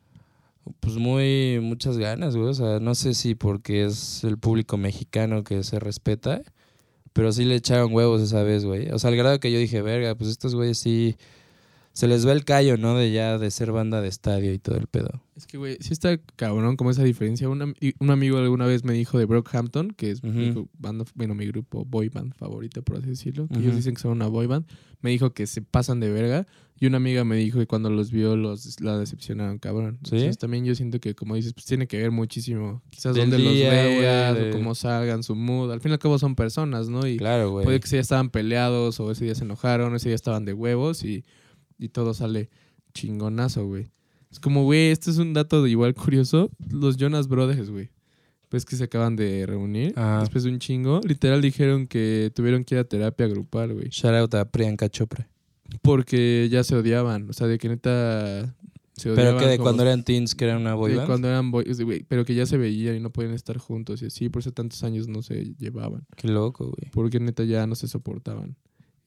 pues muy, muchas ganas, güey. O sea, no sé si porque es el público mexicano que se respeta, pero sí le echaron huevos esa vez, güey. O sea, al grado que yo dije, verga, pues estos güeyes sí, se les ve el callo, ¿no? De ya, de ser banda de estadio y todo el pedo. Es que, güey, sí está cabrón como esa diferencia. Un, am- y un amigo alguna vez me dijo de Brockhampton, que es mi banda, bueno, mi grupo boy band favorito, por así decirlo. Que ellos dicen que son una boy band. Me dijo que se pasan de verga. Y una amiga me dijo que cuando los vio, los la decepcionaron, cabrón. ¿Sí? Entonces también yo siento que, como dices, pues tiene que ver muchísimo. Quizás Del dónde los veas de- o cómo salgan, su mood. Al fin y al cabo son personas, ¿no? Y Claro, güey. Puede que ese día estaban peleados o ese día se enojaron, ese día estaban de huevos y, y todo sale chingonazo, güey. Es como, güey, este es un dato de igual curioso. Los Jonas Brothers, güey. Pues que se acaban de reunir Ah. después de un chingo. Literal dijeron que tuvieron que ir a terapia grupal, güey. Shout out a Priyanka Chopra. Porque ya se odiaban. O sea, de que neta se odiaban. Pero que de como- cuando eran teens, que eran una boy de cuando eran boys, güey, pero que ya se veían y no podían estar juntos y así. Por eso tantos años no se llevaban. Qué loco, güey. Porque neta ya no se soportaban.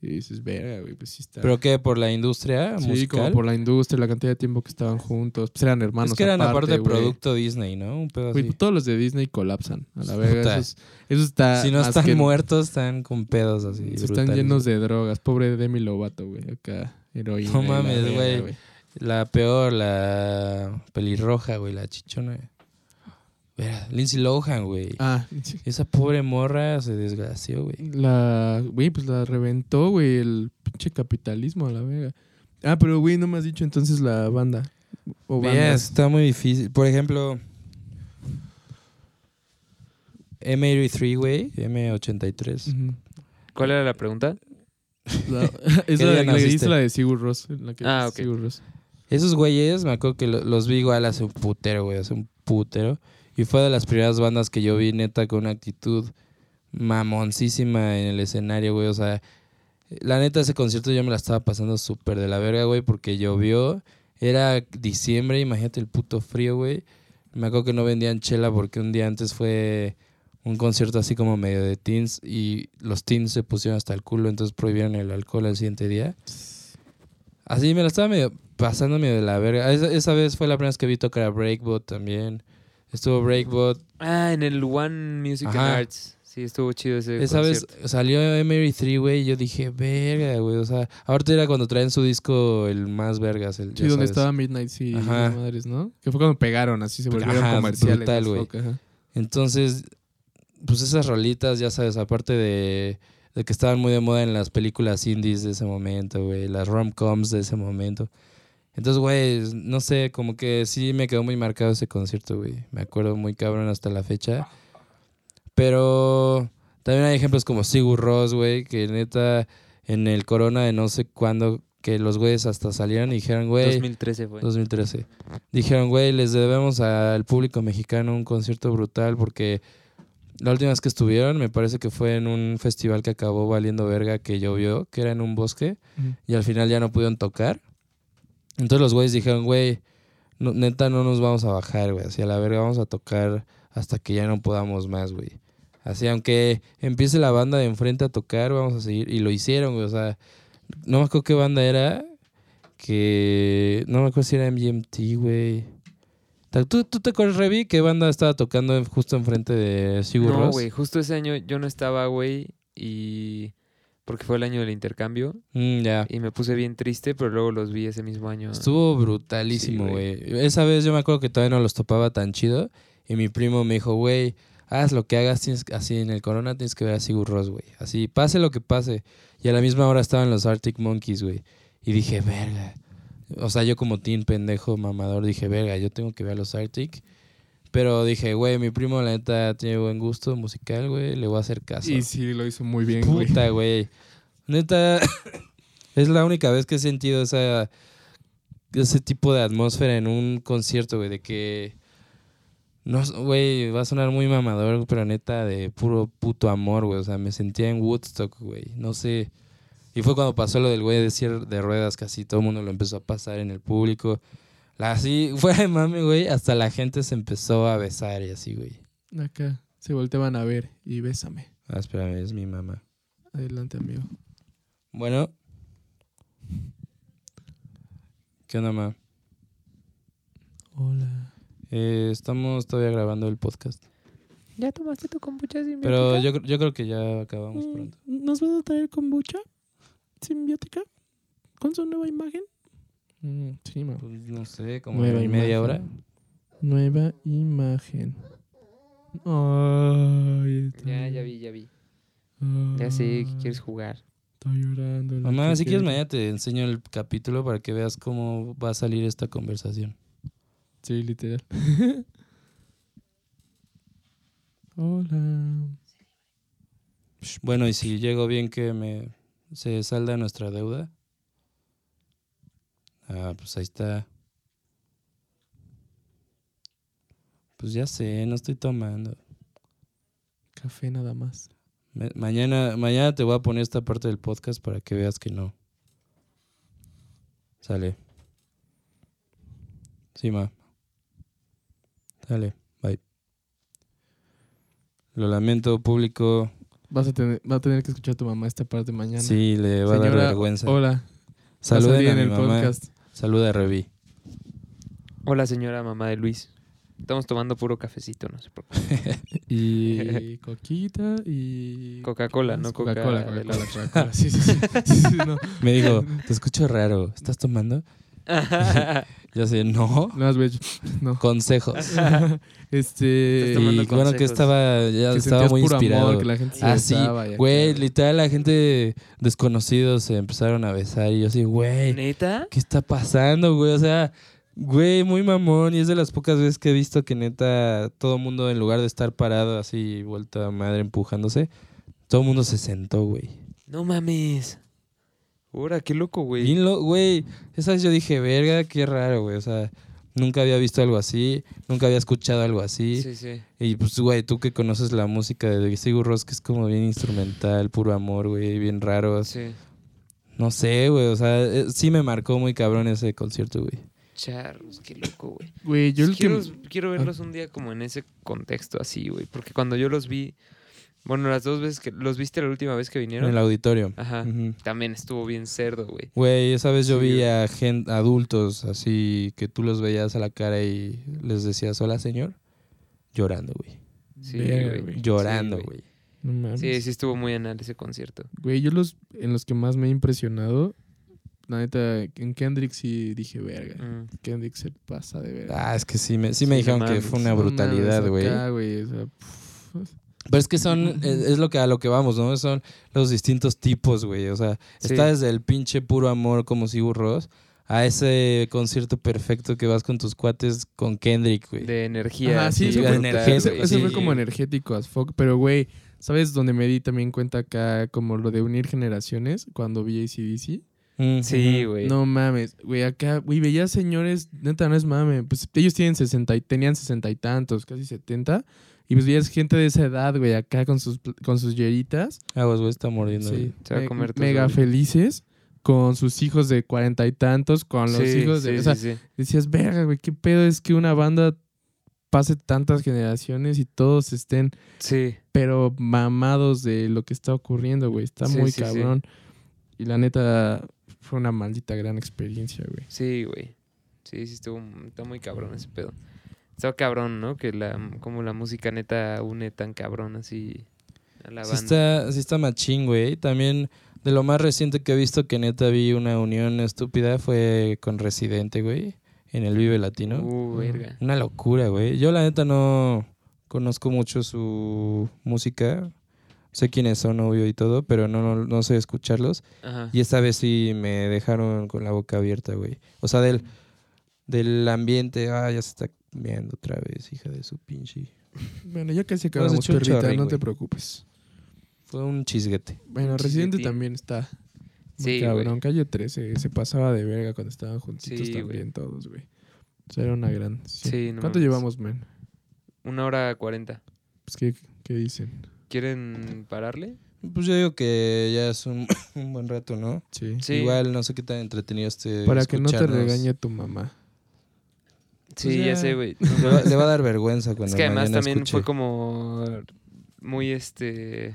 Y dices, verga, güey, pues sí está. ¿Pero qué? ¿Por la industria sí, musical? como por la industria, la cantidad de tiempo que estaban juntos. Pues eran hermanos. es que eran aparte, güey. producto Disney, ¿no? Un pedo Güey, así. pues todos los de Disney colapsan. A la verga. Eso, es- eso está. Si no están que- muertos, están con pedos así. Están llenos de drogas. Pobre Demi Lovato, güey. Acá, heroína. No mames, güey. La peor, la pelirroja, güey, la chichona. Verá, Lindsay Lohan, güey. Ah, sí. Esa pobre morra se desgració, güey. La, güey, pues la reventó, güey, el pinche capitalismo a la verga. Ah, pero, güey, no me has dicho entonces la banda. O Bien, bandas. está muy difícil. Por ejemplo, M83, güey, M83. Ujú. ¿Cuál era la pregunta? La- esa día la que dice la de Sigur Ross. La que Ah, ok. Sigur Rós. Esos güeyes, me acuerdo que lo- los vi igual hace un putero, güey, hace un putero. Y fue de las primeras bandas que yo vi, neta, con una actitud mamoncísima en el escenario, güey. O sea, la neta, ese concierto yo me la estaba pasando súper de la verga, güey, porque llovió. Era diciembre, imagínate el puto frío, güey. Me acuerdo que no vendían chela porque un día antes fue un concierto así como medio de teens y los teens se pusieron hasta el culo, entonces prohibieron el alcohol al siguiente día. Así me la estaba medio pasando medio de la verga. Esa, esa vez fue la primera vez que vi tocar a Breakbot también. Estuvo Breakbot. Ah, en el One Music and Ajá. Arts. Sí, estuvo chido ese Esa vez salió Emery 3, güey, y yo dije, verga, güey. O sea, ahorita era cuando traen su disco el más vergas. El, Sí, donde sabes. estaba Midnight. Ajá. esas madres, ¿no? Que fue cuando pegaron, así se volvieron Ajá, comerciales. brutal, güey. Entonces, pues esas rolitas, ya sabes, aparte de, de que estaban muy de moda en las películas indies de ese momento, güey, las rom-coms de ese momento. Entonces, güey, no sé, como que sí me quedó muy marcado ese concierto, güey. Me acuerdo muy cabrón hasta la fecha. Pero también hay ejemplos como Sigur Ross, güey, que neta en el corona de no sé cuándo, que los güeyes hasta salieron y dijeron, güey, 2013 fue. 2013. Dijeron, güey, les debemos al público mexicano un concierto brutal porque la última vez que estuvieron me parece que fue en un festival que acabó valiendo verga que llovió, que era en un bosque y al final ya no pudieron tocar. Entonces los güeyes dijeron, güey, no- neta no nos vamos a bajar, güey, así a la verga vamos a tocar hasta que ya no podamos más, güey. Así, aunque empiece la banda de enfrente a tocar, vamos a seguir. Y lo hicieron, güey, o sea, no me acuerdo qué banda era, que no me acuerdo si era MGMT, güey. ¿Tú, ¿Tú te acuerdas, Revi, qué banda estaba tocando justo enfrente de Sigur No, güey, justo ese año yo no estaba, güey, y... Porque fue el año del intercambio Mm, ya. y me puse bien triste, pero luego los vi ese mismo año. Estuvo brutalísimo, güey. Esa vez yo me acuerdo que todavía no los topaba tan chido. Y mi primo me dijo, güey, haz lo que hagas, tienes, así en el Corona tienes que ver a Sigur Rós, güey. Así, pase lo que pase. Y a la misma hora estaban los Arctic Monkeys, güey. Y dije, verga. O sea, yo como teen pendejo mamador dije, verga, yo tengo que ver a los Arctic. Pero dije, güey, mi primo la neta tiene buen gusto musical, güey, le voy a hacer caso. Y sí, lo hizo muy bien, güey. Puta, güey. Neta, es la única vez que he sentido esa, ese tipo de atmósfera en un concierto, güey, de que... No, güey, va a sonar muy mamador, pero neta, de puro puto amor, güey. O sea, me sentía en Woodstock, güey. No sé. Y fue cuando pasó lo del güey de de ruedas, casi todo el mundo lo empezó a pasar en el público. Así, fue de mami, güey. Hasta la gente se empezó a besar y así, güey. Acá se volteaban a ver y bésame. Ah, espérame, es mi mamá. Adelante, amigo. Bueno. ¿Qué onda, ma? Hola. Eh, estamos todavía grabando el podcast. ¿Ya tomaste tu kombucha simbiótica? Pero yo, yo creo que ya acabamos Mm, pronto. ¿Nos vas a traer kombucha simbiótica con su nueva imagen? Mm, sí, ma. Pues no sé, como Nueva en media hora. Nueva imagen. Ay, Ya, ya vi, ya vi. Ay, Ya sé que quieres jugar. Estoy llorando. Mamá, que si quieres quiere- mañana te enseño el capítulo para que veas cómo va a salir esta conversación. Sí, literal. Hola. Bueno, y si llego bien que me se salda nuestra deuda. Ah, pues ahí está. Pues ya sé, no estoy tomando. Café nada más. Me- mañana, mañana te voy a poner esta parte del podcast para que veas que no. Sale. Sí, ma. Sale. Bye. Lo lamento, público. Vas a tener, va a tener que escuchar a tu mamá esta parte mañana. Sí, le va a dar vergüenza. Hola. a Saluden a mi el mamá. podcast. Saluda a Revi. Hola, señora mamá de Luis. Estamos tomando puro cafecito, no sé por qué. Y coquita y... Coca-Cola, no Coca Coca-Cola. de Coca-Cola, Coca-Cola. Sí, sí, sí. Sí, sí, no. Me dijo, te escucho raro. ¿Estás tomando? Yo sé, no. No has hecho. No. Consejos. Este... Estás tomando Y bueno, que estaba, ya que estaba sentías muy puro inspirado. amor, que la gente se Ah, sí, besaba y acá. güey, literal, la gente desconocidos se empezaron a besar y yo así, güey, ¿Neta? ¿qué está pasando, güey? O sea, güey, muy mamón y es de las pocas veces que he visto que neta todo mundo en lugar de estar parado así, vuelta a madre empujándose, todo el mundo se sentó, güey. No mames. Ahora, qué loco, güey. Bien lo- Güey, esa vez yo dije, verga, qué raro, güey, o sea, nunca había visto algo así, nunca había escuchado algo así. Sí, sí. Y pues, güey, tú que conoces la música de Sigur Rós, que es como bien instrumental, puro amor, güey, bien raro. Sí. No sé, güey, o sea, eh, sí me marcó muy cabrón ese concierto, güey. Charros, qué loco, güey. Güey, yo el que... quiero, quiero verlos un día como en ese contexto así, güey. Porque cuando yo los vi, bueno, las dos veces que los viste la última vez que En vinieron, el auditorio. Ajá. También estuvo bien cerdo, güey. Güey, esa vez yo Sí, vi a gen- adultos así que tú los veías a la cara y les decías, hola, señor. Llorando, güey. Sí, güey. güey. Llorando, Sí, güey. No mames. Sí, sí estuvo muy anal ese concierto. Güey, yo los... En los que más me he impresionado... La neta, en Kendrick sí dije, verga. Mm. Kendrick se pasa de verga. Ah, es que sí me, sí me Sí, dijeron no que fue una No brutalidad, güey. o sea, Pero es que son, es, es lo que a lo que vamos, ¿no? Son los distintos tipos, güey. O sea, Sí. está desde el pinche puro amor como Sigur Rós a ese concierto perfecto que vas con tus cuates con Kendrick, güey. De energía. Ajá, sí, eso de energía, ese, fue sí. como energético as fuck, pero güey, ¿sabes dónde me di también cuenta acá como lo de unir generaciones cuando vi ACDC? Mm, Sí, güey. No mames, güey, acá, güey, veía señores, neta, no es mame, pues ellos tienen 60 y tenían sesenta y tantos, casi 70, y pues veías gente de esa edad, güey, acá con sus, con sus yeritas, Aguas, güey, está mordiendo. sí. Se va a me- comer mega felices, con sus hijos de cuarenta y tantos, con los Sí, hijos de... sí, o sea, sí, sí. decías, verga, güey, qué pedo es que una banda pase tantas generaciones y todos estén, Sí. pero mamados de lo que está ocurriendo, güey. Está Sí, muy sí, sí. cabrón. Y la neta, fue una maldita gran experiencia, güey. Sí, güey. Sí, sí, estuvo está muy cabrón ese pedo. Está cabrón, ¿no? Que la, como la música neta une tan cabrón así a la Sí banda. está, sí está machín, güey. También de lo más reciente que he visto que neta vi una unión estúpida fue con Residente, güey. En el Vive Latino. Uh, verga. Una locura, güey. Yo la neta no conozco mucho su música. Sé quiénes son, obvio, y todo, pero no, no, no sé escucharlos. Ajá. Y esta vez sí me dejaron con la boca abierta, güey. O sea, del, del ambiente, ah, ya se está viendo otra vez, hija de su pinche. Bueno, ya casi acabamos, perrita, chorrín, no te preocupes. Fue un chisguete. Bueno, Un Residente también está muy Sí, cabrón. Calle 13 se pasaba de verga cuando estaban juntitos Sí, también todos, güey. O sea, era una gran... sí. Sí, no ¿Cuánto llevamos, man? Una hora cuarenta. Pues, ¿qué, qué dicen? ¿Quieren pararle? Pues yo digo que ya es un, un buen rato, ¿no? Sí. Sí. Igual no sé qué tan entretenido esté. Para que no te regañe tu mamá. Sí, Pues ya, ya. sé, güey. Le va, le va a dar vergüenza cuando Es que además también escuche. fue como muy este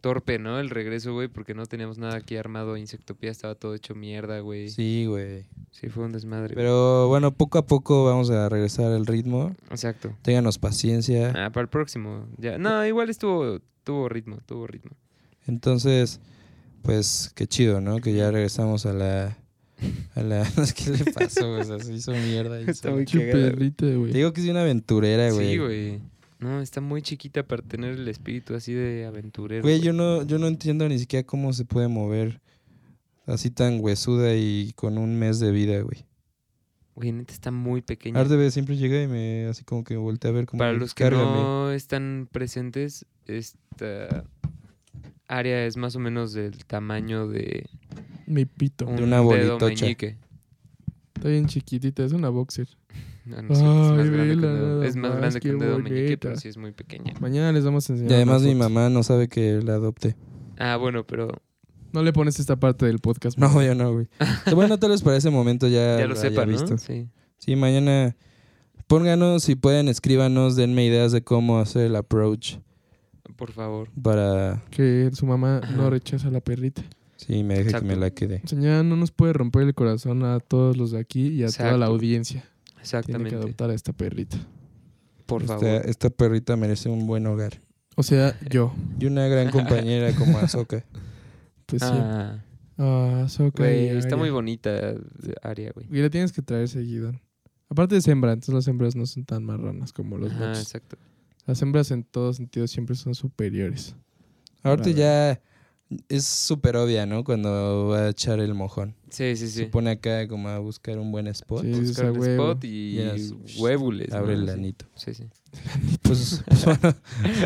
torpe, ¿no? El regreso, güey, porque no teníamos nada aquí armado. Insectopía estaba todo hecho mierda, güey. Sí, Sí, güey. fue un desmadre. güey. Pero bueno, poco a poco vamos a regresar al ritmo. Exacto. Ténganos paciencia. Ah, para el próximo. Ya. No, igual estuvo, tuvo ritmo, tuvo ritmo. Entonces, pues qué chido, ¿no? Que ya regresamos a la. A la ¿Qué le pasó? güey? O sea, se hizo mierda. Está muy güey. perrita, güey. Te digo que es una aventurera, güey. Sí, güey. No, está muy chiquita para tener el espíritu así de aventurero. Güey, yo no, yo no entiendo ni siquiera cómo se puede mover así tan huesuda y con un mes de vida, güey. Güey, neta está muy pequeña. Ardebe siempre llega y me así como que voltea a ver como Para que, los que "Cárgame". no están presentes, esta área es más o menos del tamaño de Mi pito. un una bolitocha. Está bien chiquitita, es una boxer. No, no es cierto, es más Ay, grande que un dedo, es más más, grande que un dedo meñique, pero sí es muy pequeña. Mañana les vamos a enseñar. Y además mi mamá no sabe que la adopte. Ah, bueno, pero No le pones esta parte del podcast. No, yo no, güey. bueno, tal vez para ese momento ya, ya lo haya sepan, ¿no? visto. Sí. Sí, mañana pónganos, si pueden, escríbanos, denme ideas de cómo hacer el approach Por favor. para... Que su mamá no rechaza a la perrita. Sí, me deje que me la quede. Señora, no nos puede romper el corazón a todos los de aquí y a toda la audiencia. Tiene que Exactamente. adoptar a esta perrita. Por esta, favor. esta perrita merece un buen hogar. O sea, yo. Y una gran compañera como Azoka. Pues sí. Ah, Ah, güey, y está muy bonita Aria, güey. Y la tienes que traer seguido. Aparte de hembra, entonces las hembras no son tan marranas como los machos. exacto. Las hembras en todos sentidos siempre son superiores. Ahorita ya es súper obvia, ¿no? Cuando va a echar el mojón. Sí, sí, sí. Se pone acá como a buscar un buen spot. Sí, Buscar un huevo. spot y huevules. Abre ¿no? el Sí. anito. Sí, sí. Pues, pues bueno,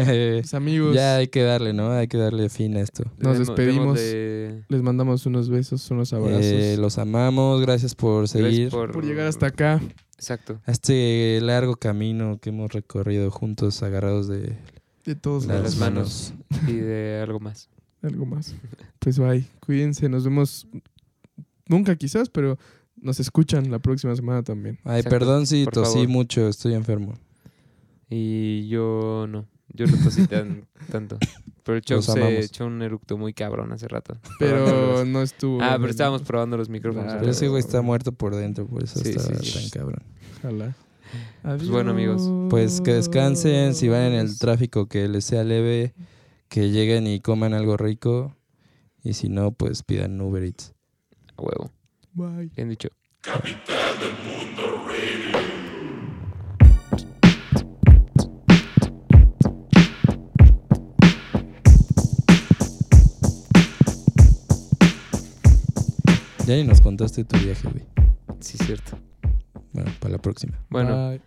eh, Mis amigos, ya hay que darle, ¿no? Hay que darle fin a esto. Nos despedimos. les mandamos unos besos, unos abrazos. Eh, los amamos, gracias por gracias seguir por llegar hasta acá. Exacto. a este largo camino que hemos recorrido juntos, agarrados de De todos De las lados. las manos. manos. Y de algo más. Algo más. Pues bye. Cuídense. Nos vemos nunca quizás, pero nos escuchan la próxima semana también. Ay, Exacto, perdón si por tosí favor. mucho, estoy enfermo. Y yo no. Yo no tosí tan, tanto. Pero Los se echó un eructo muy cabrón hace rato. Pero no estuvo. Ah, pero estábamos probando los micrófonos. Claro. Pero ese güey está muerto por dentro, por eso Sí, está sí, tan cabrón. Ojalá. Pues bueno, amigos. Pues que descansen, si van en el tráfico que les sea leve, que lleguen y coman algo rico. Y si no, pues pidan Uber Eats. A huevo. Bye. Bien dicho. Ya ni nos contaste tu viaje, güey. Sí, cierto. Bueno, para la próxima. Bueno, Bye.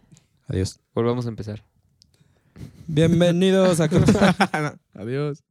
Adiós. volvamos a empezar. Bienvenidos a... Adiós.